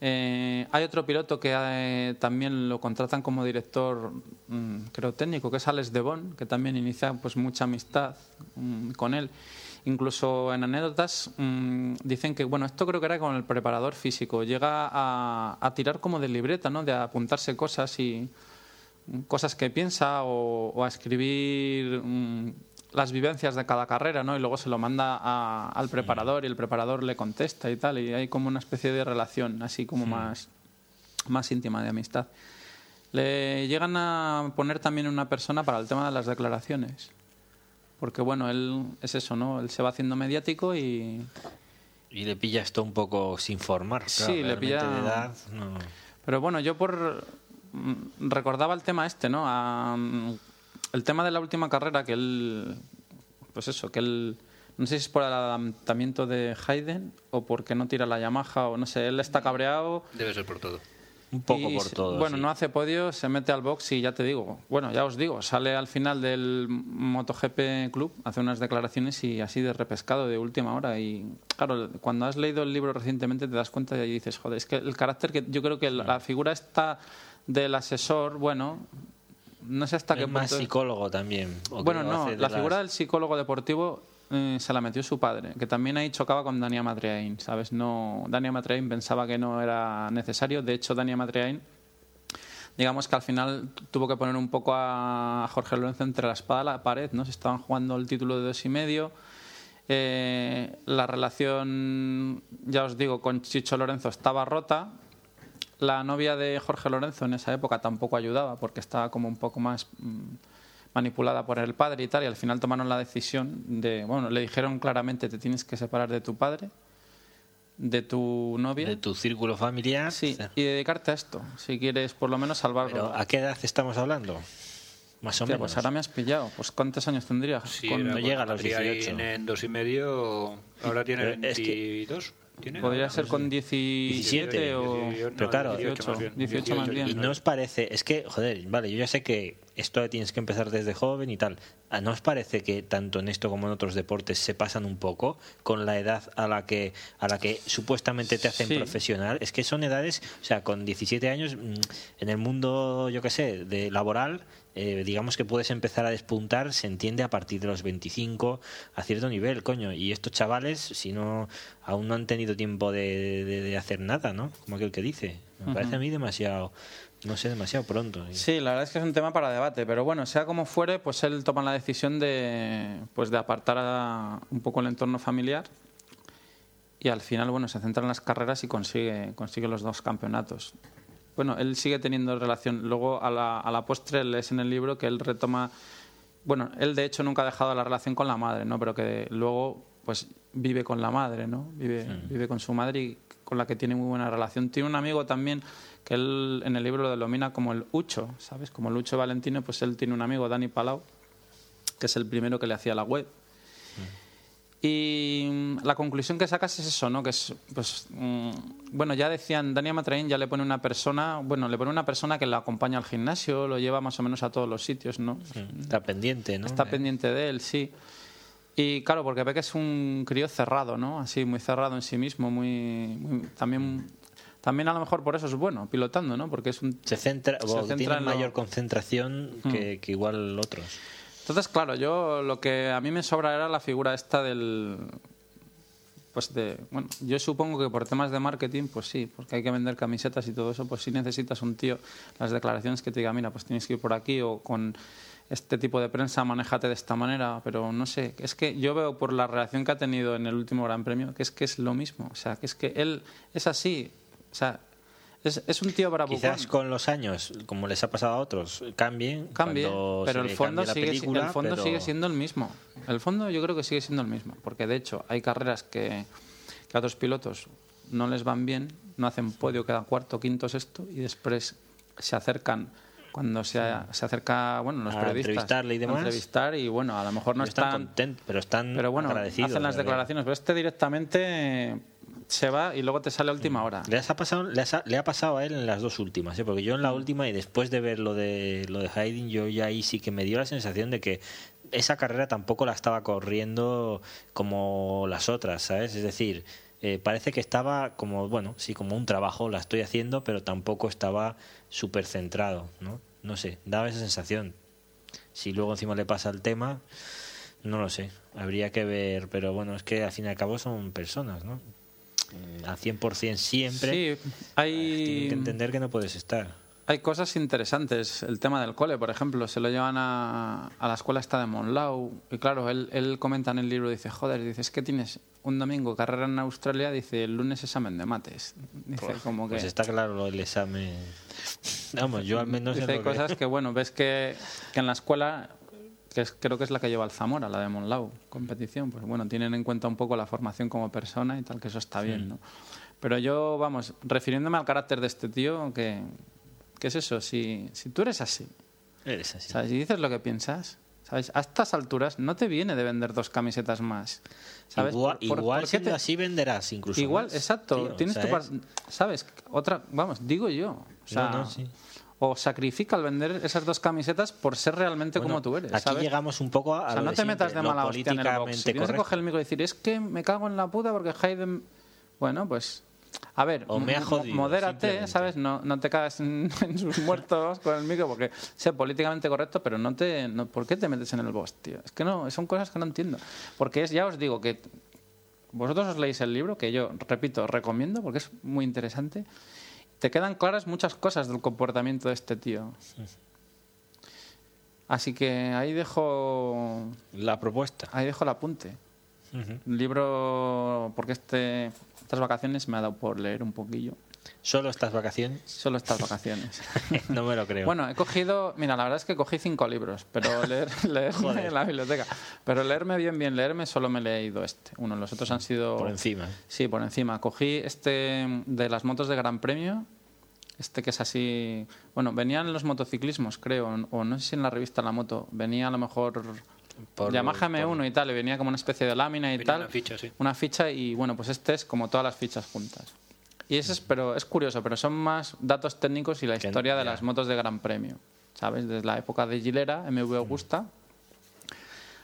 Eh, hay otro piloto que eh, también lo contratan como director, mm, creo técnico, que es Alex de Bon, que también inicia pues mucha amistad mm, con él. Incluso en anécdotas mm, dicen que, bueno, esto creo que era con el preparador físico. Llega a, a tirar como de libreta, ¿no? De apuntarse cosas y cosas que piensa o, o a escribir mm, las vivencias de cada carrera, ¿no? Y luego se lo manda a- al preparador y el preparador le contesta y tal. Y hay como una especie de relación así como más, más íntima de amistad. Le llegan a poner también una persona para el tema de las declaraciones. Porque bueno, él es eso, ¿no? Él se va haciendo mediático y, Y le pilla esto un poco sin formar. Sí, claro, le realmente pilla- de edad, no. Pero bueno, yo por recordaba el tema este, ¿no? A, mm, el tema de la última carrera que él, pues eso, que él, no sé si es por el adelantamiento de Hayden o porque no tira la Yamaha o no sé, él está cabreado. Debe ser por todo. Un poco y por todo. Bueno, sí. no hace podio, se mete al box y ya te digo, bueno, ya os digo, sale al final del MotoGP Club, hace unas declaraciones y así de repescado de última hora. Y claro, cuando has leído el libro recientemente te das cuenta y dices, joder, es que el carácter que yo creo que la, la figura esta del asesor, bueno, no sé hasta qué es más punto. psicólogo también. Bueno, no, la figura del psicólogo deportivo eh, se la metió su padre, que también ahí chocaba con Dania Matreain, ¿sabes? No, Dania Matreain pensaba que no era necesario, de hecho Dania Matreain digamos que al final tuvo que poner un poco a Jorge Lorenzo entre la espada y la pared, ¿no? Se estaban jugando el título de dos y medio. Eh, la relación, ya os digo, con Chicho Lorenzo estaba rota. La novia de Jorge Lorenzo en esa época tampoco ayudaba porque estaba como un poco más mm, manipulada por el padre y tal. Y al final tomaron la decisión de, bueno, le dijeron claramente te tienes que separar de tu padre, de tu novia. de tu círculo familiar. Sí, y dedicarte a esto, si quieres por lo menos salvarlo. Pero ¿a qué edad estamos hablando? Más o Hostia, menos. pues ahora me has pillado. Pues ¿cuántos años tendría? Sí, cuando llega a los Madrid ahí 18. En, dos y medio, ahora tiene Pero es que- 22. Podría ser con 17 17 o... Pero claro, 18, más bien. 18 más bien. ¿Y no os parece? Es que, joder, vale, yo ya sé que esto tienes que empezar desde joven y tal. ¿Ah, ¿No os parece que tanto en esto como en otros deportes se pasan un poco con la edad a la que a la que supuestamente te hacen Sí. profesional? Es que son edades, o sea, con 17 años mm, en el mundo, yo qué sé, de laboral, eh, digamos que puedes empezar a despuntar, se entiende a partir de los 25 a cierto nivel, coño. Y estos chavales, si no, aún no han tenido tiempo de, de- de hacer nada, ¿no? Como aquel que dice. Me parece a mí demasiado, no sé, demasiado pronto. Sí, la verdad es que es un tema para debate, pero bueno, sea como fuere, pues él toma la decisión de, pues de apartar a- un poco el entorno familiar y al final, bueno, se centra en las carreras y consigue, consigue los dos campeonatos. Bueno, él sigue teniendo relación. Luego, a la, a la postre, lees en el libro que él retoma. Bueno, él de hecho nunca ha dejado la relación con la madre, ¿no? Pero que luego, pues, vive con la madre, ¿no? Vive, vive con su madre y con la que tiene muy buena relación. Tiene un amigo también que él en el libro lo denomina como el Ucho, ¿sabes? Como el Ucho Valentino, pues él tiene un amigo, Dani Palau, que es el primero que le hacía la web. Y mm, la conclusión que sacas es eso, ¿no? Que es, pues, mm, bueno, ya decían, Dani Matraín ya le pone una persona, bueno, le pone una persona que le acompaña al gimnasio, lo lleva más o menos a todos los sitios, ¿no? Está pendiente, ¿no? Está Eh, pendiente de él, sí. Y claro, porque ve que es un crío cerrado, ¿no? Así, muy cerrado en sí mismo, muy, muy- también, también a lo mejor por eso es bueno, pilotando, ¿no? Porque es un Se centra, se centra tiene en lo- mayor concentración que, que igual otros. Entonces, claro, yo lo que a mí me sobra era la figura esta del. Pues de. Bueno, yo supongo que por temas de marketing, pues sí, porque hay que vender camisetas y todo eso, pues sí necesitas un tío, las declaraciones que te diga, mira, pues tienes que ir por aquí o con este tipo de prensa, manéjate de esta manera, pero no sé, es que yo veo por la relación que ha tenido en el último Gran Premio que es que es lo mismo, o sea, que es que él es así, o sea, es, es un tío bravucón. Quizás con los años, como les ha pasado a otros, cambien. cambie, cuando pero el fondo, sigue, película, el fondo pero- sigue siendo el mismo. El fondo yo creo que sigue siendo el mismo, porque de hecho hay carreras que, que a otros pilotos no les van bien, no hacen podio, quedan cuarto, quinto, sexto, y después se acercan cuando se, se acerca, bueno, los A periodistas entrevistarle y a demás. entrevistar y bueno, a lo mejor no Pero están están, contentos, pero están pero bueno, agradecidos. hacen las declaraciones, pero este directamente se va y luego te sale a última hora. Le, ha pasado, le, ha, le ha pasado a él en las dos últimas, ¿eh? porque yo en la última y después de ver lo de lo de Haydn, yo ya ahí sí que me dio la sensación de que esa carrera tampoco la estaba corriendo como las otras, ¿sabes? Es decir, eh, parece que estaba como, bueno, sí, como un trabajo, la estoy haciendo, pero tampoco estaba súper centrado, ¿no? No sé, daba esa sensación. Si luego encima le pasa el tema, no lo sé, habría que ver, pero bueno, es que al fin y al cabo son personas, ¿no? Al 100% siempre. Sí, hay... Tienen que entender que no puedes estar. Hay cosas interesantes. El tema del cole, por ejemplo, se lo llevan a, a la escuela esta de Monlau. Y claro, él, él comenta en el libro, dice, joder, dice, es que tienes un domingo carrera en Australia, dice, el lunes examen de mates. Dice, como que... Pues está claro del examen. Vamos, yo al menos. dice, hay cosas que, bueno, ves que, que en la escuela, que es- creo que es la que lleva el Zamora, la de Monlau, competición, pues bueno, tienen en cuenta un poco la formación como persona y tal, que eso está bien, ¿no? Pero yo, vamos, refiriéndome al carácter de este tío, que, ¿qué es eso? Si, si tú eres así, Eres así. ¿sabes? Y dices lo que piensas, ¿sabes? A estas alturas no te viene de vender dos camisetas más, ¿sabes? Igual, Por- igual ¿por qué te- así venderás incluso. Igual, más, exacto. tío, tienes tu ¿sabes? par- ¿Sabes? Otra, vamos, digo yo. O sea, No, no, sí. O sacrifica al vender esas dos camisetas por ser realmente Bueno, como tú eres. Aquí ¿sabes? llegamos un poco a. O sea, no te metas de mala hostia en el box. Si tienes que coger el micro y decir, es que me cago en la puta porque Hayden... Bueno, pues... A ver, O me ha mo- jodido, modérate. ¿sabes? No, no te cagas en, en sus muertos con el micro porque sé políticamente correcto, pero no te... No, ¿Por qué te metes en el box, tío? Es que no, son cosas que no entiendo. Porque es, ya os digo que vosotros os leéis el libro, que yo, repito, recomiendo porque es muy interesante. Te quedan claras muchas cosas del comportamiento de este tío. Así que ahí dejo, La propuesta. ahí dejo el apunte. Un libro, porque este, estas vacaciones me ha dado por leer un poquillo. Solo estas vacaciones. Solo estas vacaciones. no me lo creo. Bueno, he cogido, mira, la verdad es que cogí cinco libros, pero leer, leerme en la biblioteca. Pero leerme bien, bien, leerme, solo me he leído este. Uno, los otros han sido... por encima. Sí, por encima. Cogí este de las motos de Gran Premio, este que es así... Bueno, venían los motociclismos, creo, o no sé si en la revista La Moto, venía a lo mejor Por- Yamaha M1 por- y tal, y venía como una especie de lámina y Venía tal. una ficha, sí. Una ficha y bueno, pues este es como todas las fichas juntas. Y ese es, pero es curioso, pero son más datos técnicos y la historia de las motos de Gran Premio, ¿sabes? Desde la época de Gilera, MV Augusta,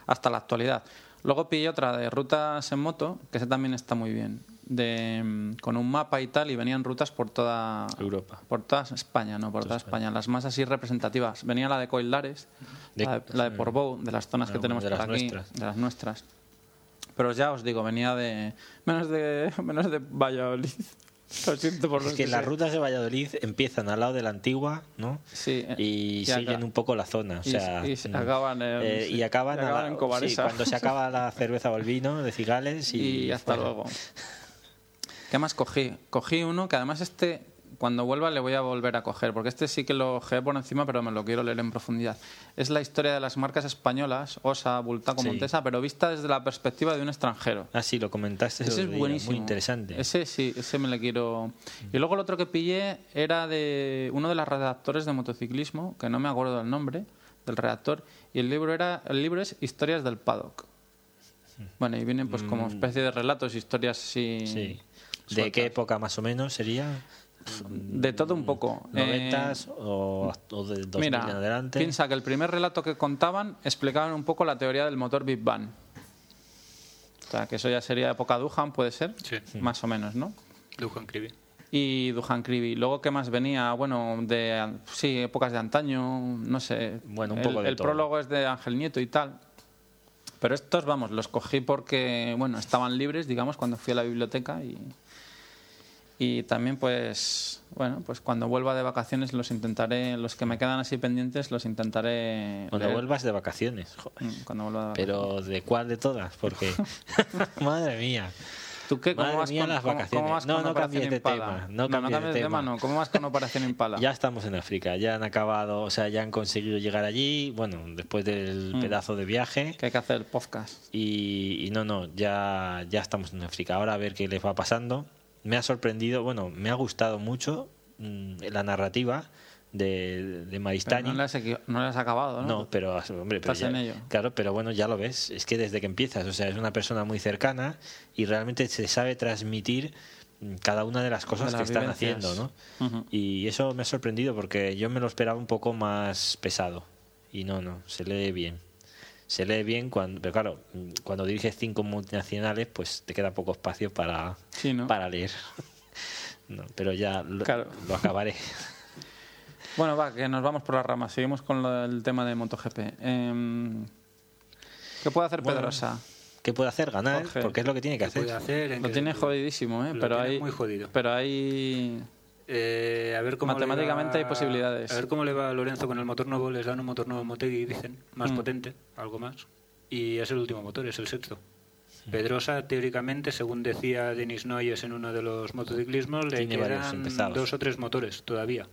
hasta la actualidad. Luego pillé otra de rutas en moto, que ese también está muy bien, de, mm, con un mapa y tal, y venían rutas por toda Europa. por toda España, no por toda España. Las más así representativas. Venía la de Coildares, De- la, de, la de Portbou, de las zonas que tenemos de por las aquí, nuestras. de las nuestras. Pero ya os digo, venía de menos de menos de Valladolid. Lo siento por Es que las rutas de Valladolid empiezan al lado de la antigua, ¿no? Sí, eh, Y, y siguen acá- un poco la zona. O sea, y se mm, acaban en- eh, sí, y acaban, y a acaban la- en sí, cuando se acaba la cerveza o el vino de Cigales y, y hasta fuera. luego. ¿Qué más cogí? Cogí uno que además este, cuando vuelva le voy a volver a coger, porque este sí que lo ojeé por encima, pero me lo quiero leer en profundidad. Es la historia de las marcas españolas, Osa, Bultaco, Sí. Montesa, pero vista desde la perspectiva de un extranjero. Ah, sí, lo comentaste. el Ese es buenísimo. Muy interesante. Ese sí, ese me le quiero. Y luego el otro que pillé era de uno de los redactores de motociclismo, que no me acuerdo del nombre, del redactor, y el libro era el libro es Historias del paddock. Bueno, y vienen pues como especie de relatos, historias así. Mm. ¿De qué época más o menos sería? De todo un poco. Eh, ¿Noventas o, o de 2000 Mira, en adelante? piensa que el primer relato que contaban explicaban un poco la teoría del motor Big Bang. O sea, que eso ya sería época Duhan, puede ser, Sí. más o menos, ¿no? Duhan Cribi. y Duhan Cribi. Luego, ¿qué más venía? Bueno, de sí, épocas de antaño, no sé. Bueno, un el, poco de El todo. prólogo es de Ángel Nieto y tal. Pero estos, vamos, los cogí porque, bueno, estaban libres, digamos, cuando fui a la biblioteca y, y también, pues, bueno, pues cuando vuelva de vacaciones los intentaré, los que me quedan así pendientes, los intentaré Cuando leer. vuelvas de vacaciones. joder. Mm, Cuando vuelva de vacaciones. Pero ¿de cuál de todas? Porque, madre mía. ¿Tú qué? ¿Cómo Madre vas mía, con, las cómo- vacaciones. cómo vas No, con no cambies de tema, no no, de cambies de tema. tema, no. ¿Cómo vas con Operación Impala? Ya estamos en África, ya han acabado, o sea, ya han conseguido llegar allí, bueno, después del Mm. pedazo de viaje. Que hay que hacer podcast. Y, y no, no, ya, ya estamos en África. Ahora a ver qué les va pasando. Me ha sorprendido, bueno, me ha gustado mucho mm, la narrativa de, de Maristani. no, le has, no acabado, ¿no? No, pero hombre, pero Estás ya- en ello. claro, pero bueno, ya lo ves. Es que desde que empiezas, o sea, es una persona muy cercana y realmente se sabe transmitir mm, cada una de las cosas De que están vivencias. haciendo, ¿no? Y eso me ha sorprendido porque yo me lo esperaba un poco más pesado. Y no, no, se lee bien. Se lee bien, cuando, pero claro, mm, cuando diriges cinco multinacionales, pues te queda poco espacio para, Sí, ¿no? para leer. No, pero ya lo, Claro. lo acabaré. Bueno, va, que nos vamos por las ramas. Seguimos con lo del tema de MotoGP. Em, ¿Qué puede hacer Bueno, Pedrosa? ¿Qué puede hacer? Ganar, Jorge. porque es lo que tiene que ¿Qué hacer. puede hacer? ¿En Lo tiene jodidísimo, ¿eh? lo Pero tiene hay, muy jodido. pero hay... Eh, a ver cómo Matemáticamente va- hay posibilidades. A ver cómo le va a Lorenzo con el motor nuevo. Les dan un motor nuevo Motegi, dicen, más Mm. potente, algo más. Y es el último motor, es el sexto. Pedrosa, teóricamente, según decía Denis Noyes en uno de los motociclismos, le Tiene quedan dos o tres motores todavía.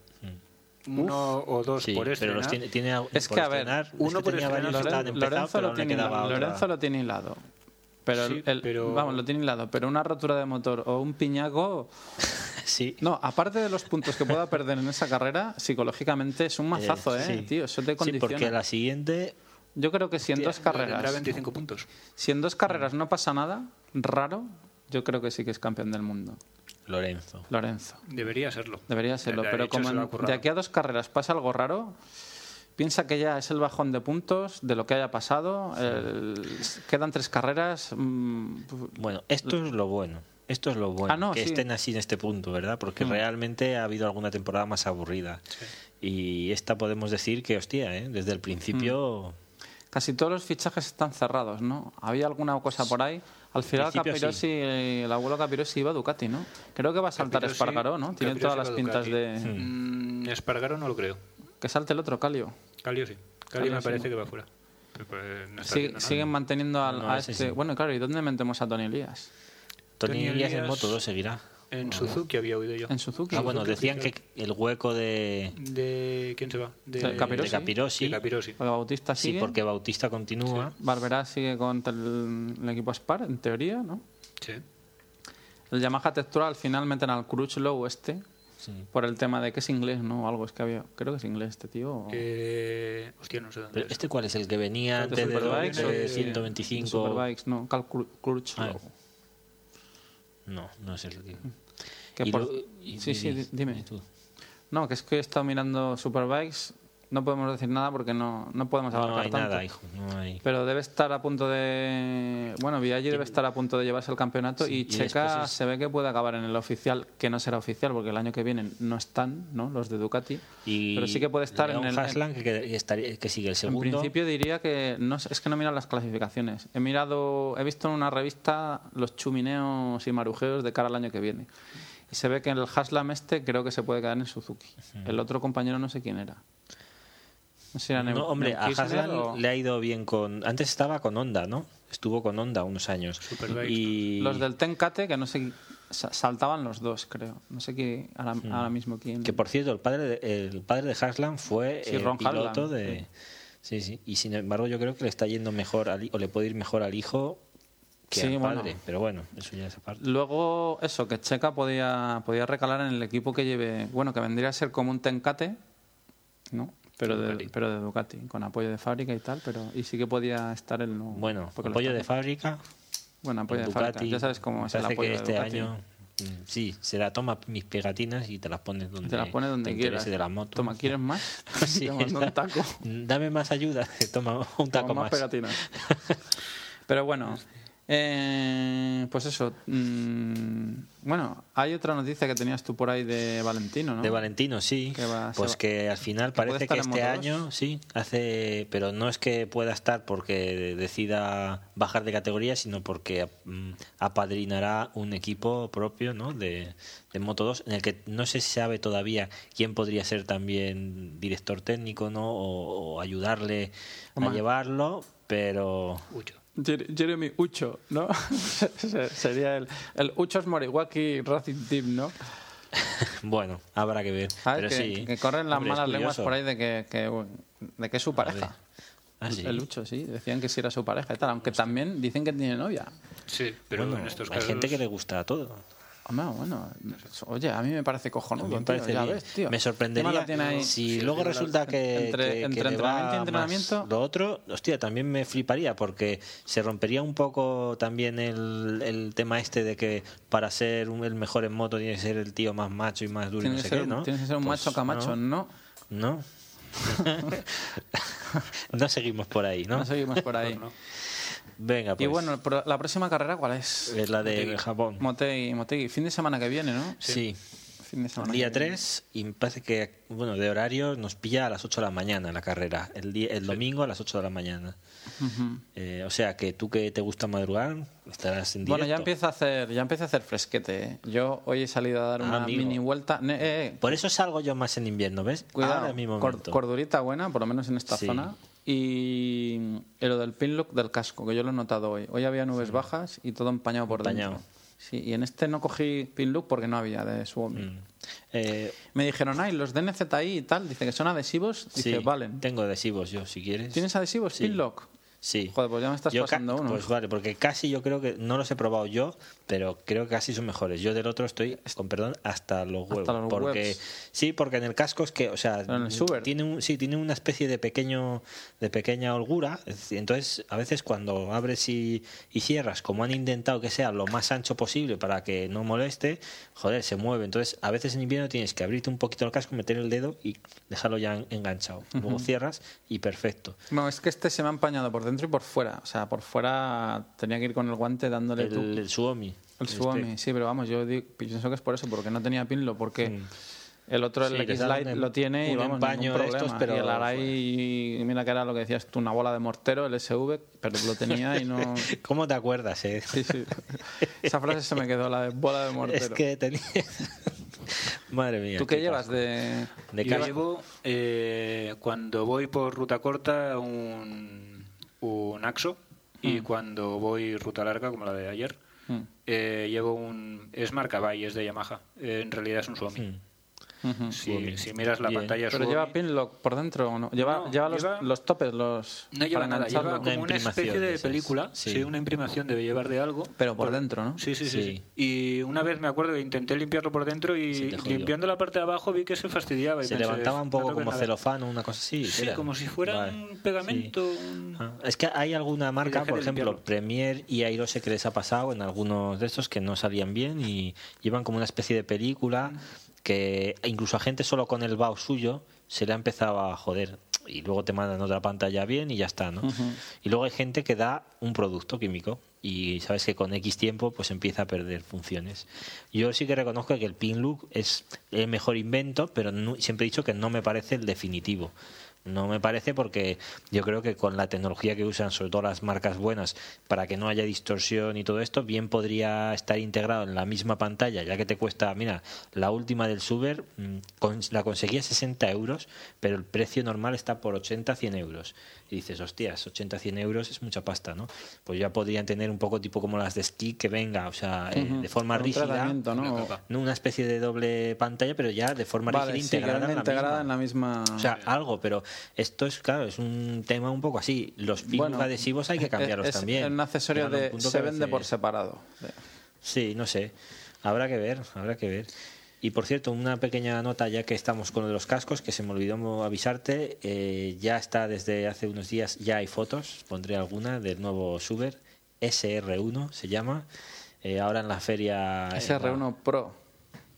Mm. Uno o dos Sí, por pero estrenar. los tiene, tiene Es por que, a ver, estrenar, es uno que por estrenar, Lorenzo, pero lo tiene. Lorenzo lo tiene hilado. Pero, el- Sí, el- pero- vamos, lo tiene hilado. Pero una rotura de motor o un piñaco. Sí. No, aparte de los puntos que pueda perder en esa carrera, psicológicamente es un mazazo, ¿eh? sí. Tío, eso te Sí, porque la siguiente Yo creo que si en dos carreras. 25 puntos. Si en dos carreras no pasa nada raro, yo creo que sí que es campeón del mundo. Lorenzo. Lorenzo. Debería serlo. Debería serlo, De pero hecho, como se de aquí a dos carreras pasa algo raro, piensa que ya es el bajón de puntos de lo que haya pasado. el- quedan tres carreras. mm, Bueno, esto es lo bueno. Esto es lo bueno. Ah, no, que sí. estén así en este punto, ¿verdad? Porque Mm. realmente ha habido alguna temporada más aburrida. Y esta podemos decir que, hostia, ¿eh? desde el principio. Casi todos los fichajes están cerrados, ¿no? Había alguna cosa por ahí. Al final Capirossi, sí. el abuelo Capirossi iba a Ducati, ¿no? Creo que va a saltar Capirossi- Espargaró, ¿no? Tiene todas las pintas Ducati. de... Mm, Espargaro no lo creo. Que salte el otro, Calio. Calio sí. Calio Calio me sí. parece que va fuera. Pues, no siguen manteniendo al- No, a este... sí. Bueno, claro, ¿y dónde metemos a Tony Elías? Tony Tony Elías en Moto 2 seguirá. En Suzuki había oído yo. En Suzuki. Ah, bueno, Suzuki decían que el hueco de, ¿De quién se va? De, De Capirossi. de Capirossi. De Capirossi. Porque Bautista Sí, sigue. porque Bautista continúa. Barberá sigue con el, el equipo Spar, en teoría, ¿no? Sí. El Yamaha Textural al final meten al Crutchlow este Sí. por el tema de que es inglés, ¿no? O algo, es que había... Creo que es inglés este tío. o- Eh, hostia, no sé dónde Pero es. ¿Este cuál es? ¿El que venía ¿De antes de, Superbikes de de- 125? Superbikes, no, Cal Cru- Crutchlow. Ah. No, no es el que... Que Y por- lo- y- Sí, sí, dime. tú. No, que es que he estado mirando Superbikes, no podemos decir nada porque no, no podemos abarcar No hay tanto. nada, hijo. No hay. Pero debe estar a punto de. Bueno, Viaggi debe estar a punto de llevarse el campeonato Sí, y y Checa es- se ve que puede acabar en el oficial, que no será oficial porque el año que viene no están, ¿no? Los de Ducati. Y pero sí que puede estar Leon en el. Haslam, que, que, estaría- que sigue el en segundo. principio diría que no es que no he mirado las clasificaciones. He mirado, he visto en una revista los chumineos y marujeos de cara al año que viene. Y se ve que el Haslam este creo que se puede quedar en Suzuki. El otro compañero no sé quién era. No sé si era Neu- No, hombre, a Haslam o- le ha ido bien con. Antes estaba con Honda, ¿no? Estuvo con Honda unos años. Y Los del Tencate, que no sé, sa- saltaban los dos, creo. No sé qué, ahora, ahora mismo quién. que por cierto, el padre de, el padre de Haslam fue Sí, el Ron piloto Haslam, de. Sí, sí. Y sin embargo, yo creo que le está yendo mejor al, o le puede ir mejor al hijo que Sí, al bueno. padre. Pero bueno, eso ya es aparte. Luego, eso, que Checa podía, podía recalar en el equipo que lleve, bueno, que vendría a ser como un Tencate, ¿no? Pero de, pero de Ducati, con apoyo de fábrica y tal, pero y sí que podía estar el no. Bueno, apoyo de fábrica. Bueno, apoyo de Ducati, fábrica. Ya sabes cómo es el apoyo que de este Ducati. año. mm, Sí, se la toma mis pegatinas y te las pones donde Te las pones donde quieras. de la moto. Toma, ¿quieres más? Sí, Te mando un taco. Dame más ayuda. Toma un taco Toma más. pegatinas. Pero bueno, eh, pues eso. mm, bueno, hay otra noticia que tenías tú por ahí de Valentino, ¿no? De Valentino, sí. Que va- se pues va- que al final parece que este año, sí, hace. Pero no es que pueda estar porque decida bajar de categoría, sino porque mm, apadrinará un equipo propio, ¿no? De, de Moto 2, en el que no se sabe todavía quién podría ser también director técnico, ¿no? O, o ayudarle a llevarlo, pero. Ucho. Jer- Jeremy Ucho, ¿no? Se- Sería el, el Uchos Moriwaki Racing Team, ¿no? Bueno, habrá que ver. ¿Sabes? Pero que, sí. que corren las Hombre, malas lenguas por ahí de que, que- de que es su pareja. Ah, sí. El Ucho, sí. Decían que sí era su pareja y tal. Aunque también dicen que tiene novia. Sí, pero Bueno, en estos hay casos. gente que le gusta todo. Hombre, bueno, oye, a mí me parece cojonudo, me tío, parece ya bien. ves, tío. Me ¿Qué sorprendería ahí? si Sí, luego resulta que, entre- que- entre que le entrenamiento y entrenamiento. lo otro, hostia, también me fliparía porque se rompería un poco también el, el tema este de que para ser un- el mejor en moto tiene que ser el tío más macho y más duro y Tiene no sé ser, qué, ¿no? tiene que ser un Pues macho camacho, no, ¿no? no. no seguimos por ahí, ¿no? No seguimos por ahí. Venga, pues Y bueno, la próxima carrera, ¿cuál es? es la de Japón. Motegi, Motegi. Fin de semana que viene, ¿no? Sí. Fin de semana Día que viene. 3 y me parece que, bueno, de horario nos pilla a las 8 de la mañana la carrera. El, día, el domingo a las 8 de la mañana. Eh, o sea que tú que te gusta madrugar, estarás en directo. Bueno, ya empieza a hacer, ya empieza a hacer fresquete. ¿eh? Yo hoy he salido a dar Ah, una amigo. mini vuelta. Eh, Por eso salgo yo más en invierno, ¿ves? cuidado, Ahora mi momento. cordurita buena, por lo menos en esta Sí. zona. Y lo del pin look del casco, que yo lo he notado hoy. Hoy había nubes bajas y todo empañado por Empañado. dentro. Sí, y en este no cogí pin look porque no había de Suomi. Mm. Eh, Me dijeron, ay, los de NZI y tal, dice que son adhesivos. Dice, sí, valen. tengo adhesivos yo, si quieres. ¿Tienes adhesivos? Sí. Pin lock. Sí. Joder, pues ya me estás Yo pasando uno. Pues vale, porque casi yo creo que no los he probado yo, pero creo que casi son mejores. Yo del otro estoy, con perdón, hasta los Hasta huevos. los porque sí, porque en el casco es que, o sea, tiene un, sí, tiene una especie de pequeño, de pequeña holgura. Entonces, a veces cuando abres y, y cierras, como han intentado que sea lo más ancho posible para que no moleste, joder, se mueve. Entonces, a veces en invierno tienes que abrirte un poquito el casco, meter el dedo y dejarlo ya en- enganchado. Luego cierras y perfecto. No, es que este se me ha empañado por dentro y por fuera. O sea, por fuera tenía que ir con el guante dándole tú. El, el Suomi. El el Suomi, Spec. sí, pero vamos, yo digo- pienso que es por eso, porque no tenía pinlo, porque el otro, el. Sí, X-Lite, lo tiene y vamos, empaño ningún de problema. estos, pero y el Arai, mira que era lo que decías tú, una bola de mortero, el SV, pero lo tenía y no... ¿Cómo te acuerdas, eh? Sí, sí. Esa frase se me quedó, la de bola de mortero. Es que tenía. Madre mía. ¿Tú qué qué llevas de...? De Yo llevo, eh, cuando voy por ruta corta, un, un Axo. Y cuando voy ruta larga, como la de ayer, Mm. eh, llevo un... Es marca Bay, es de Yamaha. Eh, en realidad es un Suomi. Mm. Ujú. Si, si miras la Bien. pantalla ¿Pero Suomi- lleva pinlock por dentro o no? ¿Lleva, No, lleva, los, lleva- los topes, los... No lleva para nada, lleva como Una una especie de película. Sí. Sí. una imprimación debe llevar de algo. Pero por dentro, ¿no? Sí, sí, sí. Y una vez me acuerdo que intenté limpiarlo por dentro y limpiando la parte de abajo vi que se fastidiaba. Y Se pensé, levantaba un poco como celofán o una cosa así. Sí, era. como si fuera Vale. un pegamento. un- Ah, Es que hay alguna marca, por ejemplo. Premier y Airose que les ha pasado en algunos de estos que no salían bien y llevan como una especie de película que incluso a gente solo con el BAO suyo se le ha empezado a joder y luego te mandan otra pantalla bien y ya está, ¿no? Y luego hay gente que da un producto químico y sabes que con X tiempo pues empieza a perder funciones. Yo sí que reconozco que el pin look es el mejor invento, pero no- siempre he dicho que no me parece el definitivo. No me parece porque yo creo que con la tecnología que usan, sobre todo las marcas buenas, para que no haya distorsión y todo esto, bien podría estar integrado en la misma pantalla, ya que te cuesta, mira, la última del Suber mm, la conseguía 60 euros, pero el precio normal está por 80, 100 euros. Y dices, hostias, 80, 100 euros es mucha pasta, ¿no? Pues ya podrían tener un poco tipo como las de esquí que venga, o sea, eh, de forma Un rígida. ¿no? Una capa. No una especie de doble pantalla, pero ya de forma Vale, rígida sí, integrada, en la integrada misma. en la misma... O sea, algo, pero esto es, claro, es un tema un poco así. Los pinos Bueno, adhesivos hay que cambiarlos es, es también. un accesorio un de... Se vende por separado. Sí, no sé. Habrá que ver, habrá que ver. Y por cierto, una pequeña nota ya que estamos con lo de los cascos, que se me olvidó avisarte, eh, ya está desde hace unos días, ya hay fotos, pondré alguna del nuevo Suber, SR1 se llama, eh, ahora en la feria... eh, SR1 Pro.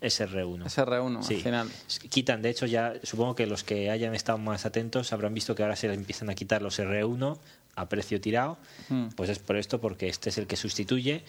SR1. SR1 Sí. al final. Quitan, de hecho, ya supongo que los que hayan estado más atentos habrán visto que ahora se le empiezan a quitar los R1 a precio tirado. Mm. Pues es por esto, porque este es el que sustituye.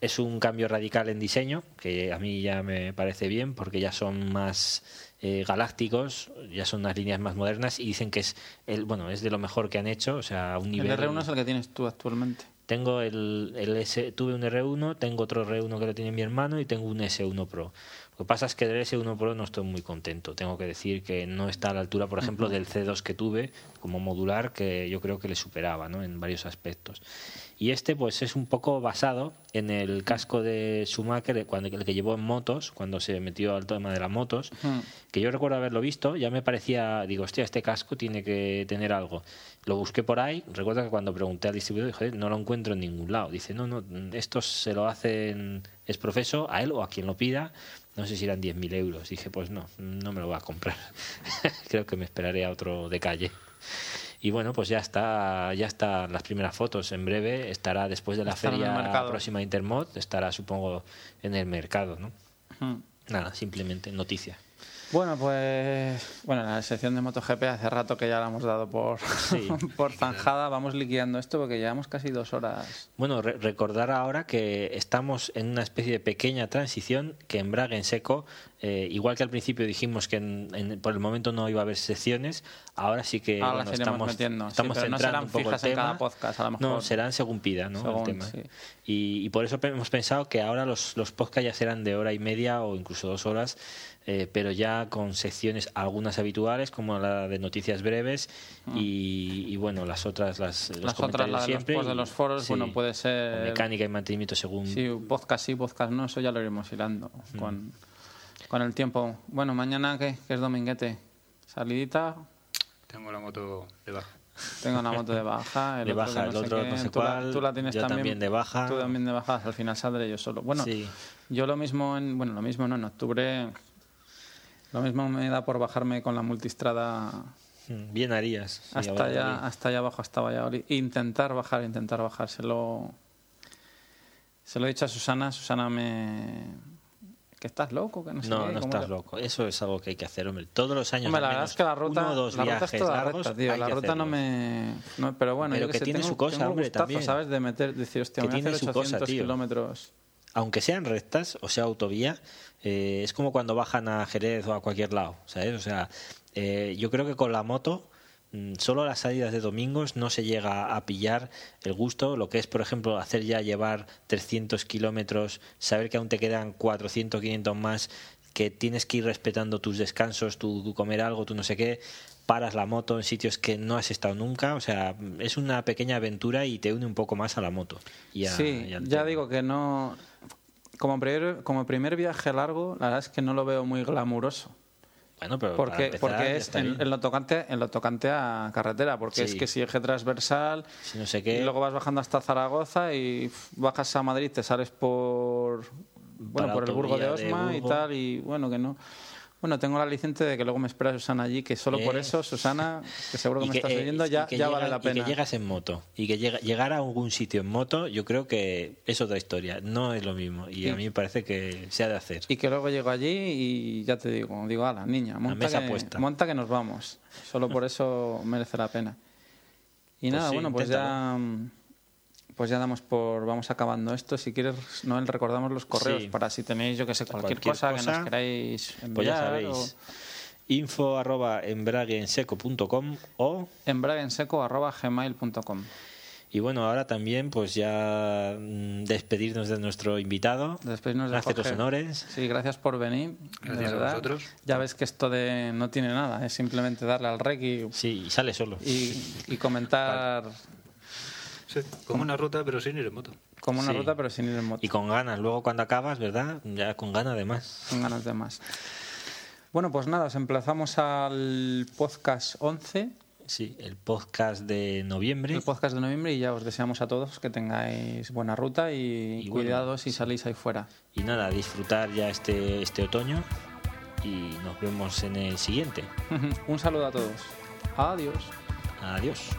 Es un cambio radical en diseño, que a mí ya me parece bien, porque ya son más eh, galácticos, ya son unas líneas más modernas y dicen que es el bueno es de lo mejor que han hecho, o sea, un nivel. El R1 es el que tienes tú actualmente. Tengo el, el S, tuve un R1, tengo otro R1 que lo tiene mi hermano y tengo un S1 Pro. Lo que pasa es que del S1 Pro no estoy muy contento. Tengo que decir que no está a la altura, por ejemplo, del C2 que tuve como modular, que yo creo que le superaba ¿no? en varios aspectos. Y este pues es un poco basado en el casco de Schumacher, cuando, el que llevó en motos, cuando se metió al tema de las motos, que yo recuerdo haberlo visto, ya me parecía, digo, hostia, este casco tiene que tener algo. Lo busqué por ahí, recuerdo que cuando pregunté al distribuidor, dije, "Joder, no lo encuentro en ningún lado. Dice, no, no, esto se lo hacen, es profeso, a él o a quien lo pida, no sé si eran 10.000 euros. Dije, pues no, no me lo voy a comprar. Creo que me esperaré a otro de calle. Y bueno, pues ya está, ya están las primeras fotos. En breve estará después de la Estará en el feria mercado. próxima Intermod, estará supongo en el mercado, ¿no? Nada, simplemente noticia. Bueno, pues bueno, la sección de MotoGP hace rato que ya la hemos dado por, Sí. por zanjada. Vamos liquidando esto porque llevamos casi dos horas. Bueno, re- recordar ahora que estamos en una especie de pequeña transición que embrague en seco, eh, igual que al principio dijimos que en- en- por el momento no iba a haber secciones, ahora sí que Ahora bueno, estamos, metiendo, sí, pero no serán un poco fijas el en cada podcast, a lo No, mejor. serán según pida, ¿no? Según, el tema. sí. Y, y por eso hemos pensado que ahora los, los podcasts ya serán de hora y media o incluso dos horas, eh, pero ya con secciones algunas habituales como la de noticias breves y, y, bueno, las otras las, los Mm. Las otras, la de los siempre posts de los foros, sí. bueno, puede ser... mecánica y mantenimiento según Sí, podcast sí, podcast no, eso ya lo iremos hilando Mm. con, con el tiempo. Bueno, mañana. Que es dominguete. Salidita, Tengo la moto debajo. Tengo una moto de baja. El De otro baja, que el otro no sé tú la- cuál, tú la tienes yo también de baja. Tú también de baja. Al final saldré yo solo. Bueno, Sí. yo lo mismo, en, bueno, lo mismo no, en octubre. Lo mismo me da por bajarme con la multistrada Mm, Bien harías. sí, hasta allá, hasta allá abajo, hasta Valladolid. Intentar bajar, intentar bajar. Se lo, se lo he dicho a Susana. Susana me. Que estás loco, que no sé No, qué, no ¿cómo estás que- loco. Eso es algo que hay que hacer, hombre. Todos los años. Hombre, la verdad es que la ruta, uno la ruta es toda recta, tío. La que ruta no me... no, pero bueno, Pero yo que sé, tiene tengo- su cosa, tengo hombre, gustazo, también. ¿sabes? De meter, decir, hostia, Que me voy a hacer su cosa, 800 tío. kilómetros. aunque sean rectas o sea autovía, eh, es como cuando bajan a Jerez o a cualquier lado, ¿sabes? O sea, eh, yo creo que con la moto mm, solo las salidas de domingos no se llega a pillar el gusto, lo que es, por ejemplo, hacer ya llevar 300 kilómetros, saber que aún te quedan 400, 500 más, que tienes que ir respetando tus descansos, tu, tu comer algo, tu no sé qué, paras la moto en sitios que no has estado nunca, o sea, es una pequeña aventura y te une un poco más a la moto. y a- sí, y ya tema. digo que no... Como primer, como primer viaje largo, la verdad es que no lo veo muy glamuroso. Bueno, pero Porque, empezar, porque es en, en lo tocante, en lo tocante a carretera, porque es que si eje transversal, Si no sé qué. y luego vas bajando hasta Zaragoza y bajas a Madrid, te sales por bueno Para por el Burgo de Osma y tal y bueno que no bueno tengo la aliciente de que luego me espera Susana allí que solo por Eh. eso Susana que seguro que Y me estás eh, oyendo y ya, que ya llega- vale la Y pena que llegas en moto. Y que llega, llegar a algún sitio en moto, yo creo que es otra historia. No es lo mismo. Y a mí me parece que se ha de hacer. y que luego llego allí y ya te digo digo ala niña monta mesa que, puesta. monta que nos vamos solo por eso merece la pena y Pues nada sí, bueno pues inténtalo. ya pues ya damos por vamos acabando esto si quieres Noel recordamos los correos Sí. para si tenéis yo que sé cualquier, Cualquier cosa, que nos queráis enviar Pues ya o- sabéis. Info arroba embraguenseco.com o embraguenseco.gmail.com y bueno ahora también pues ya mm, despedirnos de nuestro invitado Despedirnos de hacer los honores Sí, gracias por venir. de Gracias a vosotros. Ya ves que esto de no tiene nada, es simplemente darle al rec y, sí y sale solo y, y comentar Sí, como una ruta, pero sin ir en moto. como una Sí. ruta, pero sin ir en moto, y con ganas luego cuando acabas verdad ya con ganas de más con ganas de más. Bueno, pues nada, os emplazamos al podcast 11, sí el podcast de noviembre el podcast de noviembre, y ya os deseamos a todos que tengáis buena ruta y, Y bueno, cuidados si salís ahí fuera. Y nada, disfrutar ya este, este otoño y nos vemos en el siguiente. Un saludo a todos. Adiós. Adiós.